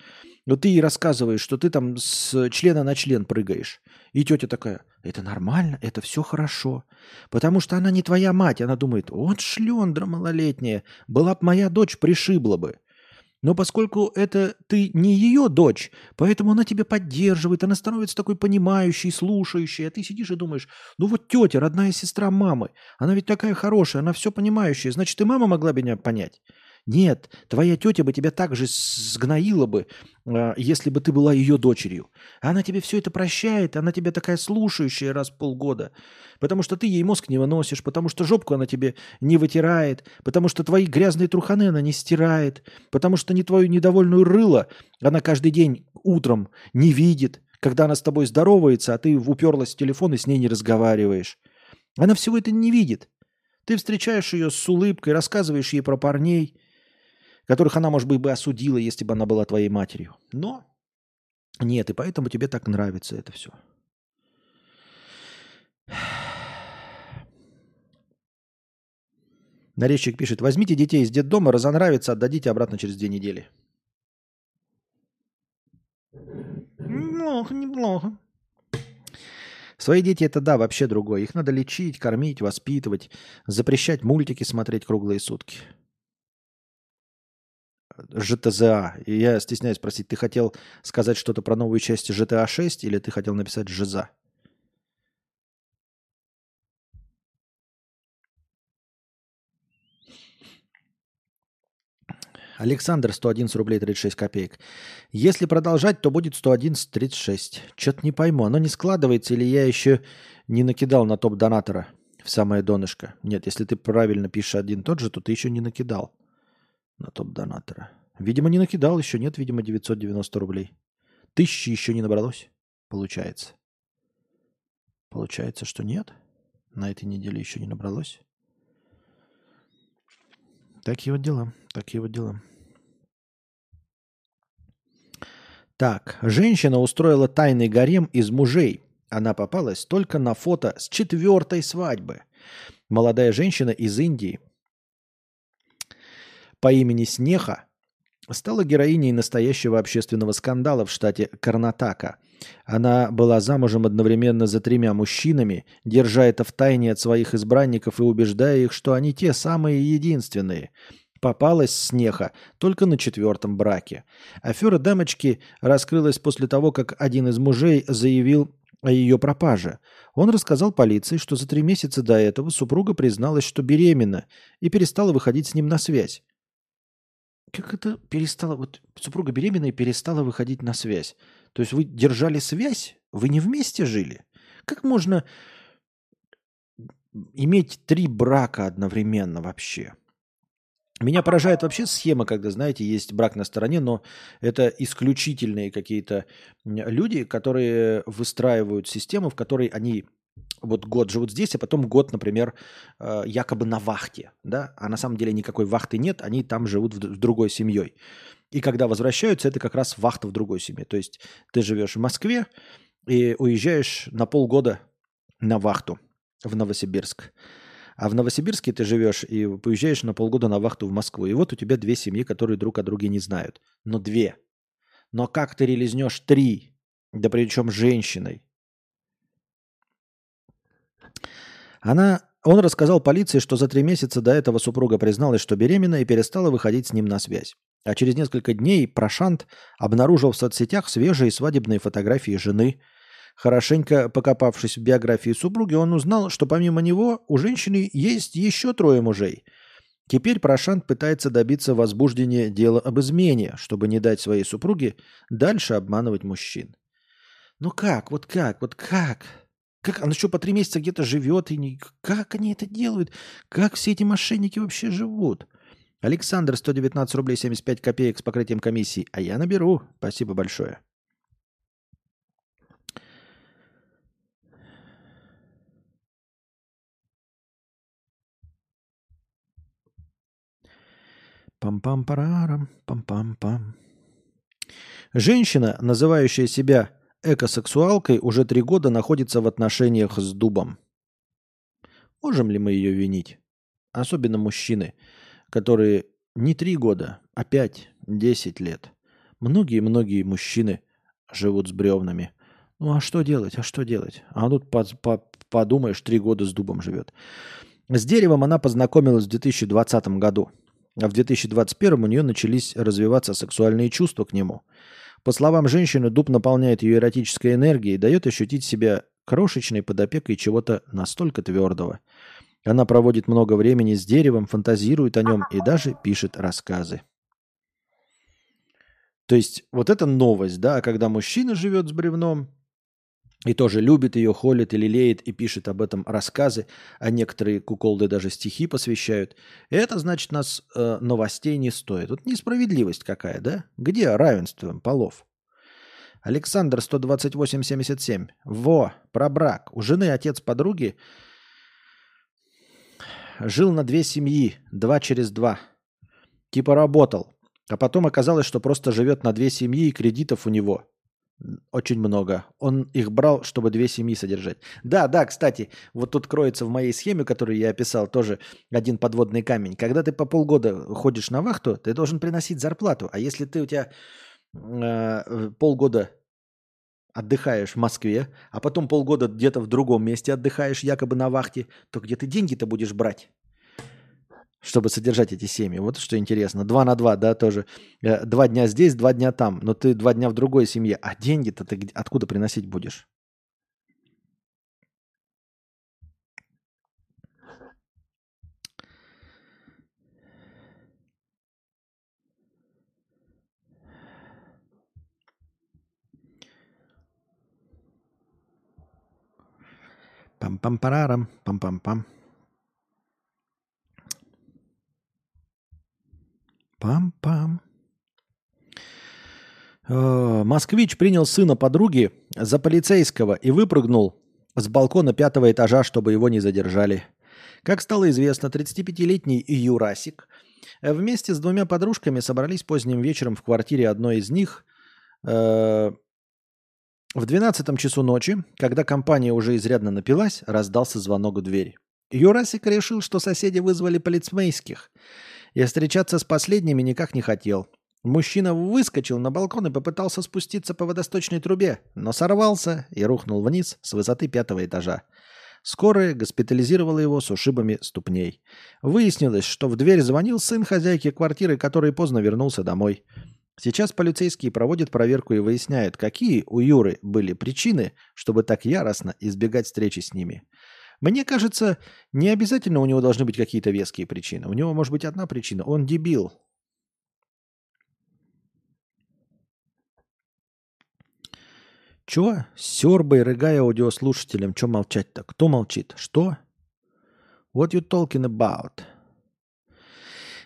S1: Вот ты ей рассказываешь, что ты там с члена на член прыгаешь. И тетя такая, это нормально, это все хорошо. Потому что она не твоя мать. Она думает, вот шлендра малолетняя, была бы моя дочь, пришибла бы. Но поскольку это ты не ее дочь, поэтому она тебя поддерживает, она становится такой понимающей, слушающей, а ты сидишь и думаешь, ну вот тетя, родная сестра мамы, она ведь такая хорошая, она все понимающая, значит, и мама могла бы меня понять. Нет, твоя тетя бы тебя так же сгноила бы, э, если бы ты была ее дочерью. Она тебе все это прощает, она тебя такая слушающая раз в полгода, потому что ты ей мозг не выносишь, потому что жопку она тебе не вытирает, потому что твои грязные труханы она не стирает, потому что не твою недовольную рыло она каждый день утром не видит, когда она с тобой здоровается, а ты уперлась в телефон и с ней не разговариваешь. Она всего это не видит. Ты встречаешь ее с улыбкой, рассказываешь ей про парней, которых она, может быть, бы осудила, если бы она была твоей матерью. Но нет, и поэтому тебе так нравится это все. Нарезчик пишет, возьмите детей из детдома, разонравится, отдадите обратно через две недели.
S4: Неплохо, неплохо.
S1: Свои дети это да, вообще другое. Их надо лечить, кормить, воспитывать, запрещать мультики смотреть круглые сутки. ЖТЗА. И я стесняюсь спросить, ты хотел сказать что-то про новую часть GTA 6 или ты хотел написать ЖЗА? Александр, 111 рублей 36 копеек. Если продолжать, то будет 111.36. Что-то не пойму, оно не складывается или я еще не накидал на топ-донатора в самое донышко? Нет, если ты правильно пишешь один тот же, то ты еще не накидал на топ-донатора. Видимо, не накидал еще. Нет, видимо, 990 рублей. Тысячи еще не набралось, получается. Получается, что нет. На этой неделе еще не набралось. Такие вот дела. Такие вот дела. Так, женщина устроила тайный гарем из мужей. Она попалась только на фото с четвертой свадьбы. Молодая женщина из Индии по имени Снеха стала героиней настоящего общественного скандала в штате Карнатака. Она была замужем одновременно за тремя мужчинами, держа это в тайне от своих избранников и убеждая их, что они те самые единственные. Попалась снеха только на четвертом браке. Афера дамочки раскрылась после того, как один из мужей заявил о ее пропаже. Он рассказал полиции, что за три месяца до этого супруга призналась, что беременна, и перестала выходить с ним на связь. Как это перестала... Вот супруга беременная перестала выходить на связь. То есть вы держали связь? Вы не вместе жили? Как можно иметь три брака одновременно вообще? Меня поражает вообще схема, когда, знаете, есть брак на стороне, но это исключительные какие-то люди, которые выстраивают систему, в которой они вот год живут здесь, а потом год, например, э, якобы на вахте, да, а на самом деле никакой вахты нет, они там живут в другой семьей. И когда возвращаются, это как раз вахта в другой семье. То есть ты живешь в Москве и уезжаешь на полгода на вахту в Новосибирск. А в Новосибирске ты живешь и поезжаешь на полгода на вахту в Москву. И вот у тебя две семьи, которые друг о друге не знают. Но две. Но как ты релизнешь три? Да причем женщиной. Она, он рассказал полиции, что за три месяца до этого супруга призналась, что беременна и перестала выходить с ним на связь. А через несколько дней Прошант обнаружил в соцсетях свежие свадебные фотографии жены. Хорошенько покопавшись в биографии супруги, он узнал, что помимо него у женщины есть еще трое мужей. Теперь Прошант пытается добиться возбуждения дела об измене, чтобы не дать своей супруге дальше обманывать мужчин. Ну как, вот как, вот как? Как она что, по три месяца где-то живет? И не... Как они это делают? Как все эти мошенники вообще живут? Александр, 119 рублей 75 копеек с покрытием комиссии. А я наберу. Спасибо большое. Пам-пам-парарам, пам-пам-пам. Женщина, называющая себя экосексуалкой уже три года находится в отношениях с дубом. Можем ли мы ее винить? Особенно мужчины, которые не три года, а пять, десять лет. Многие-многие мужчины живут с бревнами. Ну а что делать, а что делать? А тут под, по, подумаешь, три года с дубом живет. С деревом она познакомилась в 2020 году. А в 2021 у нее начались развиваться сексуальные чувства к нему – по словам женщины, дуб наполняет ее эротической энергией и дает ощутить себя крошечной под опекой чего-то настолько твердого. Она проводит много времени с деревом, фантазирует о нем и даже пишет рассказы. То есть вот это новость, да, когда мужчина живет с бревном, и тоже любит ее, холит и лелеет, и пишет об этом рассказы, а некоторые куколды даже стихи посвящают. Это значит, нас э, новостей не стоит. Вот несправедливость какая, да? Где равенство полов? Александр 128-77. Во, про брак. У жены отец подруги жил на две семьи, два через два. Типа работал. А потом оказалось, что просто живет на две семьи и кредитов у него очень много. Он их брал, чтобы две семьи содержать. Да, да, кстати, вот тут кроется в моей схеме, которую я описал, тоже один подводный камень. Когда ты по полгода ходишь на вахту, ты должен приносить зарплату. А если ты у тебя э, полгода отдыхаешь в Москве, а потом полгода где-то в другом месте отдыхаешь, якобы на вахте, то где ты деньги-то будешь брать? Чтобы содержать эти семьи. Вот что интересно. Два на два, да, тоже. Э, Два дня здесь, два дня там. Но ты два дня в другой семье. А деньги-то ты откуда приносить будешь? Пам-пам-парарам, пам-пам-пам. Пам-пам. Э, Москвич принял сына подруги за полицейского и выпрыгнул с балкона пятого этажа, чтобы его не задержали. Как стало известно, 35-летний Юрасик э, вместе с двумя подружками собрались поздним вечером в квартире одной из них э, в 12 часу ночи, когда компания уже изрядно напилась, раздался звонок в дверь. Юрасик решил, что соседи вызвали полицейских, и встречаться с последними никак не хотел. Мужчина выскочил на балкон и попытался спуститься по водосточной трубе, но сорвался и рухнул вниз с высоты пятого этажа. Скорая госпитализировала его с ушибами ступней. Выяснилось, что в дверь звонил сын хозяйки квартиры, который поздно вернулся домой. Сейчас полицейские проводят проверку и выясняют, какие у Юры были причины, чтобы так яростно избегать встречи с ними. Мне кажется, не обязательно у него должны быть какие-то веские причины. У него может быть одна причина. Он дебил. Чё? Сёрбой, рыгая аудиослушателям. Чё молчать-то? Кто молчит? Что? What you talking about?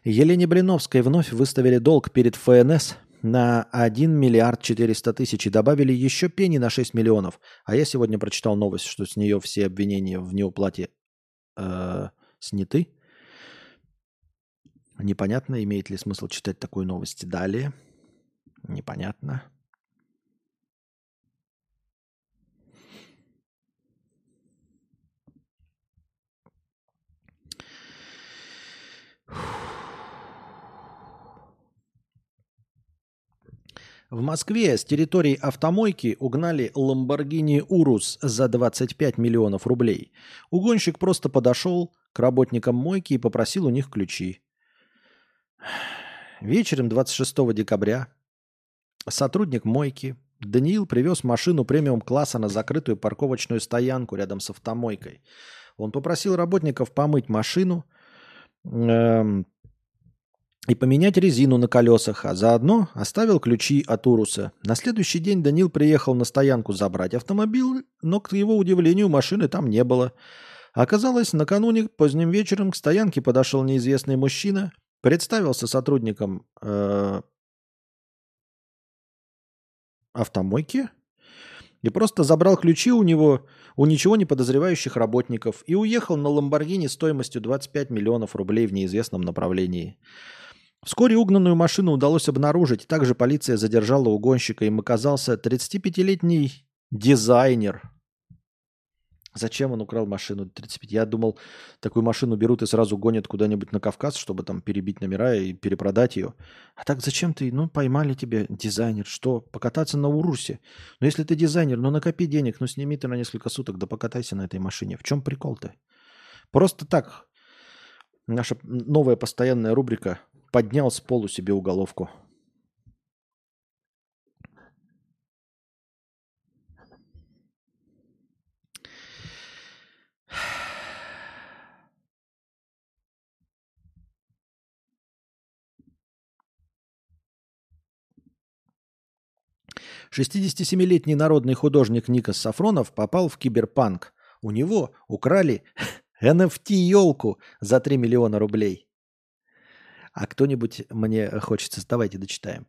S1: Елене Блиновской вновь выставили долг перед ФНС на 1 миллиард 400 тысяч и добавили еще пени на 6 миллионов. А я сегодня прочитал новость, что с нее все обвинения в неуплате э, сняты. Непонятно, имеет ли смысл читать такую новость далее. Непонятно. В Москве с территории автомойки угнали Lamborghini Урус за 25 миллионов рублей. Угонщик просто подошел к работникам мойки и попросил у них ключи. Вечером 26 декабря сотрудник мойки Даниил привез машину премиум-класса на закрытую парковочную стоянку рядом с автомойкой. Он попросил работников помыть машину, эм, и поменять резину на колесах, а заодно оставил ключи от Уруса. На следующий день Данил приехал на стоянку забрать автомобиль, но, к его удивлению, машины там не было. Оказалось, накануне поздним вечером к стоянке подошел неизвестный мужчина, представился сотрудником э, автомойки и просто забрал ключи у него, у ничего не подозревающих работников и уехал на Ламборгини стоимостью 25 миллионов рублей в неизвестном направлении. Вскоре угнанную машину удалось обнаружить. Также полиция задержала угонщика. Им оказался 35-летний дизайнер. Зачем он украл машину 35? Я думал, такую машину берут и сразу гонят куда-нибудь на Кавказ, чтобы там перебить номера и перепродать ее. А так зачем ты? Ну, поймали тебя дизайнер. Что? Покататься на Урусе? Ну, если ты дизайнер, ну накопи денег, ну сними ты на несколько суток, да покатайся на этой машине. В чем прикол-то? Просто так. Наша новая постоянная рубрика поднял с полу себе уголовку. Шестидесятисемилетний народный художник Никас Сафронов попал в киберпанк. У него украли NFT-елку за 3 миллиона рублей. А кто-нибудь мне хочется, давайте дочитаем.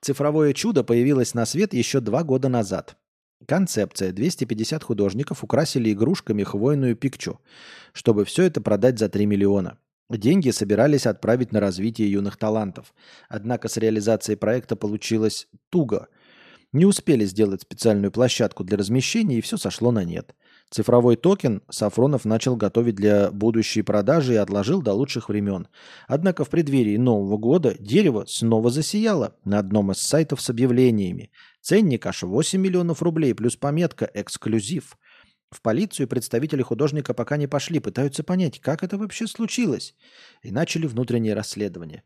S1: Цифровое чудо появилось на свет еще два года назад. Концепция. 250 художников украсили игрушками хвойную пикчу, чтобы все это продать за 3 миллиона. Деньги собирались отправить на развитие юных талантов. Однако с реализацией проекта получилось туго. Не успели сделать специальную площадку для размещения, и все сошло на нет. Цифровой токен Сафронов начал готовить для будущей продажи и отложил до лучших времен. Однако в преддверии Нового года дерево снова засияло на одном из сайтов с объявлениями. Ценник аж 8 миллионов рублей плюс пометка «Эксклюзив». В полицию представители художника пока не пошли, пытаются понять, как это вообще случилось. И начали внутреннее расследование.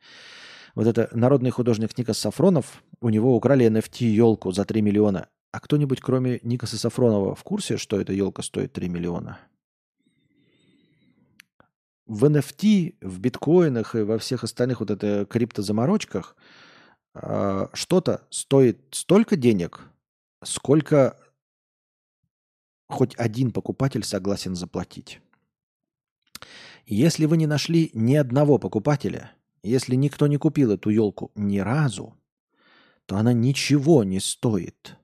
S1: Вот это народный художник Никас Сафронов, у него украли NFT-елку за 3 миллиона. А кто-нибудь, кроме Никаса Сафронова, в курсе, что эта елка стоит 3 миллиона? В NFT, в биткоинах и во всех остальных вот это криптозаморочках э, что-то стоит столько денег, сколько хоть один покупатель согласен заплатить. Если вы не нашли ни одного покупателя, если никто не купил эту елку ни разу, то она ничего не стоит.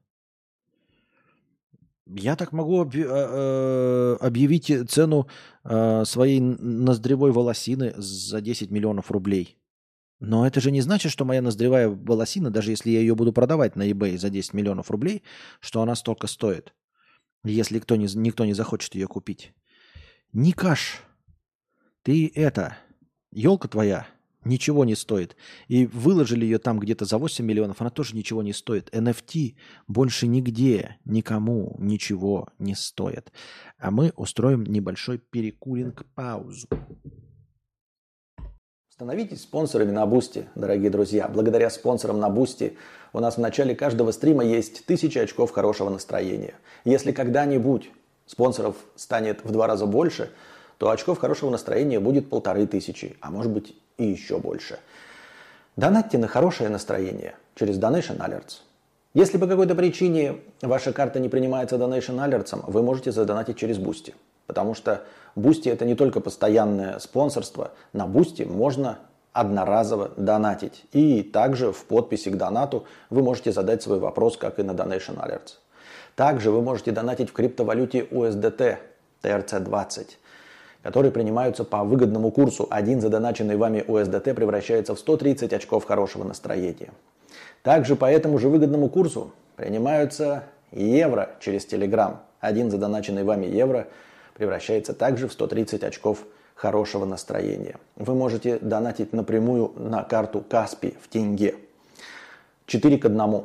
S1: Я так могу объ- э, э, объявить цену э, своей ноздревой волосины за 10 миллионов рублей. Но это же не значит, что моя ноздревая волосина, даже если я ее буду продавать на eBay за 10 миллионов рублей, что она столько стоит, если кто не, никто не захочет ее купить. Никаш, ты это, елка твоя ничего не стоит. И выложили ее там где-то за 8 миллионов, она тоже ничего не стоит. NFT больше нигде никому ничего не стоит. А мы устроим небольшой перекуринг-паузу. Становитесь спонсорами на Бусти, дорогие друзья. Благодаря спонсорам на Бусти у нас в начале каждого стрима есть тысячи очков хорошего настроения. Если когда-нибудь спонсоров станет в два раза больше, то очков хорошего настроения будет полторы тысячи, а может быть и еще больше. Донатьте на хорошее настроение через Donation Alerts. Если по какой-то причине ваша карта не принимается Donation Alerts, вы можете задонатить через Boosty. Потому что Boosty это не только постоянное спонсорство. На Boosty можно одноразово донатить. И также в подписи к донату вы можете задать свой вопрос, как и на Donation Alerts. Также вы можете донатить в криптовалюте USDT TRC20, которые принимаются по выгодному курсу. Один задоначенный вами USDT превращается в 130 очков хорошего настроения. Также по этому же выгодному курсу принимаются евро через Telegram. Один задоначенный вами евро превращается также в 130 очков хорошего настроения. Вы можете донатить напрямую на карту Каспи в тенге. 4 к 1.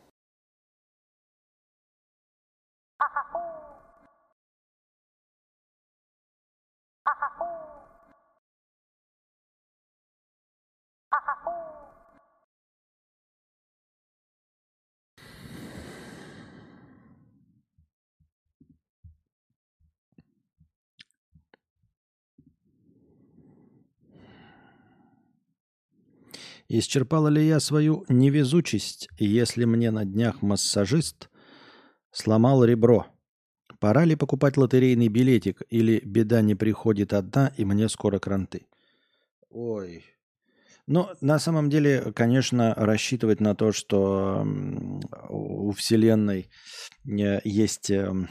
S1: Исчерпала ли я свою невезучесть, если мне на днях массажист сломал ребро, Пора ли покупать лотерейный билетик или беда не приходит одна и мне скоро кранты? Ой. Ну, на самом деле, конечно, рассчитывать на то, что у Вселенной э, есть эм,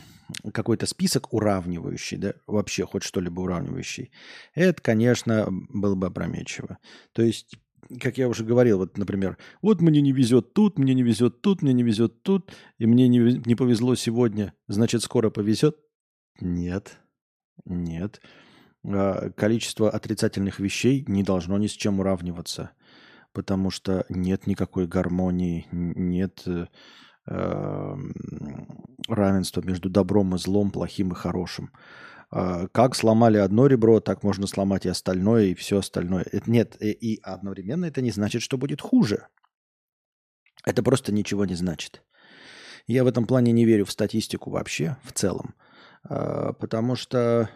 S1: какой-то список уравнивающий, да, вообще хоть что-либо уравнивающий, это, конечно, было бы опрометчиво. То есть, как я уже говорил, вот, например, вот мне не везет тут, мне не везет тут, мне не везет тут, и мне не, не повезло сегодня, значит, скоро повезет? Нет, нет. А, Количество отрицательных вещей не должно ни с чем уравниваться, потому что нет никакой гармонии, нет э, равенства между добром и злом, плохим и хорошим. А, Как сломали одно ребро, так можно сломать и остальное, и все остальное. Это нет, и, и одновременно это не значит, что будет хуже. Это просто ничего не значит. Я в этом плане не верю в статистику вообще, в целом, А, потому что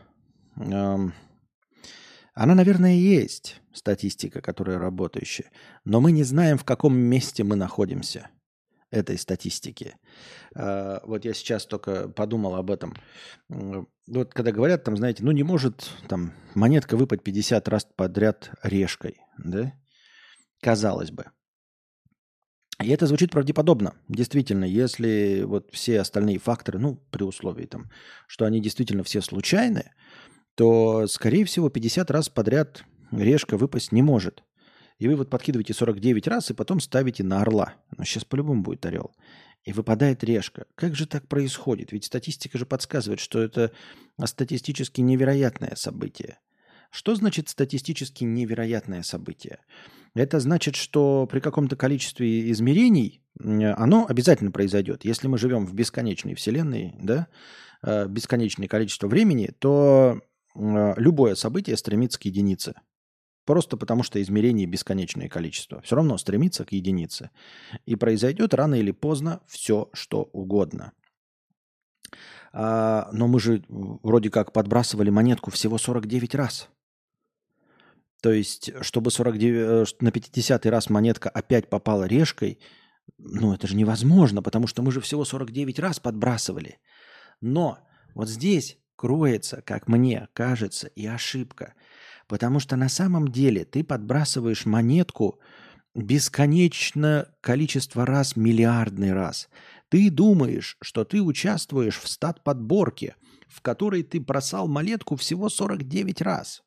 S1: она, наверное, есть, статистика, которая работающая, но мы не знаем, в каком месте мы находимся этой статистики. А, Вот я сейчас только подумал об этом. Вот когда говорят, там, знаете, ну не может там монетка выпасть 50 раз подряд решкой, да? Казалось бы. И это звучит правдеподобно. Действительно, если вот все остальные факторы, ну, при условии там, что они действительно все случайны, то, скорее всего, 50 раз подряд решка выпасть не может. И вы вот подкидываете 49 раз и потом ставите на орла. Но сейчас по-любому будет орел. И выпадает решка. Как же так происходит? Ведь статистика же подсказывает, что это статистически невероятное событие. Что значит статистически невероятное событие? Это значит, что при каком-то количестве измерений оно обязательно произойдет. Если мы живем в бесконечной вселенной, да, э, бесконечное количество времени, то э, любое событие стремится к единице. Просто потому, что измерений бесконечное количество. Все равно стремится к единице. И произойдет рано или поздно все, что угодно. А, но мы же вроде как подбрасывали монетку всего 49 раз. То есть, чтобы 49, э, на 50 раз монетка опять попала решкой, ну это же невозможно, потому что мы же всего 49 раз подбрасывали. Но вот здесь кроется, как мне кажется, и ошибка. Потому что на самом деле ты подбрасываешь монетку бесконечно количество раз, миллиардный раз. Ты думаешь, что ты участвуешь в стат-подборке, в которой ты бросал монетку всего 49 раз.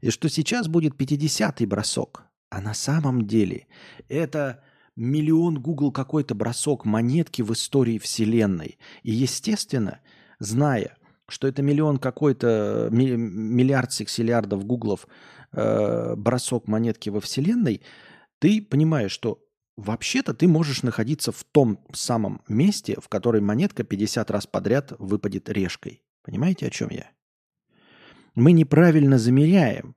S1: И что сейчас будет 50-й бросок. А на самом деле это миллион Google какой-то бросок монетки в истории Вселенной. И естественно, зная, что это миллион какой-то, ми- миллиард сексиллиардов гуглов э, бросок монетки во Вселенной, ты понимаешь, что вообще-то ты можешь находиться в том самом месте, в которой монетка 50 раз подряд выпадет решкой. Понимаете, о чем я? Мы неправильно замеряем.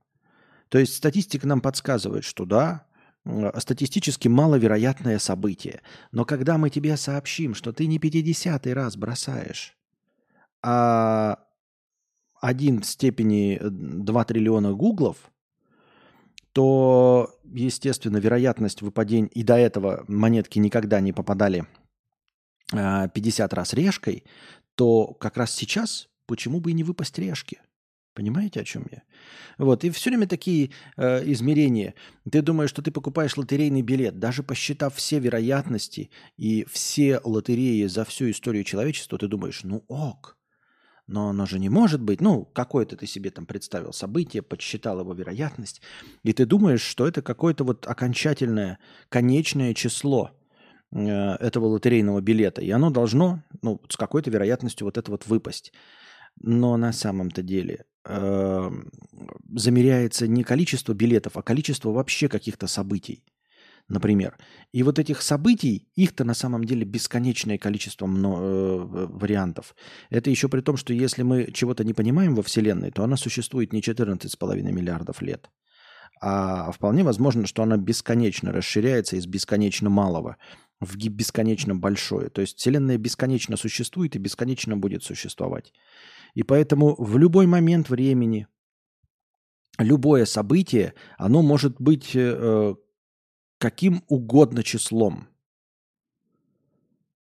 S1: То есть статистика нам подсказывает, что да, м, статистически маловероятное событие. Но когда мы тебе сообщим, что ты не 50 раз бросаешь, а один в степени э, 2 триллиона гуглов, то, естественно, вероятность выпадения, и до этого монетки никогда не попадали а, 50 раз решкой, то как раз сейчас почему бы и не выпасть решки? Понимаете, о чем я? Вот, и все время такие э, измерения. Ты думаешь, что ты покупаешь лотерейный билет, даже посчитав все вероятности и все лотереи за всю историю человечества, ты думаешь, ну ок, но оно же не может быть. Ну, какое-то ты себе там представил событие, подсчитал его вероятность, и ты думаешь, что это какое-то вот окончательное, конечное число э, этого лотерейного билета, и оно должно, ну, с какой-то вероятностью вот это вот выпасть. Но на самом-то деле э, замеряется не количество билетов, а количество вообще каких-то событий, например. И вот этих событий, их-то на самом деле бесконечное количество э, вариантов. Это еще при том, что если мы чего-то не понимаем во Вселенной, то она существует не 14,5 миллиардов лет, а вполне возможно, что она бесконечно расширяется из бесконечно малого в бесконечно большое. То есть Вселенная бесконечно существует и бесконечно будет существовать. И поэтому в любой момент времени, любое событие, оно может быть э, каким угодно числом.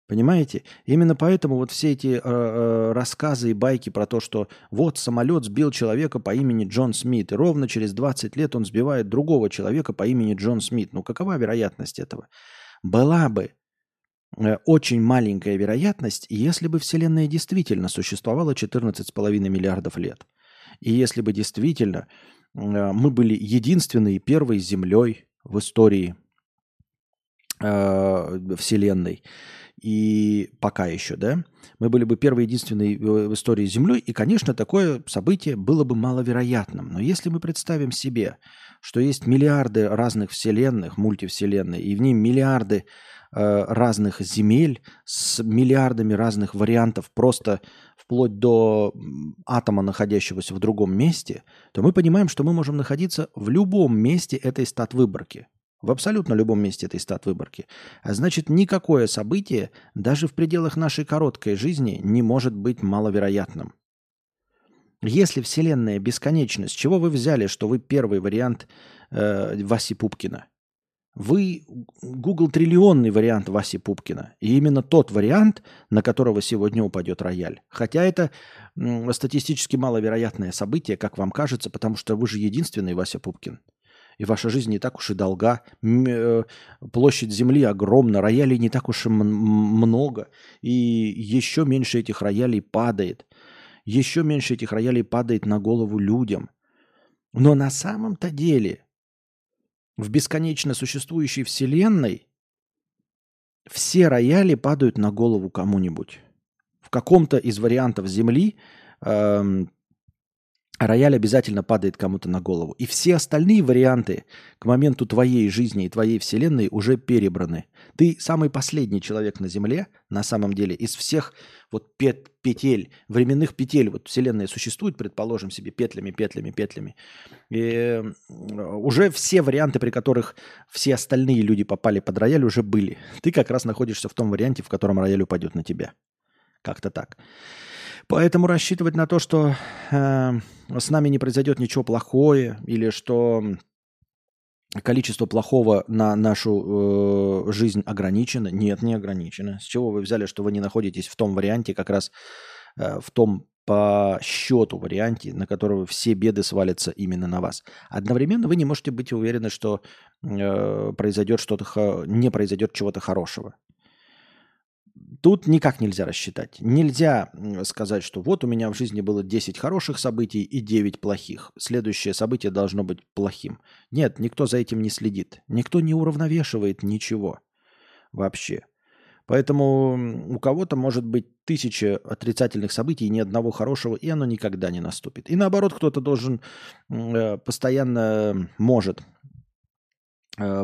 S1: Понимаете? Именно поэтому вот все эти э, э, рассказы и байки про то, что вот самолет сбил человека по имени Джон Смит, и ровно через 20 лет он сбивает другого человека по имени Джон Смит. Ну какова вероятность этого? Была бы э, очень маленькая вероятность, если бы Вселенная действительно существовала 14,5 миллиардов лет. И если бы действительно э, мы были единственной и первой Землей в истории э, Вселенной, и пока еще, да, мы были бы первой единственной в истории Землей, и, конечно, такое событие было бы маловероятным. Но если мы представим себе, что есть миллиарды разных вселенных, мультивселенной, и в ней миллиарды э, разных земель с миллиардами разных вариантов, просто вплоть до атома, находящегося в другом месте, то мы понимаем, что мы можем находиться в любом месте этой стат-выборки – в абсолютно любом месте этой стат-выборки. А значит, никакое событие, даже в пределах нашей короткой жизни, не может быть маловероятным. Если Вселенная бесконечна, с чего вы взяли, что вы первый вариант э, Васи Пупкина? Вы Google триллионный вариант Васи Пупкина. И именно тот вариант, на которого сегодня упадет рояль. Хотя это м, статистически маловероятное событие, как вам кажется, потому что вы же единственный Вася Пупкин и ваша жизнь не так уж и долга. Э, площадь Земли огромна, роялей не так уж и много, и еще меньше этих роялей падает. Еще меньше этих роялей падает на голову людям. Но на самом-то деле в бесконечно существующей Вселенной все рояли падают на голову кому-нибудь. В каком-то из вариантов Земли эм, рояль обязательно падает кому-то на голову. И все остальные варианты к моменту твоей жизни и твоей вселенной уже перебраны. Ты самый последний человек на Земле, на самом деле, из всех вот пет, петель, временных петель, вот вселенная существует, предположим себе, петлями, петлями, петлями. И уже все варианты, при которых все остальные люди попали под рояль, уже были. Ты как раз находишься в том варианте, в котором рояль упадет на тебя. Как-то так. Поэтому рассчитывать на то, что э, с нами не произойдет ничего плохое или что количество плохого на нашу э, жизнь ограничено, нет, не ограничено. С чего вы взяли, что вы не находитесь в том варианте, как раз э, в том по счету варианте, на которого все беды свалятся именно на вас. Одновременно вы не можете быть уверены, что э, произойдет что-то, не произойдет чего-то хорошего. Тут никак нельзя рассчитать. Нельзя сказать, что вот у меня в жизни было 10 хороших событий и 9 плохих. Следующее событие должно быть плохим. Нет, никто за этим не следит. Никто не уравновешивает ничего вообще. Поэтому у кого-то может быть тысяча отрицательных событий и ни одного хорошего, и оно никогда не наступит. И наоборот, кто-то должен э, постоянно, может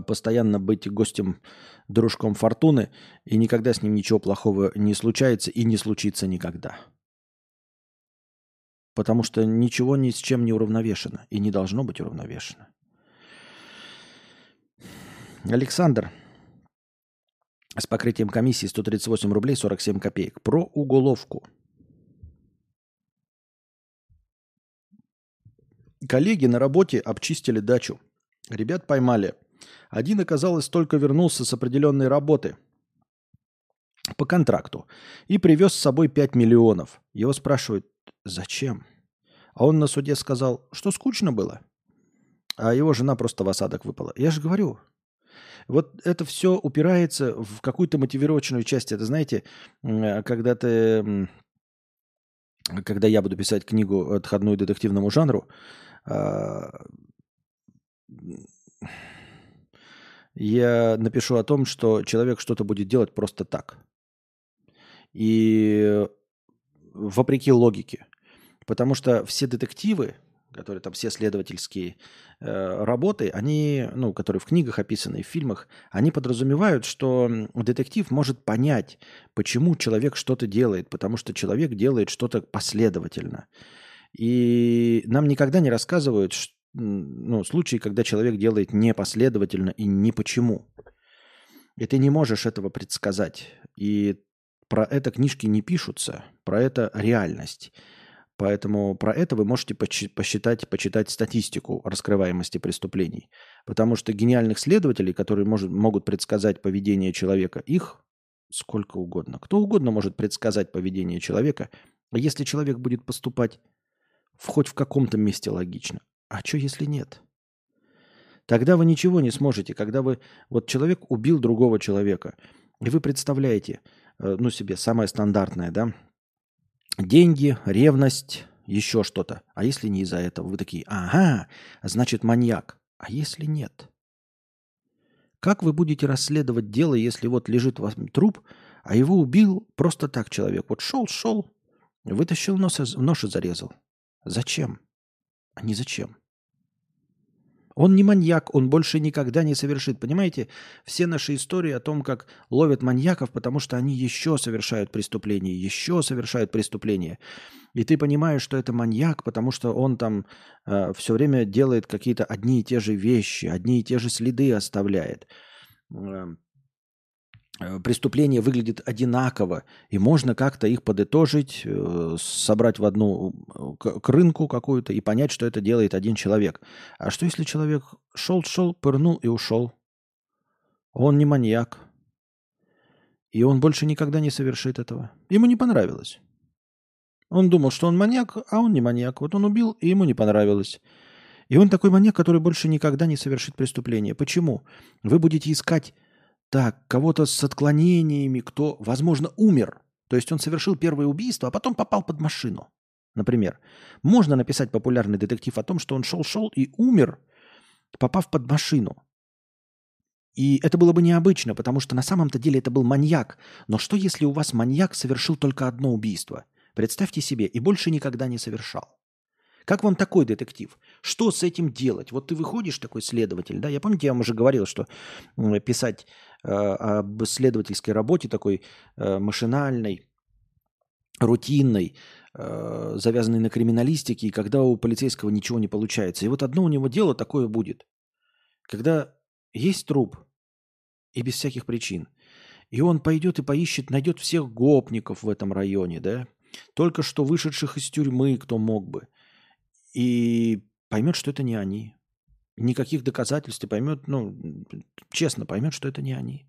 S1: постоянно быть гостем дружком фортуны, и никогда с ним ничего плохого не случается и не случится никогда. Потому что ничего ни с чем не уравновешено и не должно быть уравновешено. Александр с покрытием комиссии 138 рублей 47 копеек. Про уголовку. Коллеги на работе обчистили дачу. Ребят поймали. Один, оказалось, только вернулся с определенной работы по контракту и привез с собой 5 миллионов. Его спрашивают, зачем? А он на суде сказал, что скучно было. А его жена просто в осадок выпала. Я же говорю, вот это все упирается в какую-то мотивировочную часть. Это, знаете, когда ты когда я буду писать книгу отходную детективному жанру, а, я напишу о том, что человек что-то будет делать просто так. И вопреки логике. Потому что все детективы, которые там все следовательские э, работы, они, ну, которые в книгах описаны, в фильмах, они подразумевают, что детектив может понять, почему человек что-то делает, потому что человек делает что-то последовательно. И нам никогда не рассказывают, ну, случаи, когда человек делает непоследовательно и не почему. И ты не можешь этого предсказать. И про это книжки не пишутся, про это реальность. Поэтому про это вы можете посчитать, почитать статистику раскрываемости преступлений. Потому что гениальных следователей, которые может, могут предсказать поведение человека, их сколько угодно. Кто угодно может предсказать поведение человека, если человек будет поступать в хоть в каком-то месте логично. А что, если нет? Тогда вы ничего не сможете, когда вы... Вот человек убил другого человека, и вы представляете, э, ну, себе самое стандартное, да, деньги, ревность, еще что-то. А если не из-за этого? Вы такие, ага, значит маньяк. А если нет? Как вы будете расследовать дело, если вот лежит у вас труп, а его убил просто так человек? Вот шел, шел, вытащил нос, нож и зарезал. Зачем? А не зачем. Он не маньяк, он больше никогда не совершит. Понимаете, все наши истории о том, как ловят маньяков, потому что они еще совершают преступления, еще совершают преступления. И ты понимаешь, что это маньяк, потому что он там все время делает какие-то одни и те же вещи, одни и те же следы оставляет. Э, э, преступления выглядят одинаково, и можно как-то их подытожить, э, собрать в одну э, к рынку какую-то и понять, что это делает один человек. А что если человек шел-шел, пырнул и ушел? Он не маньяк. И он больше никогда не совершит этого. Ему не понравилось. Он думал, что он маньяк, а он не маньяк. Вот он убил, и ему не понравилось. И он такой маньяк, который больше никогда не совершит преступление. Почему? Вы будете искать так, кого-то с отклонениями, кто, возможно, умер. То есть он совершил первое убийство, а потом попал под машину. Например, можно написать популярный детектив о том, что он шел-шел и умер, попав под машину. И это было бы необычно, потому что на самом-то деле это был маньяк. Но что если у вас маньяк совершил только одно убийство? Представьте себе, и больше никогда не совершал. Как вам такой детектив? Что с этим делать? Вот ты выходишь такой следователь, да? Я помните, я вам уже говорил, что писать об исследовательской работе такой э, машинальной, рутинной, э, завязанной на криминалистике, и когда у полицейского ничего не получается. И вот одно у него дело такое будет. Когда есть труп, и без всяких причин, и он пойдет и поищет, найдет всех гопников в этом районе, да, только что вышедших из тюрьмы, кто мог бы, и поймет, что это не они. Никаких доказательств и поймет, ну, честно поймет, что это не они.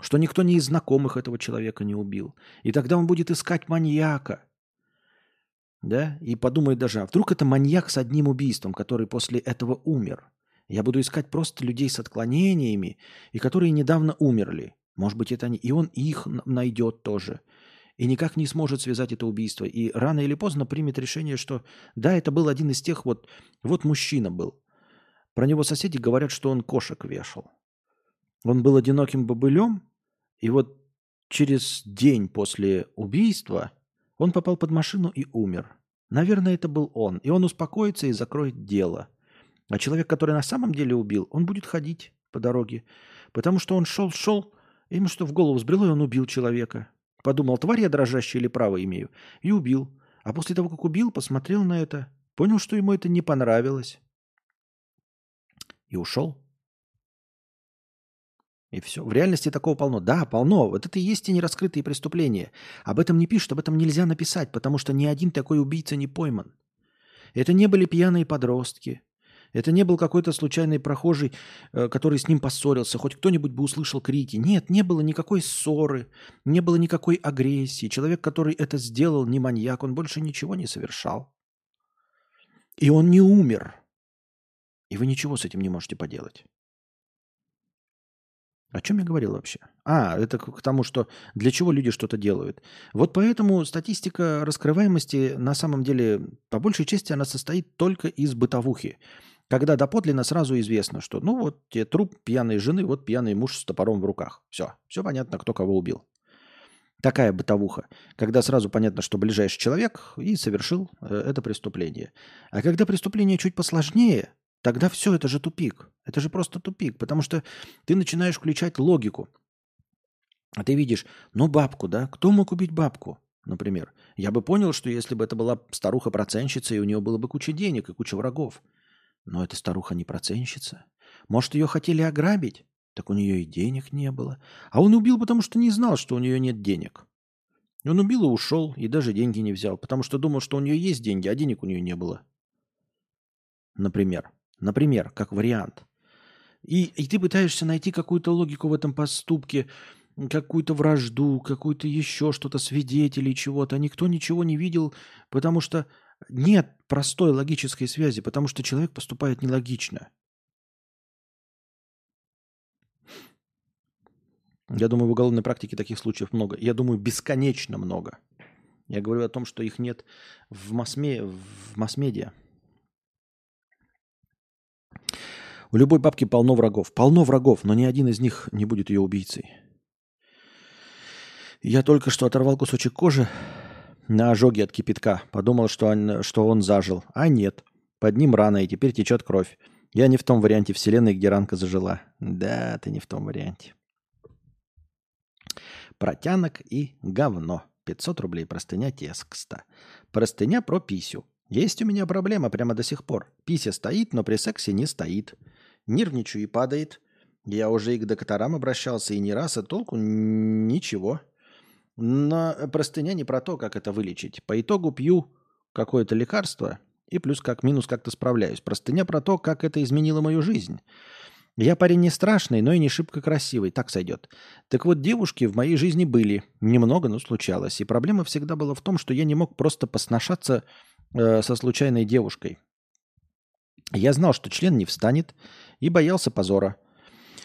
S1: Что никто не из знакомых этого человека не убил. И тогда он будет искать маньяка. Да? И подумает даже, а вдруг это маньяк с одним убийством, который после этого умер. Я буду искать просто людей с отклонениями, и которые недавно умерли. Может быть, это они. И он их найдет тоже. И никак не сможет связать это убийство. И рано или поздно примет решение, что да, это был один из тех вот... Вот мужчина был. Про него соседи говорят, что он кошек вешал. Он был одиноким бобылем, и вот через день после убийства он попал под машину и умер. Наверное, это был он. И он успокоится и закроет дело. А человек, который на самом деле убил, он будет ходить по дороге. Потому что он шел-шел, ему что в голову сбрело, и он убил человека. Подумал, тварь я дрожащая или право имею. И убил. А после того, как убил, посмотрел на это, понял, что ему это не понравилось. И ушел. И все. В реальности такого полно. Да, полно. Вот это и есть те нераскрытые преступления. Об этом не пишут, об этом нельзя написать, потому что ни один такой убийца не пойман. Это не были пьяные подростки. Это не был какой-то случайный прохожий, э, который с ним поссорился. Хоть кто-нибудь бы услышал крики. Нет, не было никакой ссоры, не было никакой агрессии. Человек, который это сделал, не маньяк, он больше ничего не совершал. И он не умер. И вы ничего с этим не можете поделать. О чем я говорил вообще? А, это к тому, что для чего люди что-то делают. Вот поэтому статистика раскрываемости на самом деле, по большей части, она состоит только из бытовухи. Когда доподлинно сразу известно, что ну вот тебе труп пьяной жены, вот пьяный муж с топором в руках. Все, все понятно, кто кого убил. Такая бытовуха, когда сразу понятно, что ближайший человек и совершил э, это преступление. А когда преступление чуть посложнее, тогда все, это же тупик. Это же просто тупик, потому что ты начинаешь включать логику. А ты видишь, ну бабку, да? Кто мог убить бабку, например? Я бы понял, что если бы это была старуха-проценщица, и у нее было бы куча денег и куча врагов. Но эта старуха не проценщица. Может, ее хотели ограбить? Так у нее и денег не было. А он убил, потому что не знал, что у нее нет денег. Он убил и ушел, и даже деньги не взял, потому что думал, что у нее есть деньги, а денег у нее не было. Например. Например, как вариант. И, и ты пытаешься найти какую-то логику в этом поступке, какую-то вражду, какую-то еще что-то, свидетелей чего-то. Никто ничего не видел, потому что нет простой логической связи, потому что человек поступает нелогично. Я думаю, в уголовной практике таких случаев много. Я думаю, бесконечно много. Я говорю о том, что их нет в, масс-ме- в масс-медиа. У любой бабки полно врагов. Полно врагов, но ни один из них не будет ее убийцей. Я только что оторвал кусочек кожи на ожоге от кипятка. Подумал, что он, что он зажил. А нет. Под ним рана, и теперь течет кровь. Я не в том варианте вселенной, где ранка зажила. Да, ты не в том варианте. Протянок и говно. 500 рублей простыня текста. Простыня про писю. Есть у меня проблема прямо до сих пор. Пися стоит, но при сексе не стоит. Нервничаю и падает. Я уже и к докторам обращался, и не раз, а толку ничего. Но простыня не про то, как это вылечить. По итогу пью какое-то лекарство, и плюс как минус как-то справляюсь. Простыня про то, как это изменило мою жизнь. Я парень не страшный, но и не шибко красивый, так сойдет. Так вот, девушки в моей жизни были. Немного, но случалось. И проблема всегда была в том, что я не мог просто посношаться э, со случайной девушкой. Я знал, что член не встанет, и боялся позора.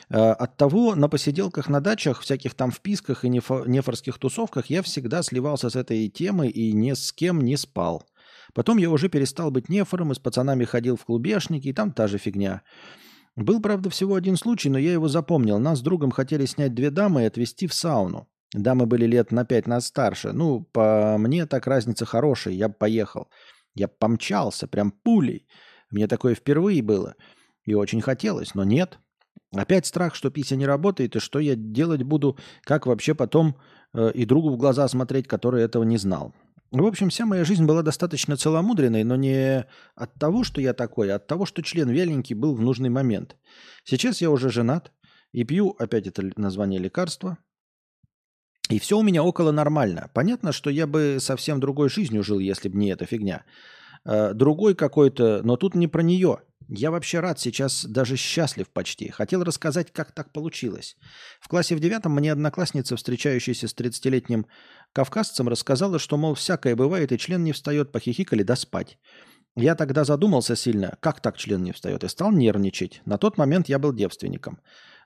S1: Э, Оттого на посиделках на дачах, всяких там вписках и нефо- нефорских тусовках я всегда сливался с этой темой и ни с кем не спал. Потом я уже перестал быть нефором и с пацанами ходил в клубешники, и там та же фигня. Был, правда, всего один случай, но я его запомнил. Нас с другом хотели снять две дамы и отвезти в сауну. Дамы были лет на пять нас старше. Ну, по мне так разница хорошая, я бы поехал. Я помчался, прям пулей. Мне такое впервые было. И очень хотелось, но нет. Опять страх, что пися не работает, и что я делать буду, как вообще потом э, и другу в глаза смотреть, который этого не знал. В общем, вся моя жизнь была достаточно целомудренной, но не от того, что я такой, а от того, что член вяленький был в нужный момент. Сейчас я уже женат и пью, опять это название лекарства, и все у меня около нормально. Понятно, что я бы совсем другой жизнью жил, если бы не эта фигня. Э, Другой какой-то, но тут не про нее. Я вообще рад, сейчас даже счастлив почти. Хотел рассказать, как так получилось. В классе в девятом мне одноклассница, встречающаяся с 30-летним кавказцем, рассказала, что, мол, всякое бывает, и член не встает, похихикали да спать. Я тогда задумался сильно, как так член не встает, и стал нервничать. На тот момент я был девственником.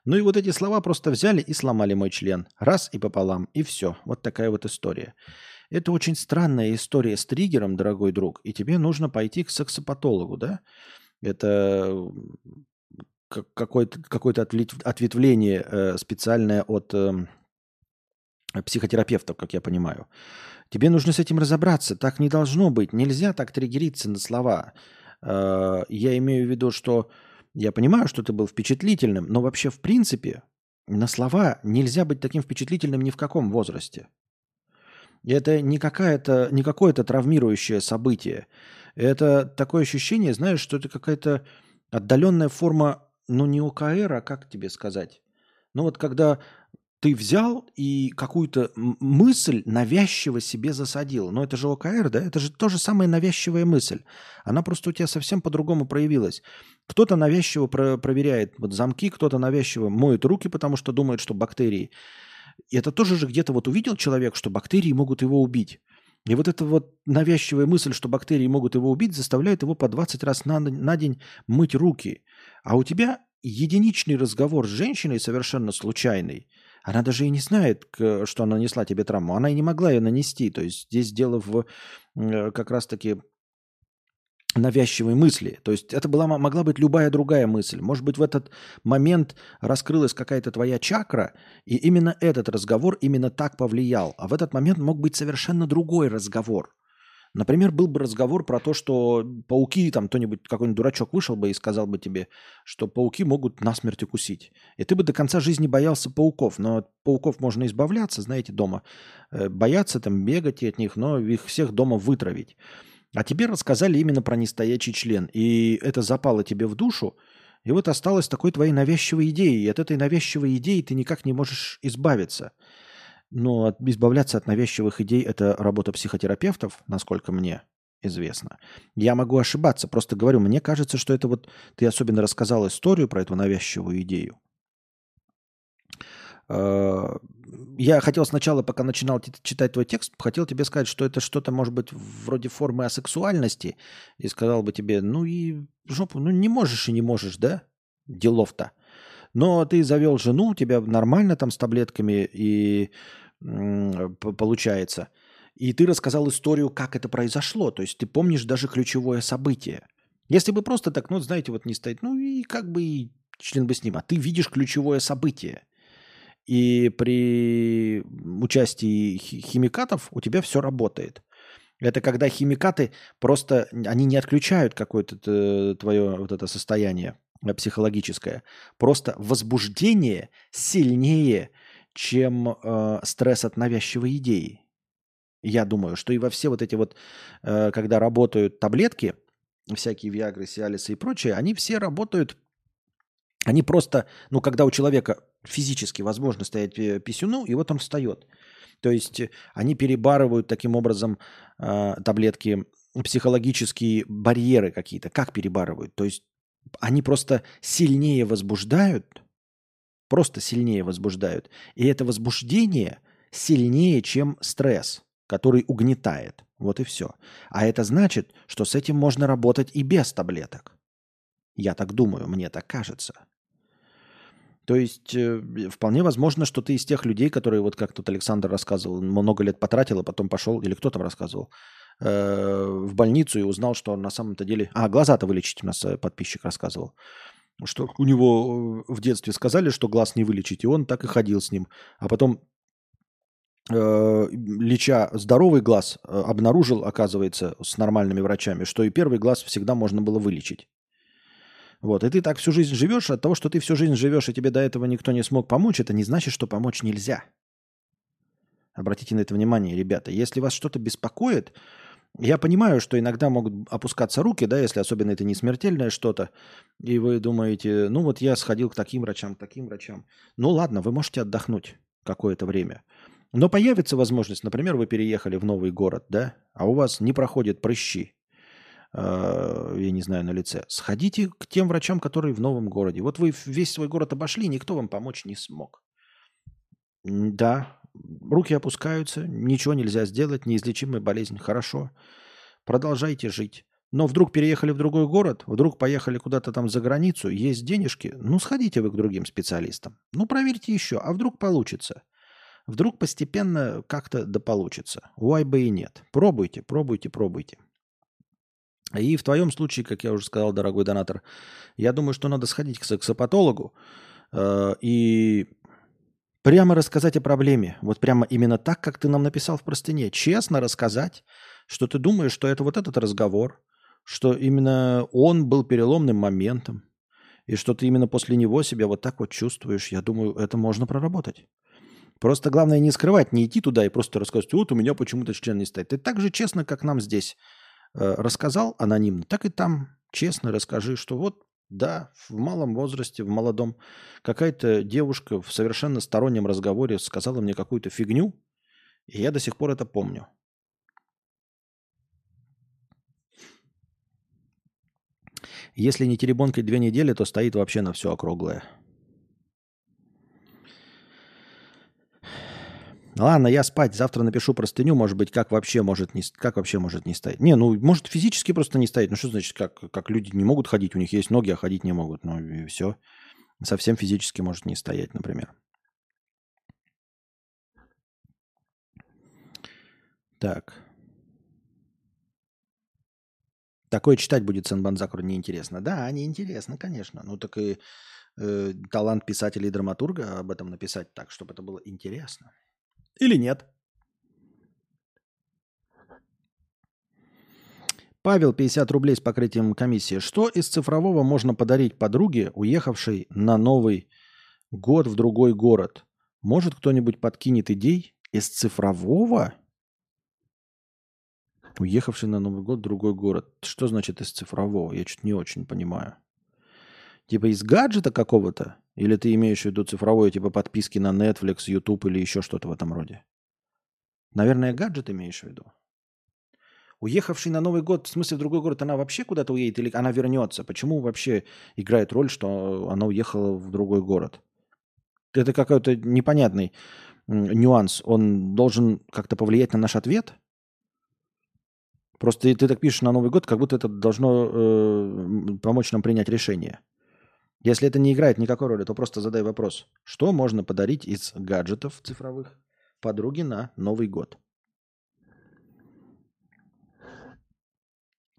S1: Ну и вот эти слова просто взяли и сломали мой член. Раз и пополам, и все. Вот такая вот история. Это очень странная история с триггером, дорогой друг, и тебе нужно пойти к сексопатологу, да? Это как- какое-то какое ответвление э, специальное от эм, психотерапевтов, как я понимаю. Тебе нужно с этим разобраться. Так не должно быть. Нельзя так триггериться на слова. Э, Я имею в виду, что я понимаю, что ты был впечатлительным, но вообще в принципе на слова нельзя быть таким впечатлительным ни в каком возрасте. Это не, какая-то, не какое-то травмирующее событие. Это такое ощущение, знаешь, что это какая-то отдаленная форма, ну не ОКР, а как тебе сказать? Ну вот когда ты взял и какую-то мысль навязчиво себе засадил. Но это же ОКР, да? Это же тоже самая навязчивая мысль. Она просто у тебя совсем по-другому проявилась. Кто-то навязчиво про- проверяет вот замки, кто-то навязчиво моет руки, потому что думает, что бактерии. Это тоже же где-то вот увидел человек, что бактерии могут его убить. И вот эта вот навязчивая мысль, что бактерии могут его убить, заставляет его по 20 раз на, на день мыть руки. А у тебя единичный разговор с женщиной совершенно случайный. Она даже и не знает, что она нанесла тебе травму. Она и не могла ее нанести. То есть здесь дело в э, как раз-таки навязчивой мысли. То есть это была, могла быть любая другая мысль. Может быть, в этот момент раскрылась какая-то твоя чакра, и именно этот разговор именно так повлиял. А в этот момент мог быть совершенно другой разговор. Например, был бы разговор про то, что пауки, там кто-нибудь, какой-нибудь дурачок вышел бы и сказал бы тебе, что пауки могут насмерть укусить. И ты бы до конца жизни боялся пауков. Но от пауков можно избавляться, знаете, дома. Э, Бояться там, бегать от них, но их всех дома вытравить. А тебе рассказали именно про нестоячий член. И это запало тебе в душу, и вот осталось такой твоей навязчивой идеей. И от этой навязчивой идеи ты никак не можешь избавиться. Но избавляться от навязчивых идей – это работа психотерапевтов, насколько мне известно. Я могу ошибаться, просто говорю, мне кажется, что это вот... Ты особенно рассказал историю про эту навязчивую идею. Э, Я хотел сначала, пока начинал читать твой текст, хотел тебе сказать, что это что-то может быть вроде формы асексуальности. И сказал бы тебе, ну и жопу, ну не можешь и не можешь, да? Делов-то. Но ты завел жену, у тебя нормально там с таблетками и получается. И ты рассказал историю, как это произошло. То есть ты помнишь даже ключевое событие. Если бы просто так, ну, знаете, вот не стоит, ну и как бы и член бы с ним. А ты видишь ключевое событие. И при участии хи- химикатов у тебя все работает. Это когда химикаты просто, они не отключают какое-то твое вот это состояние э, психологическое. Просто возбуждение сильнее, чем э, стресс от навязчивой идеи. Я думаю, что и во все вот эти вот, э, когда работают таблетки, всякие Виагры, Сиалисы и прочее, они все работают, они просто, ну, когда у человека физически возможно стоять э, писюну, и вот он встает. То есть э, они перебарывают таким образом э, таблетки психологические барьеры какие-то. Как перебарывают? То есть они просто сильнее возбуждают, просто сильнее возбуждают. И это возбуждение сильнее, чем стресс, который угнетает. Вот и все. А это значит, что с этим можно работать и без таблеток. Я так думаю, мне так кажется. То есть э, вполне возможно, что ты из тех людей, которые, вот как тут Александр рассказывал, много лет потратил, а потом пошел, или кто там рассказывал, э, в больницу и узнал, что на самом-то деле... А, глаза-то вылечить у нас э, подписчик рассказывал. Что у него в детстве сказали, что глаз не вылечить, и он так и ходил с ним. А потом, леча здоровый глаз, обнаружил, оказывается, с нормальными врачами, что и первый глаз всегда можно было вылечить. Вот, и ты так всю жизнь живешь, от того, что ты всю жизнь живешь, и тебе до этого никто не смог помочь, это не значит, что помочь нельзя. Обратите на это внимание, ребята. Если вас что-то беспокоит, я понимаю, что иногда могут опускаться руки, да, если особенно это не смертельное что-то, и вы думаете, ну вот я сходил к таким врачам, к таким врачам. Ну ладно, вы можете отдохнуть какое-то время. Но появится возможность, например, вы переехали в новый город, да, а у вас не проходят прыщи, э, я не знаю, на лице. Сходите к тем врачам, которые в новом городе. Вот вы весь свой город обошли, никто вам помочь не смог. Да, руки опускаются, ничего нельзя сделать, неизлечимая болезнь. Хорошо, продолжайте жить. Но вдруг переехали в другой город, вдруг поехали куда-то там за границу, есть денежки, ну сходите вы к другим специалистам. Ну проверьте еще, а вдруг получится. Вдруг постепенно как-то да получится. Why бы и нет. Пробуйте, пробуйте, пробуйте. И в твоем случае, как я уже сказал, дорогой донатор, я думаю, что надо сходить к сексопатологу э, и прямо рассказать о проблеме. Вот прямо именно так, как ты нам написал в простыне. Честно рассказать, что ты думаешь, что это вот этот разговор, что именно он был переломным моментом, и что ты именно после него себя вот так вот чувствуешь. Я думаю, это можно проработать. Просто главное не скрывать, не идти туда и просто рассказывать, вот у меня почему-то член не стоит. Ты так же честно, как нам здесь рассказал анонимно, так и там честно расскажи, что вот да, в малом возрасте, в молодом, какая-то девушка в совершенно стороннем разговоре сказала мне какую-то фигню, и я до сих пор это помню. Если не теребонкой две недели, то стоит вообще на все округлое. Ладно, я спать. Завтра напишу простыню, может быть, как вообще может не, как вообще может не стоять. Не, ну, может, физически просто не стоять. Ну, что значит, как, как люди не могут ходить, у них есть ноги, а ходить не могут. Ну, и все. Совсем физически может не стоять, например. Так. Такое читать будет Сен-Банзакуру неинтересно. Да, неинтересно, конечно. Ну, так и э, талант писателя и драматурга об этом написать так, чтобы это было интересно. Или нет? Павел, 50 рублей с покрытием комиссии. Что из цифрового можно подарить подруге, уехавшей на Новый год в другой город? Может, кто-нибудь подкинет идей из цифрового? Уехавший на Новый год в другой город. Что значит из цифрового? Я что-то не очень понимаю. Типа из гаджета какого-то? Или ты имеешь в виду цифровое, типа подписки на Netflix, YouTube или еще что-то в этом роде? Наверное, гаджет имеешь в виду? Уехавший на Новый год, в смысле в другой город, она вообще куда-то уедет или она вернется? Почему вообще играет роль, что она уехала в другой город? Это какой-то непонятный нюанс. Он должен как-то повлиять на наш ответ? Просто ты так пишешь на Новый год, как будто это должно э, помочь нам принять решение. Если это не играет никакой роли, то просто задай вопрос. Что можно подарить из гаджетов цифровых подруге на Новый год?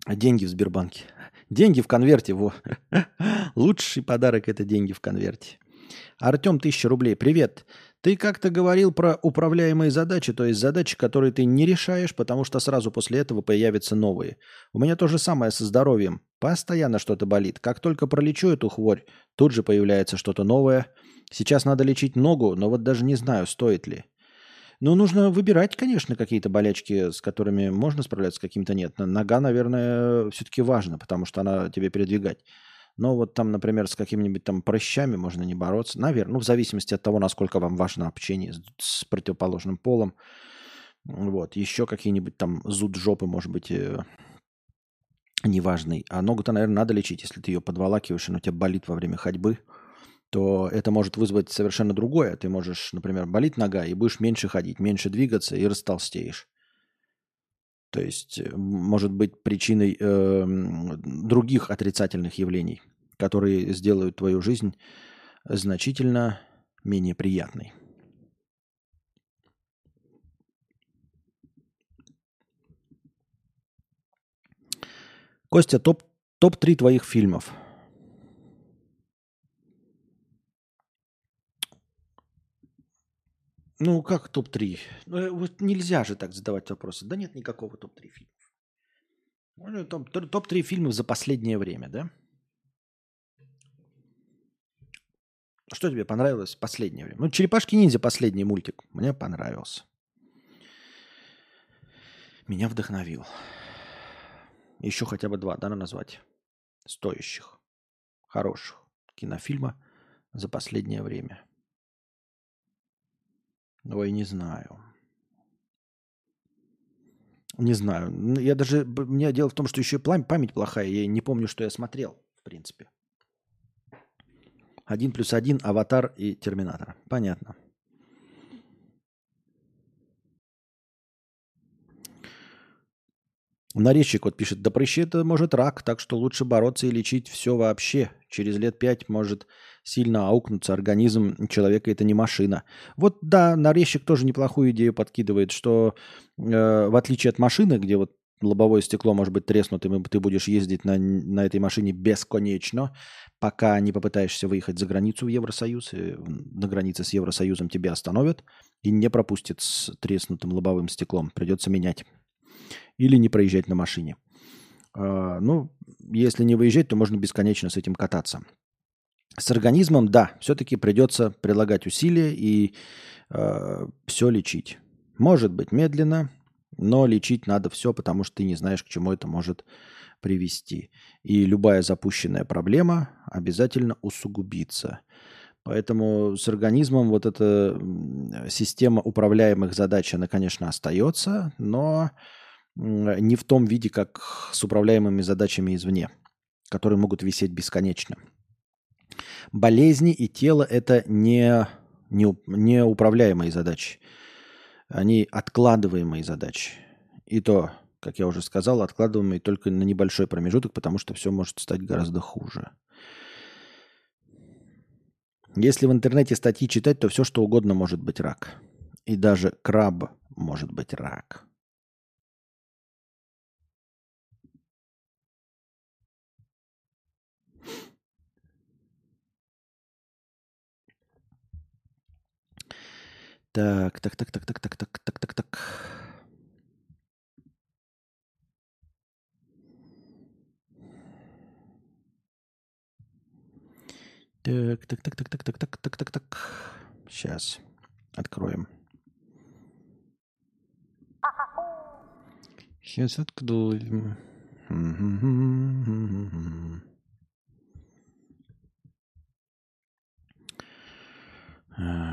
S1: Деньги в Сбербанке. Деньги в конверте, во. Лучший подарок – это деньги в конверте. Артем, тысяча рублей. Привет. Ты как-то говорил про управляемые задачи, то есть задачи, которые ты не решаешь, потому что сразу после этого появятся новые. У меня то же самое со здоровьем. Постоянно что-то болит. Как только пролечу эту хворь, тут же появляется что-то новое. Сейчас надо лечить ногу, но вот даже не знаю, стоит ли. Ну, нужно выбирать, конечно, какие-то болячки, с которыми можно справляться, с какими-то нет. Но Нога, наверное, все-таки важна, потому что она тебе передвигать. Но вот там, например, с какими-нибудь там прыщами можно не бороться. Наверное, ну, в зависимости от того, насколько вам важно общение с, противоположным полом. Вот. Еще какие-нибудь там зуд жопы, может быть, э, неважный. А ногу-то, наверное, надо лечить. Если ты ее подволакиваешь, и она у тебя болит во время ходьбы, то это может вызвать совершенно другое. Ты можешь, например, болит нога, и будешь меньше ходить, меньше двигаться, и растолстеешь. То есть э, может быть причиной э, других отрицательных явлений, которые сделают твою жизнь значительно менее приятной. Костя, топ, топ-3 твоих фильмов. Ну, как топ-3? Ну, э, вот нельзя же так задавать вопросы. Да нет никакого топ-3 фильмов. Ну, топ- топ- Топ-3 фильмов за последнее время, да? Что тебе понравилось в последнее время? Ну, «Черепашки-ниндзя» последний мультик. Мне понравился. Меня вдохновил. Еще хотя бы два, да, назвать. Стоящих, хороших кинофильма за последнее время. Ой, не знаю. Не знаю. Я даже... Мне дело в том, что еще память плохая. Я не помню, что я смотрел, в принципе. Один плюс один, Аватар и Терминатор. Понятно. Нарезчик вот пишет, да прыщи это может рак, так что лучше бороться и лечить все вообще. Через лет пять может сильно аукнуться организм человека, это не машина. Вот да, нарезчик тоже неплохую идею подкидывает, что э, в отличие от машины, где вот лобовое стекло может быть треснутым, и ты будешь ездить на, на этой машине бесконечно, пока не попытаешься выехать за границу в Евросоюз, и на границе с Евросоюзом тебя остановят и не пропустят с треснутым лобовым стеклом. Придется менять. Или не проезжать на машине. А, ну, если не выезжать, то можно бесконечно с этим кататься. С организмом, да, все-таки придется прилагать усилия и все лечить. Может быть медленно, но лечить надо все, потому что ты не знаешь, к чему это может привести. И любая запущенная проблема обязательно усугубится. Поэтому с организмом вот эта система управляемых задач, она, конечно, остается, но не в том виде, как с управляемыми задачами извне, которые могут висеть бесконечно. Болезни и тело – это не, не, уп- не управляемые задачи. Они откладываемые задачи. И то, как я уже сказал, откладываемые только на небольшой промежуток, потому что все может стать гораздо хуже. Если в интернете статьи читать, то все что угодно может быть рак. И даже краб может быть рак. Так, так, так, так, так, так, так, так, так, так. Так, так, так, так, так, так, так, так, так, так. Сейчас откроем. Сейчас откроем. А.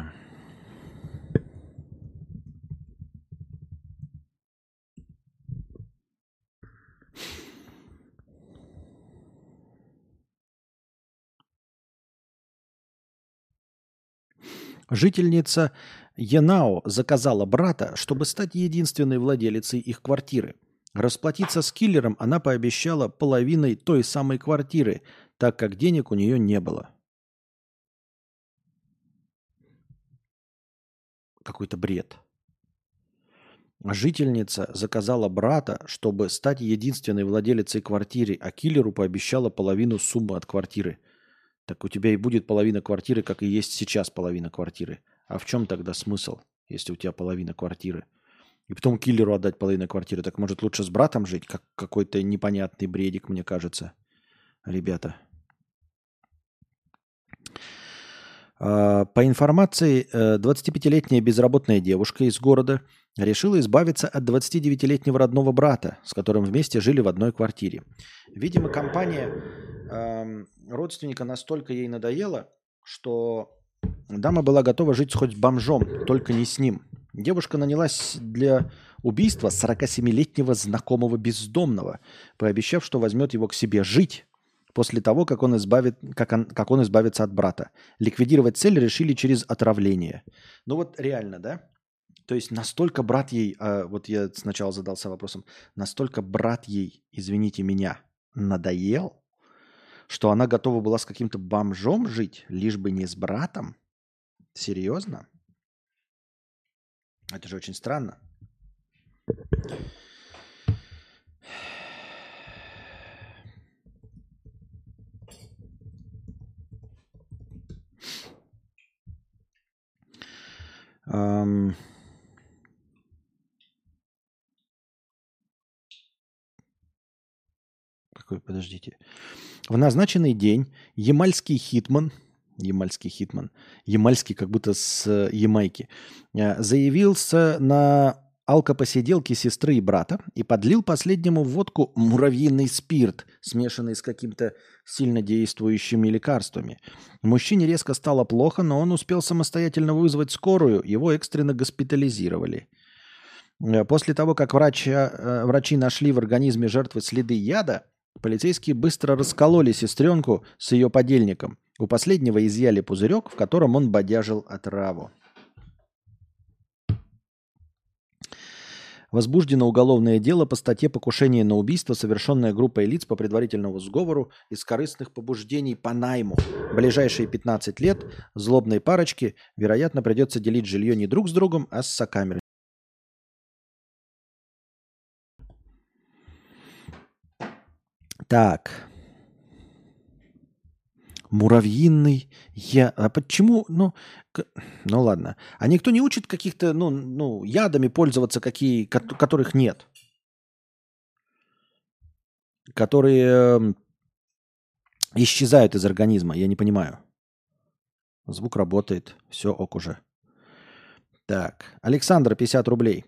S1: Жительница Янао заказала брата, чтобы стать единственной владелицей их квартиры. Расплатиться с киллером она пообещала половиной той самой квартиры, так как денег у нее не было. Какой-то бред. Жительница заказала брата, чтобы стать единственной владелицей квартиры, а киллеру пообещала половину суммы от квартиры. Так у тебя и будет половина квартиры, как и есть сейчас половина квартиры. А в чем тогда смысл, если у тебя половина квартиры? И потом киллеру отдать половину квартиры. Так может лучше с братом жить? Как какой-то непонятный бредик, мне кажется. Ребята. А, По информации, э, 25-летняя безработная девушка из города решила избавиться от 29-летнего родного брата, с которым вместе жили в одной квартире. Видимо, компания родственника настолько ей надоела, что дама была готова жить хоть с бомжом, только не с ним. Девушка нанялась для убийства 47-летнего знакомого бездомного, пообещав, что возьмет его к себе жить после того, как он, избавит, как он, как он избавится от брата. Ликвидировать цель решили через отравление. Ну вот реально, да? То есть настолько брат ей, а, вот я сначала задался вопросом, настолько брат ей, извините меня, надоел, что она готова была с каким-то бомжом жить, лишь бы не с братом? Серьезно? Это же очень странно. Ам, Какой, подождите. В назначенный день ямальский hitman, ямальский hitman, ямальский как будто с э, Ямайки, э, заявился на алкопосиделке сестры и брата и подлил последнему в водку муравьиный спирт, смешанный с каким-то сильно действующими лекарствами. Мужчине резко стало плохо, но он успел самостоятельно вызвать скорую, его экстренно госпитализировали. Э, После того, как врача, врачи нашли в организме жертвы следы яда, полицейские быстро раскололи сестренку с ее подельником. У последнего изъяли пузырек, в котором он бодяжил отраву. Возбуждено уголовное дело по статье «Покушение на убийство, совершенное группой лиц по предварительному сговору из корыстных побуждений по найму». Ближайшие 15 лет злобной парочке, вероятно, придется делить жилье не друг с другом, а с сокамерами. Так. Муравьиный я... А почему? Ну, к- ну ладно. А никто не учит каких-то, ну, ну, ядами пользоваться, какие, ко- которых нет? Которые эм, исчезают из организма, я не понимаю. Звук работает, все ок уже. Так, Александр, 50 рублей.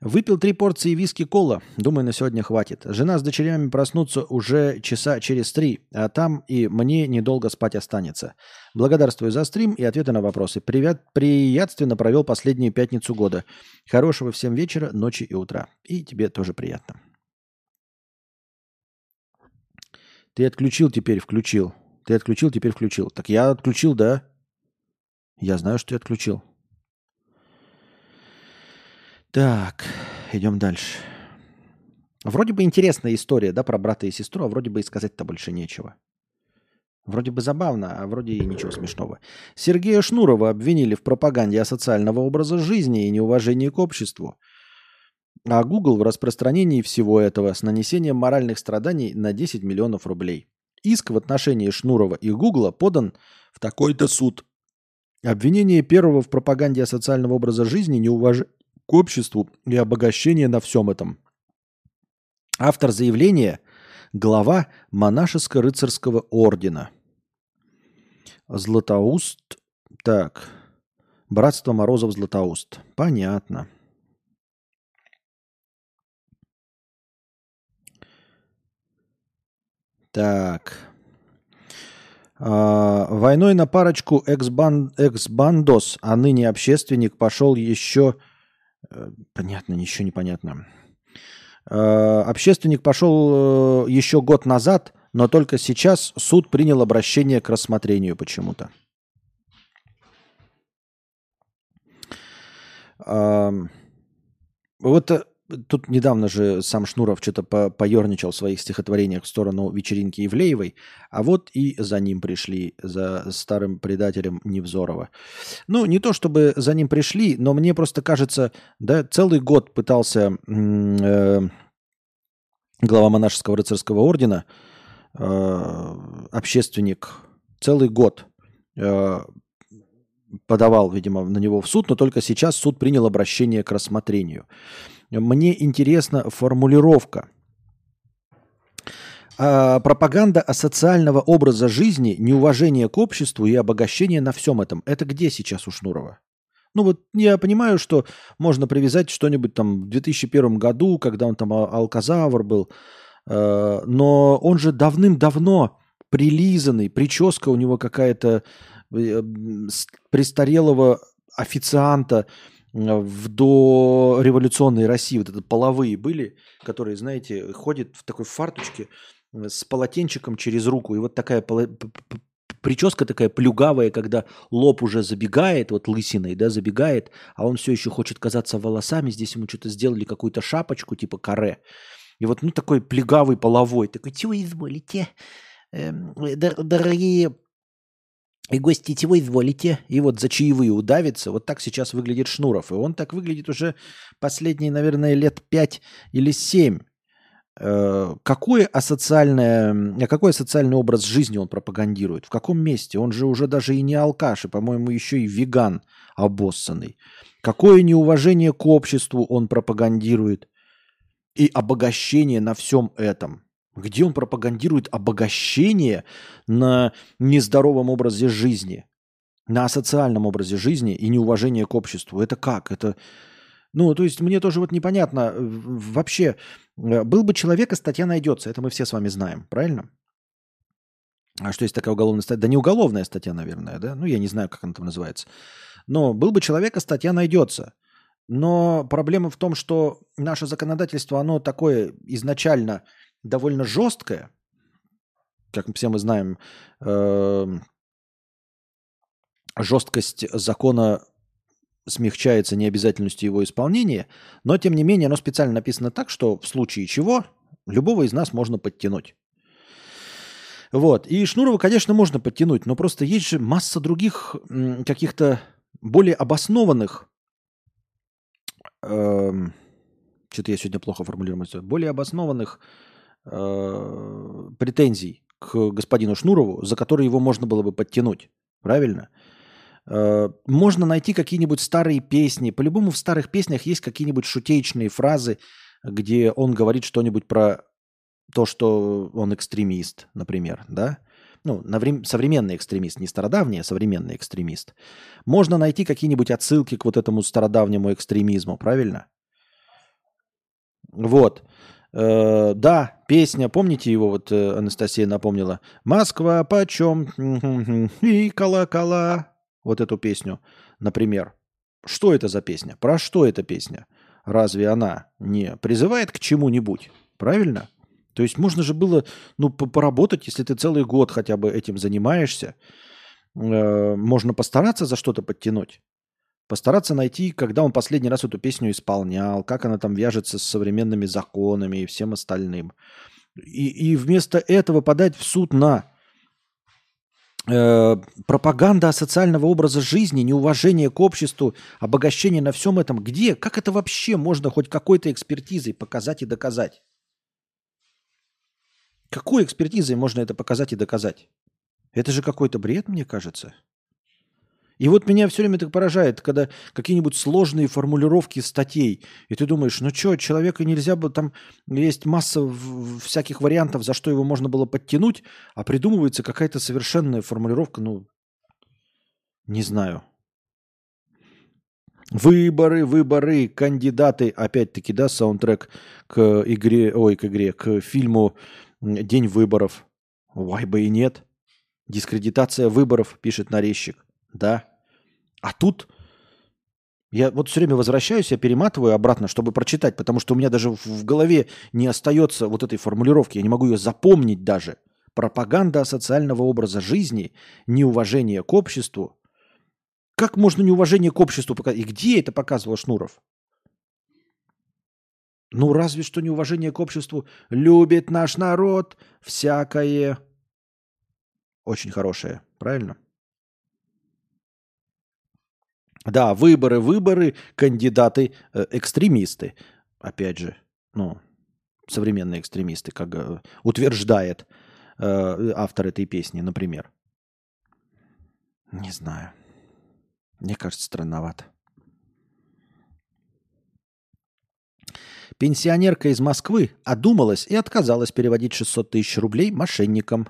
S1: Выпил три порции виски кола. Думаю, на сегодня хватит. Жена с дочерями проснутся уже часа через три, а там и мне недолго спать останется. Благодарствую за стрим и ответы на вопросы. Привет, приятственно провел последнюю пятницу года. Хорошего всем вечера, ночи и утра. И тебе тоже приятно. Ты отключил, теперь включил. Ты отключил, теперь включил. Так я отключил, да? Я знаю, что ты отключил. Так, идем дальше. Вроде бы интересная история, да, про брата и сестру, а вроде бы и сказать-то больше нечего. Вроде бы забавно, а вроде и ничего смешного. Сергея Шнурова обвинили в пропаганде асоциального образа жизни и неуважении к обществу. А Google в распространении всего этого с нанесением моральных страданий на 10 миллионов рублей. Иск в отношении Шнурова и Гугла подан в такой-то суд. Обвинение первого в пропаганде асоциального образа жизни, неуважение к обществу и обогащение на всем этом. Автор заявления – глава монашеско-рыцарского ордена. Златоуст. Так. Братство Морозов Златоуст. Понятно. Так. А, войной на парочку экс-бан- экс-бандос, а ныне общественник, пошел еще... Э, понятно, ничего не понятно. Э, общественник пошел э, еще год назад, но только сейчас суд принял обращение к рассмотрению почему-то. Эм, вот тут недавно же сам Шнуров что-то по поерничал в своих стихотворениях в сторону вечеринки Ивлеевой, а вот и за ним пришли, за старым предателем Невзорова. Ну, не то чтобы за ним пришли, но мне просто кажется, да, целый год пытался э, глава монашеского рыцарского ордена, э, общественник, целый год э, подавал, видимо, на него в суд, но только сейчас суд принял обращение к рассмотрению. Мне интересна формулировка. А, пропаганда асоциального образа жизни, неуважение к обществу и обогащение на всем этом. Это где сейчас у Шнурова? Ну вот я понимаю, что можно привязать что-нибудь там в 2001 году, когда он там а- алкозавр был, э, но он же давным-давно прилизанный, прическа у него какая-то э, престарелого официанта в дореволюционной России, вот это половые были, которые, знаете, ходят в такой фарточке э, с полотенчиком через руку, и вот такая поло- прическа такая плюгавая, когда лоб уже забегает, вот лысиной, да, забегает, а он все еще хочет казаться волосами, здесь ему что-то сделали, какую-то шапочку типа каре, и вот, ну, такой плюгавый половой, такой, чего изволите, Эм, дор- дорогие и гости, чего изволите? И вот за чаевые удавится. Вот так сейчас выглядит Шнуров. И он так выглядит уже последние, наверное, лет пять или семь. Э, Какое асоциальное, а какой социальный образ жизни он пропагандирует? В каком месте? Он же уже даже и не алкаш, и, по-моему, еще и веган обоссанный. Какое неуважение к обществу он пропагандирует? И обогащение на всем этом. Где он пропагандирует обогащение на нездоровом образе жизни, на асоциальном образе жизни и неуважение к обществу? Это как? Это, ну, то есть мне тоже вот непонятно. э, Вообще, э, был бы человек, и статья найдется. Это мы все с вами знаем, правильно? А что есть такая уголовная статья? Да не уголовная статья, наверное, да? Ну, я не знаю, как она там называется. Но был бы человек, и статья найдется. Но проблема в том, что наше законодательство, оно такое изначально довольно жесткое. Как все мы знаем, эм, жесткость закона смягчается необязательностью его исполнения, но тем не менее оно специально написано так, что в случае чего любого из нас можно подтянуть. Вот. И Шнурова, конечно, можно подтянуть, но просто есть же масса других каких-то более обоснованных, эм, что-то я сегодня плохо формулирую, более обоснованных э, претензий к господину Шнурову, за которые его можно было бы подтянуть. Правильно? Э, Можно найти какие-нибудь старые песни. По-любому в старых песнях есть какие-нибудь шутеечные фразы, где он говорит что-нибудь про то, что он экстремист, например, да? Ну, наврем- современный экстремист, не стародавний, а современный экстремист. Можно найти какие-нибудь отсылки к вот этому стародавнему экстремизму, правильно? Вот. Э, да, песня, помните его, вот э, Анастасия напомнила. «Москва почем?» И колокола. Вот эту песню, например. Что это за песня? Про что эта песня? Разве она не призывает к чему-нибудь? Правильно? То есть можно же было ну, по- поработать, если ты целый год хотя бы этим занимаешься. э, можно постараться за что-то подтянуть. Постараться найти, когда он последний раз эту песню исполнял, как она там вяжется с современными законами и всем остальным. И, и вместо этого подать в суд на э, пропаганда социального образа жизни, неуважение к обществу, обогащение на всем этом. Где? Как это вообще можно хоть какой-то экспертизой показать и доказать? Какой экспертизой можно это показать и доказать? Это же какой-то бред, мне кажется. И вот меня все время так поражает, когда какие-нибудь сложные формулировки статей, и ты думаешь, ну что, человека нельзя бы, там есть масса всяких вариантов, за что его можно было подтянуть, а придумывается какая-то совершенная формулировка, ну, не знаю. Выборы, выборы, кандидаты, опять-таки, да, саундтрек к игре, ой, к игре, к фильму «День выборов». Вай бы и нет. Дискредитация выборов, пишет нарезчик. Да. А тут я вот все время возвращаюсь, я перематываю обратно, чтобы прочитать, потому что у меня даже в- голове не остается вот этой формулировки, я не могу ее запомнить даже. Пропаганда социального образа жизни, неуважение к обществу Как можно неуважение к обществу показать? И где это показывал Шнуров? Ну, разве что неуважение к обществу. Любит наш народ всякое. Очень хорошее, правильно? Да, выборы, выборы, кандидаты, э, экстремисты. Опять же, ну, современные экстремисты, как э, утверждает э, автор этой песни, например. Не знаю. Мне кажется, странновато. Пенсионерка из Москвы одумалась и отказалась переводить 600 тысяч рублей мошенникам.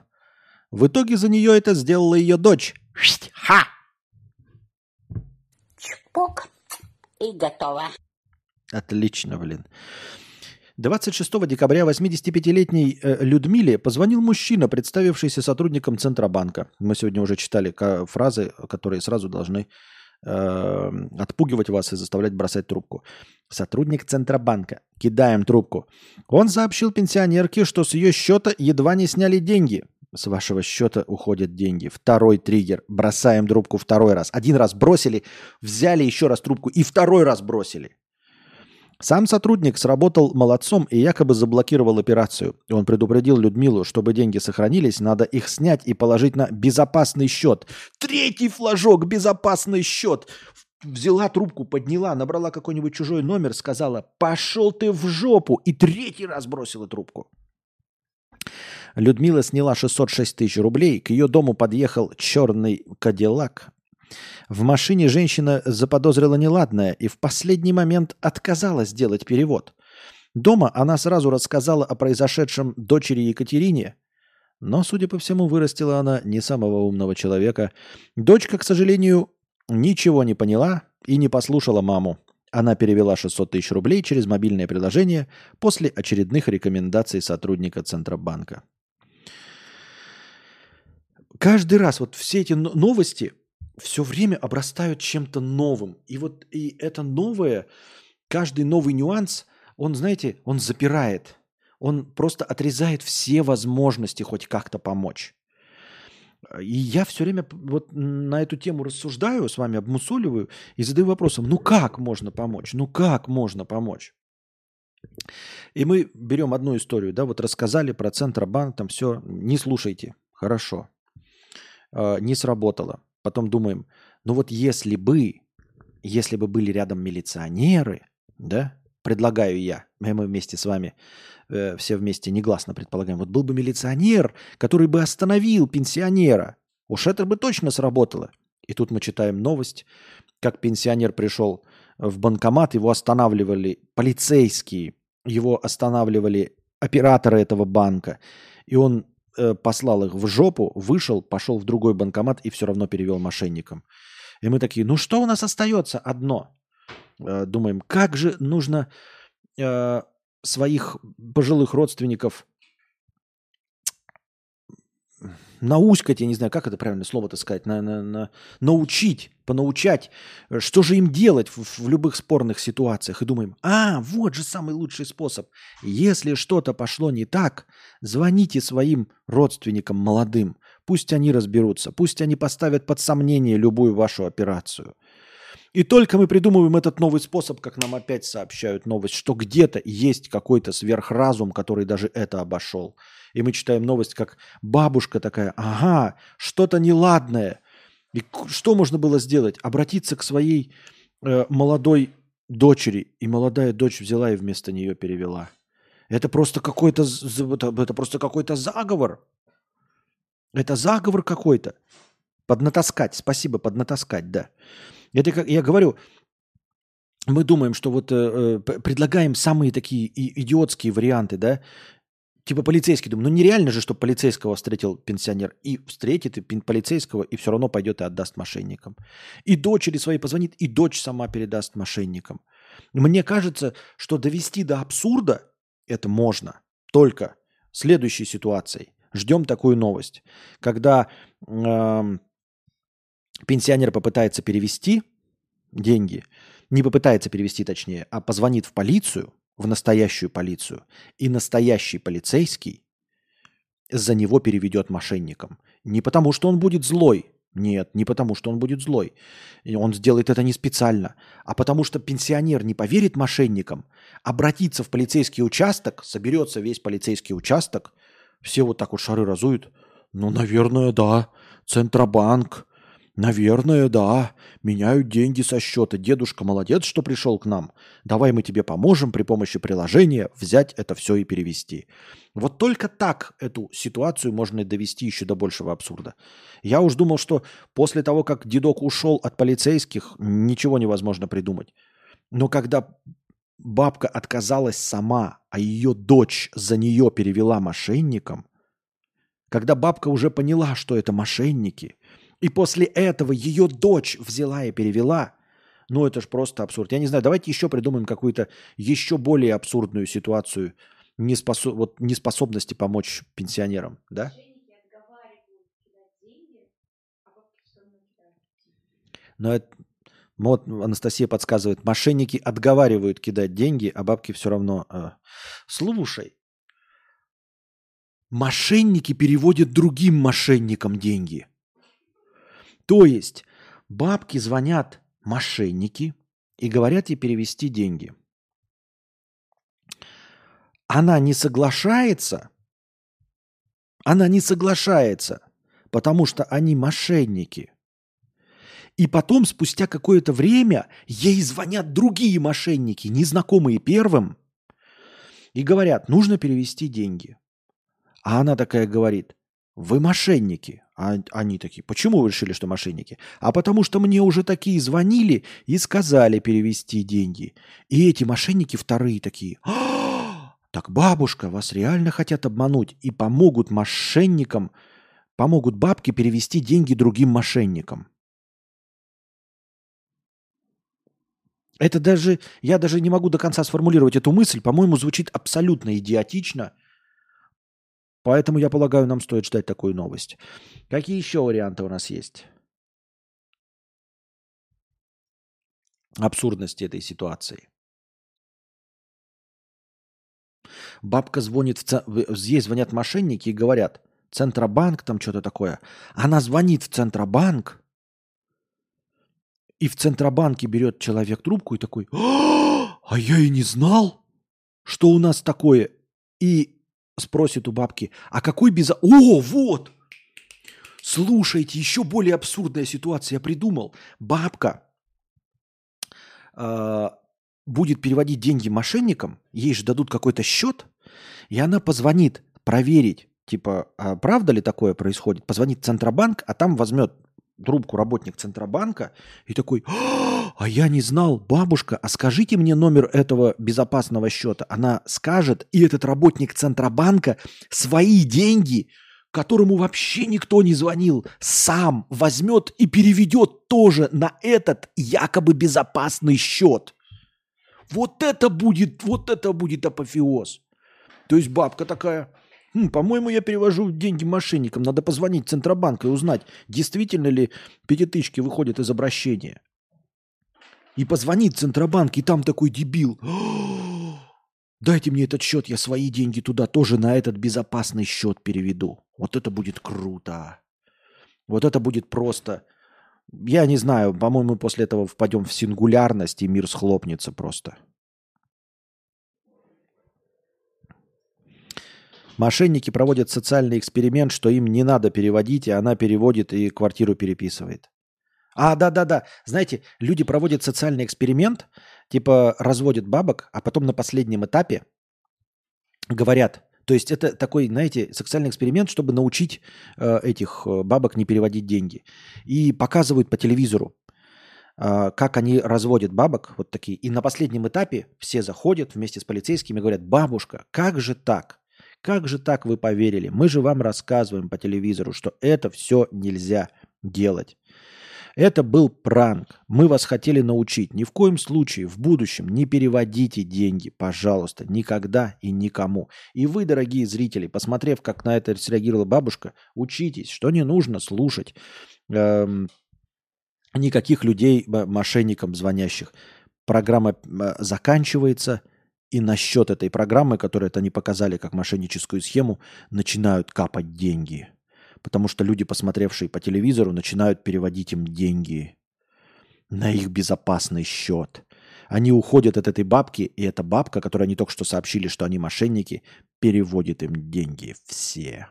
S1: В итоге за нее это сделала ее дочь. Ха!
S6: Чпок. И готово.
S1: Отлично, блин. 26 декабря 85-летней э, Людмиле позвонил мужчина, представившийся сотрудником Центробанка. Мы сегодня уже читали фразы, которые сразу должны э, отпугивать вас и заставлять бросать трубку. Сотрудник Центробанка. Кидаем трубку. Он сообщил пенсионерке, что с ее счета едва не сняли деньги. С вашего счета уходят деньги. Второй триггер. Бросаем трубку второй раз. Один раз бросили, взяли еще раз трубку и второй раз бросили. Сам сотрудник сработал молодцом и якобы заблокировал операцию. Он предупредил Людмилу, чтобы деньги сохранились, надо их снять и положить на безопасный счет. Третий флажок «Безопасный счет». Взяла трубку, подняла, набрала какой-нибудь чужой номер, сказала «Пошел ты в жопу!» и третий раз бросила трубку. Людмила сняла 606 тысяч рублей. К ее дому подъехал черный кадиллак. В машине женщина заподозрила неладное и в последний момент отказалась сделать перевод. Дома она сразу рассказала о произошедшем дочери Екатерине, но, судя по всему, вырастила она не самого умного человека. Дочка, к сожалению, ничего не поняла и не послушала маму. Она перевела 600 тысяч рублей через мобильное приложение после очередных рекомендаций сотрудника Центробанка. Каждый раз вот все эти но- новости все время обрастают чем-то новым. И вот и это новое, каждый новый нюанс, он, знаете, он запирает. Он просто отрезает все возможности хоть как-то помочь. И я все время вот на эту тему рассуждаю, с вами обмусоливаю и задаю вопросом, ну как можно помочь? Ну как можно помочь? И мы берем одну историю, да, вот рассказали про Центробанк, там все, не слушайте, хорошо, А, не сработало. Потом думаем, ну вот если бы, если бы были рядом милиционеры, да, предлагаю я, мы вместе с вами, э, все вместе негласно предполагаем, вот был бы милиционер, который бы остановил пенсионера, уж это бы точно сработало. И тут мы читаем новость, как пенсионер пришел в банкомат, его останавливали полицейские, его останавливали операторы этого банка, и он э, послал их в жопу, вышел, пошел в другой банкомат и все равно перевел мошенникам. И мы такие, ну что у нас остается? Одно. Э, думаем, как же нужно э, своих пожилых родственников науськать, я не знаю, как это правильно слово-то сказать, на, на- на- научить, понаучать, э, что же им делать в, в любых спорных ситуациях. И думаем, а, вот же самый лучший способ. Если что-то пошло не так, звоните своим родственникам молодым, пусть они разберутся, пусть они поставят под сомнение любую вашу операцию. И только мы придумываем этот новый способ, как нам опять сообщают новость, что где-то есть какой-то сверхразум, который даже это обошел. И мы читаем новость, как бабушка такая, ага, что-то неладное. И что можно было сделать? Обратиться к своей э, молодой дочери. И молодая дочь взяла и вместо нее перевела. Это просто какой-то, это просто какой-то заговор. Это заговор какой-то. Поднатаскать, спасибо, поднатаскать, да. Это как я говорю, мы думаем, что вот э, э, предлагаем самые такие и- идиотские варианты, да, типа полицейский, думаю, ну нереально же, что полицейского встретил пенсионер и встретит и полицейского и все равно пойдет и отдаст мошенникам. И дочери своей позвонит, и дочь сама передаст мошенникам. Мне кажется, что довести до абсурда это можно только следующей ситуацией. Ждем такую новость, когда эм, пенсионер попытается перевести деньги, не попытается перевести точнее, а позвонит в полицию, в настоящую полицию, и настоящий полицейский за него переведет мошенникам. Не потому, что он будет злой Нет, не потому, что он будет злой. Он сделает это не специально, а потому что пенсионер не поверит мошенникам, обратится в полицейский участок, соберется весь полицейский участок, все вот так вот шары разуют. Ну, наверное, да. Центробанк. Наверное, да. Меняют деньги со счета. Дедушка молодец, что пришел к нам. Давай мы тебе поможем при помощи приложения взять это все и перевести. Вот только так эту ситуацию можно довести еще до большего абсурда. Я уж думал, что после того, как дедок ушел от полицейских, ничего невозможно придумать. Но когда бабка отказалась сама, а ее дочь за нее перевела мошенникам, когда бабка уже поняла, что это мошенники, и после этого ее дочь взяла и перевела, ну это ж просто абсурд. Я не знаю, давайте еще придумаем какую-то еще более абсурдную ситуацию неспосо- вот неспособности помочь пенсионерам, да? Но это, вот Анастасия подсказывает, мошенники отговаривают кидать деньги, а бабки все равно. э. Слушай, мошенники переводят другим мошенникам деньги. То есть бабки звонят мошенники и говорят ей перевести деньги. Она не соглашается, она не соглашается, потому что они мошенники. И потом, спустя какое-то время, ей звонят другие мошенники, незнакомые первым, и говорят, нужно перевести деньги. А она такая говорит, вы мошенники. А они такие, почему вы решили, что мошенники? А потому что мне уже такие звонили и сказали перевести деньги. И эти мошенники вторые такие, «А, так бабушка, вас реально хотят обмануть и помогут мошенникам, помогут бабке перевести деньги другим мошенникам. Это даже, я даже не могу до конца сформулировать эту мысль, по-моему, звучит абсолютно идиотично. Поэтому, я полагаю, нам стоит ждать такую новость. Какие еще варианты у нас есть? Абсурдности этой ситуации. Бабка звонит, в ц... здесь звонят мошенники и говорят, Центробанк там что-то такое. Она звонит в Центробанк, и в Центробанке берет человек трубку и такой, «А, а я и не знал, что у нас такое. И спросит у бабки, а какой безо... О, вот! Слушайте, еще более абсурдная ситуация я придумал. Бабка э, будет переводить деньги мошенникам, ей же дадут какой-то счет, и она позвонит проверить, типа, а правда ли такое происходит. Позвонит Центробанк, а там возьмет трубку работник Центробанка и такой, «А, а я не знал, бабушка, а скажите мне номер этого безопасного счета. Она скажет, и этот работник Центробанка свои деньги, которому вообще никто не звонил, сам возьмет и переведет тоже на этот якобы безопасный счет. Вот это будет, вот это будет апофеоз. То есть бабка такая, «Хм, по-моему, я перевожу деньги мошенникам. Надо позвонить в Центробанк и узнать, действительно ли пятитысячки выходят из обращения. И позвонит Центробанк, и там такой дебил. «О, Дайте мне этот счет, я свои деньги туда тоже на этот безопасный счет переведу. Вот это будет круто. Вот это будет просто... Я не знаю, по-моему, после этого впадем в сингулярность, и мир схлопнется просто. Мошенники проводят социальный эксперимент, что им не надо переводить, и она переводит и квартиру переписывает. А, да-да-да. Знаете, люди проводят социальный эксперимент, типа разводят бабок, а потом на последнем этапе говорят, то есть это такой, знаете, социальный эксперимент, чтобы научить э, этих э, бабок не переводить деньги. И показывают по телевизору, э, как они разводят бабок, вот такие. И на последнем этапе все заходят вместе с полицейскими и говорят, бабушка, как же так? Как же так вы поверили? Мы же вам рассказываем по телевизору, что это все нельзя делать. Это был пранк. Мы вас хотели научить. Ни в коем случае в будущем не переводите деньги, пожалуйста, никогда и никому. И вы, дорогие зрители, посмотрев, как на это среагировала бабушка, учитесь, что не нужно слушать эм, никаких людей, мошенникам звонящих. Программа заканчивается, и на счет этой программы, которую это они показали как мошенническую схему, начинают капать деньги. Потому что люди, посмотревшие по телевизору, начинают переводить им деньги на их безопасный счет. Они уходят от этой бабки, и эта бабка, которой они только что сообщили, что они мошенники, переводит им деньги все.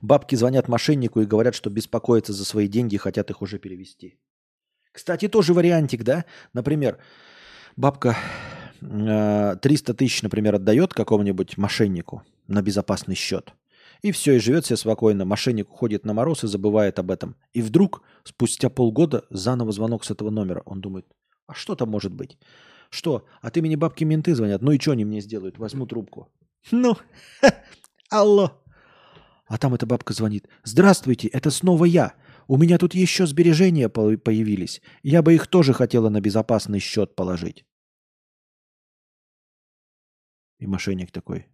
S1: Бабки звонят мошеннику и говорят, что беспокоятся за свои деньги, хотят их уже перевести. Кстати, тоже вариантик, да? Например, бабка 300 тысяч, например, отдает какому-нибудь мошеннику на безопасный счет. И все, и живет себе спокойно. Мошенник уходит на мороз и забывает об этом. И вдруг, спустя полгода, заново звонок с этого номера. Он думает, а что там может быть? Что? От имени бабки менты звонят. Ну и что они мне сделают? Возьму трубку. Ну, алло. А там эта бабка звонит. Здравствуйте, это снова я. У меня тут еще сбережения по- появились. Я бы их тоже хотела на безопасный счет положить. И мошенник такой.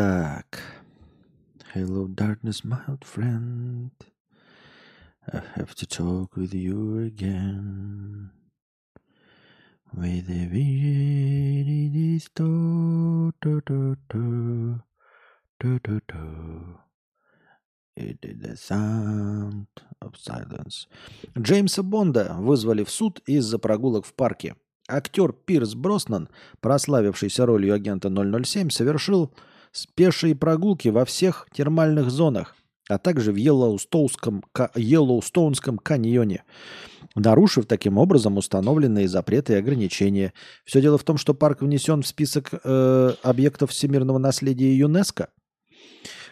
S1: Так. Hello, darkness, my old friend. I have to talk with you again. With the vision it is do, do, do, do, do, do, do. It is the sound of silence. Джеймса Бонда вызвали в суд из-за прогулок в парке. Актер Пирс Броснан, прославившийся ролью агента 007, совершил спешие прогулки во всех термальных зонах, а также в Йеллоустоунском, Йеллоустоунском каньоне, нарушив таким образом установленные запреты и ограничения. Все дело в том, что парк внесен в список э, объектов всемирного наследия ЮНЕСКо.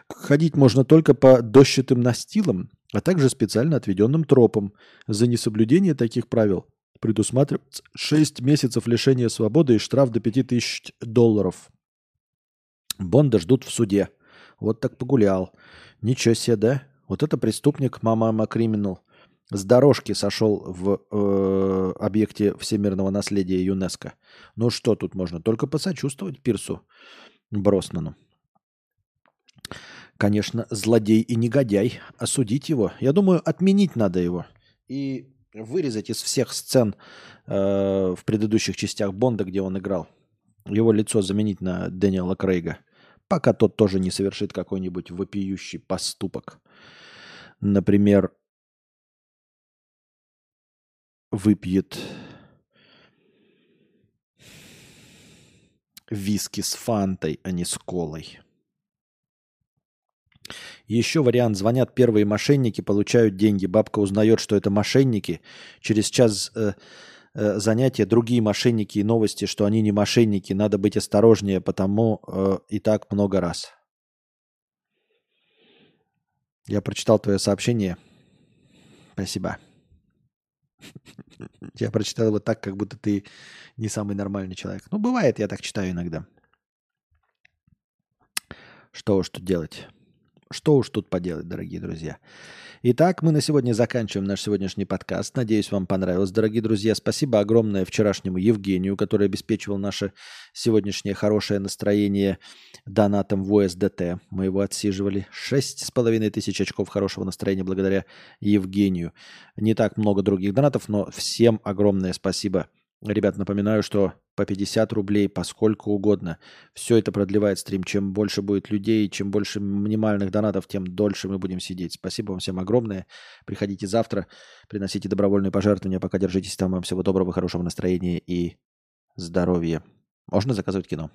S1: Ходить можно только по дощатым настилам, а также специально отведенным тропам. За несоблюдение таких правил предусматривается 6 месяцев лишения свободы и штраф до 5000 долларов. Бонда ждут в суде. Вот так погулял. Ничего себе, да? Вот это преступник, мама криминал. С дорожки сошел в э, объекте всемирного наследия ЮНЕСКо. Ну что тут можно? Только посочувствовать Пирсу Броснану. Конечно, злодей и негодяй. Осудить его. Я думаю, отменить надо его. И вырезать из всех сцен э, в предыдущих частях Бонда, где он играл. Его лицо заменить на Дэниела Крейга. Пока тот тоже не совершит какой-нибудь вопиющий поступок. Например, выпьет виски с фантой, а не с колой. Еще вариант. Звонят первые мошенники, получают деньги. Бабка узнает, что это мошенники. Через час э, э, занятия другие мошенники и новости, что они не мошенники. Надо быть осторожнее, потому э, и так много раз. Я прочитал твое сообщение. Спасибо. Я прочитал его так, как будто ты не самый нормальный человек. Ну, бывает, я так читаю иногда. Что уж тут делать? Что уж тут поделать, дорогие друзья. Итак, мы на сегодня заканчиваем наш сегодняшний подкаст. Надеюсь, вам понравилось, дорогие друзья. Спасибо огромное вчерашнему Евгению, который обеспечивал наше сегодняшнее хорошее настроение донатом в USDT. Мы его отсиживали. Шесть с половиной тысяч очков хорошего настроения благодаря Евгению. Не так много других донатов, но всем огромное спасибо. Ребят, напоминаю, что по 50 рублей, по сколько угодно. Все это продлевает стрим. Чем больше будет людей, чем больше минимальных донатов, тем дольше мы будем сидеть. Спасибо вам всем огромное. Приходите завтра, приносите добровольные пожертвования. Пока держитесь там. Вам всего доброго, хорошего настроения и здоровья. Можно заказывать кино.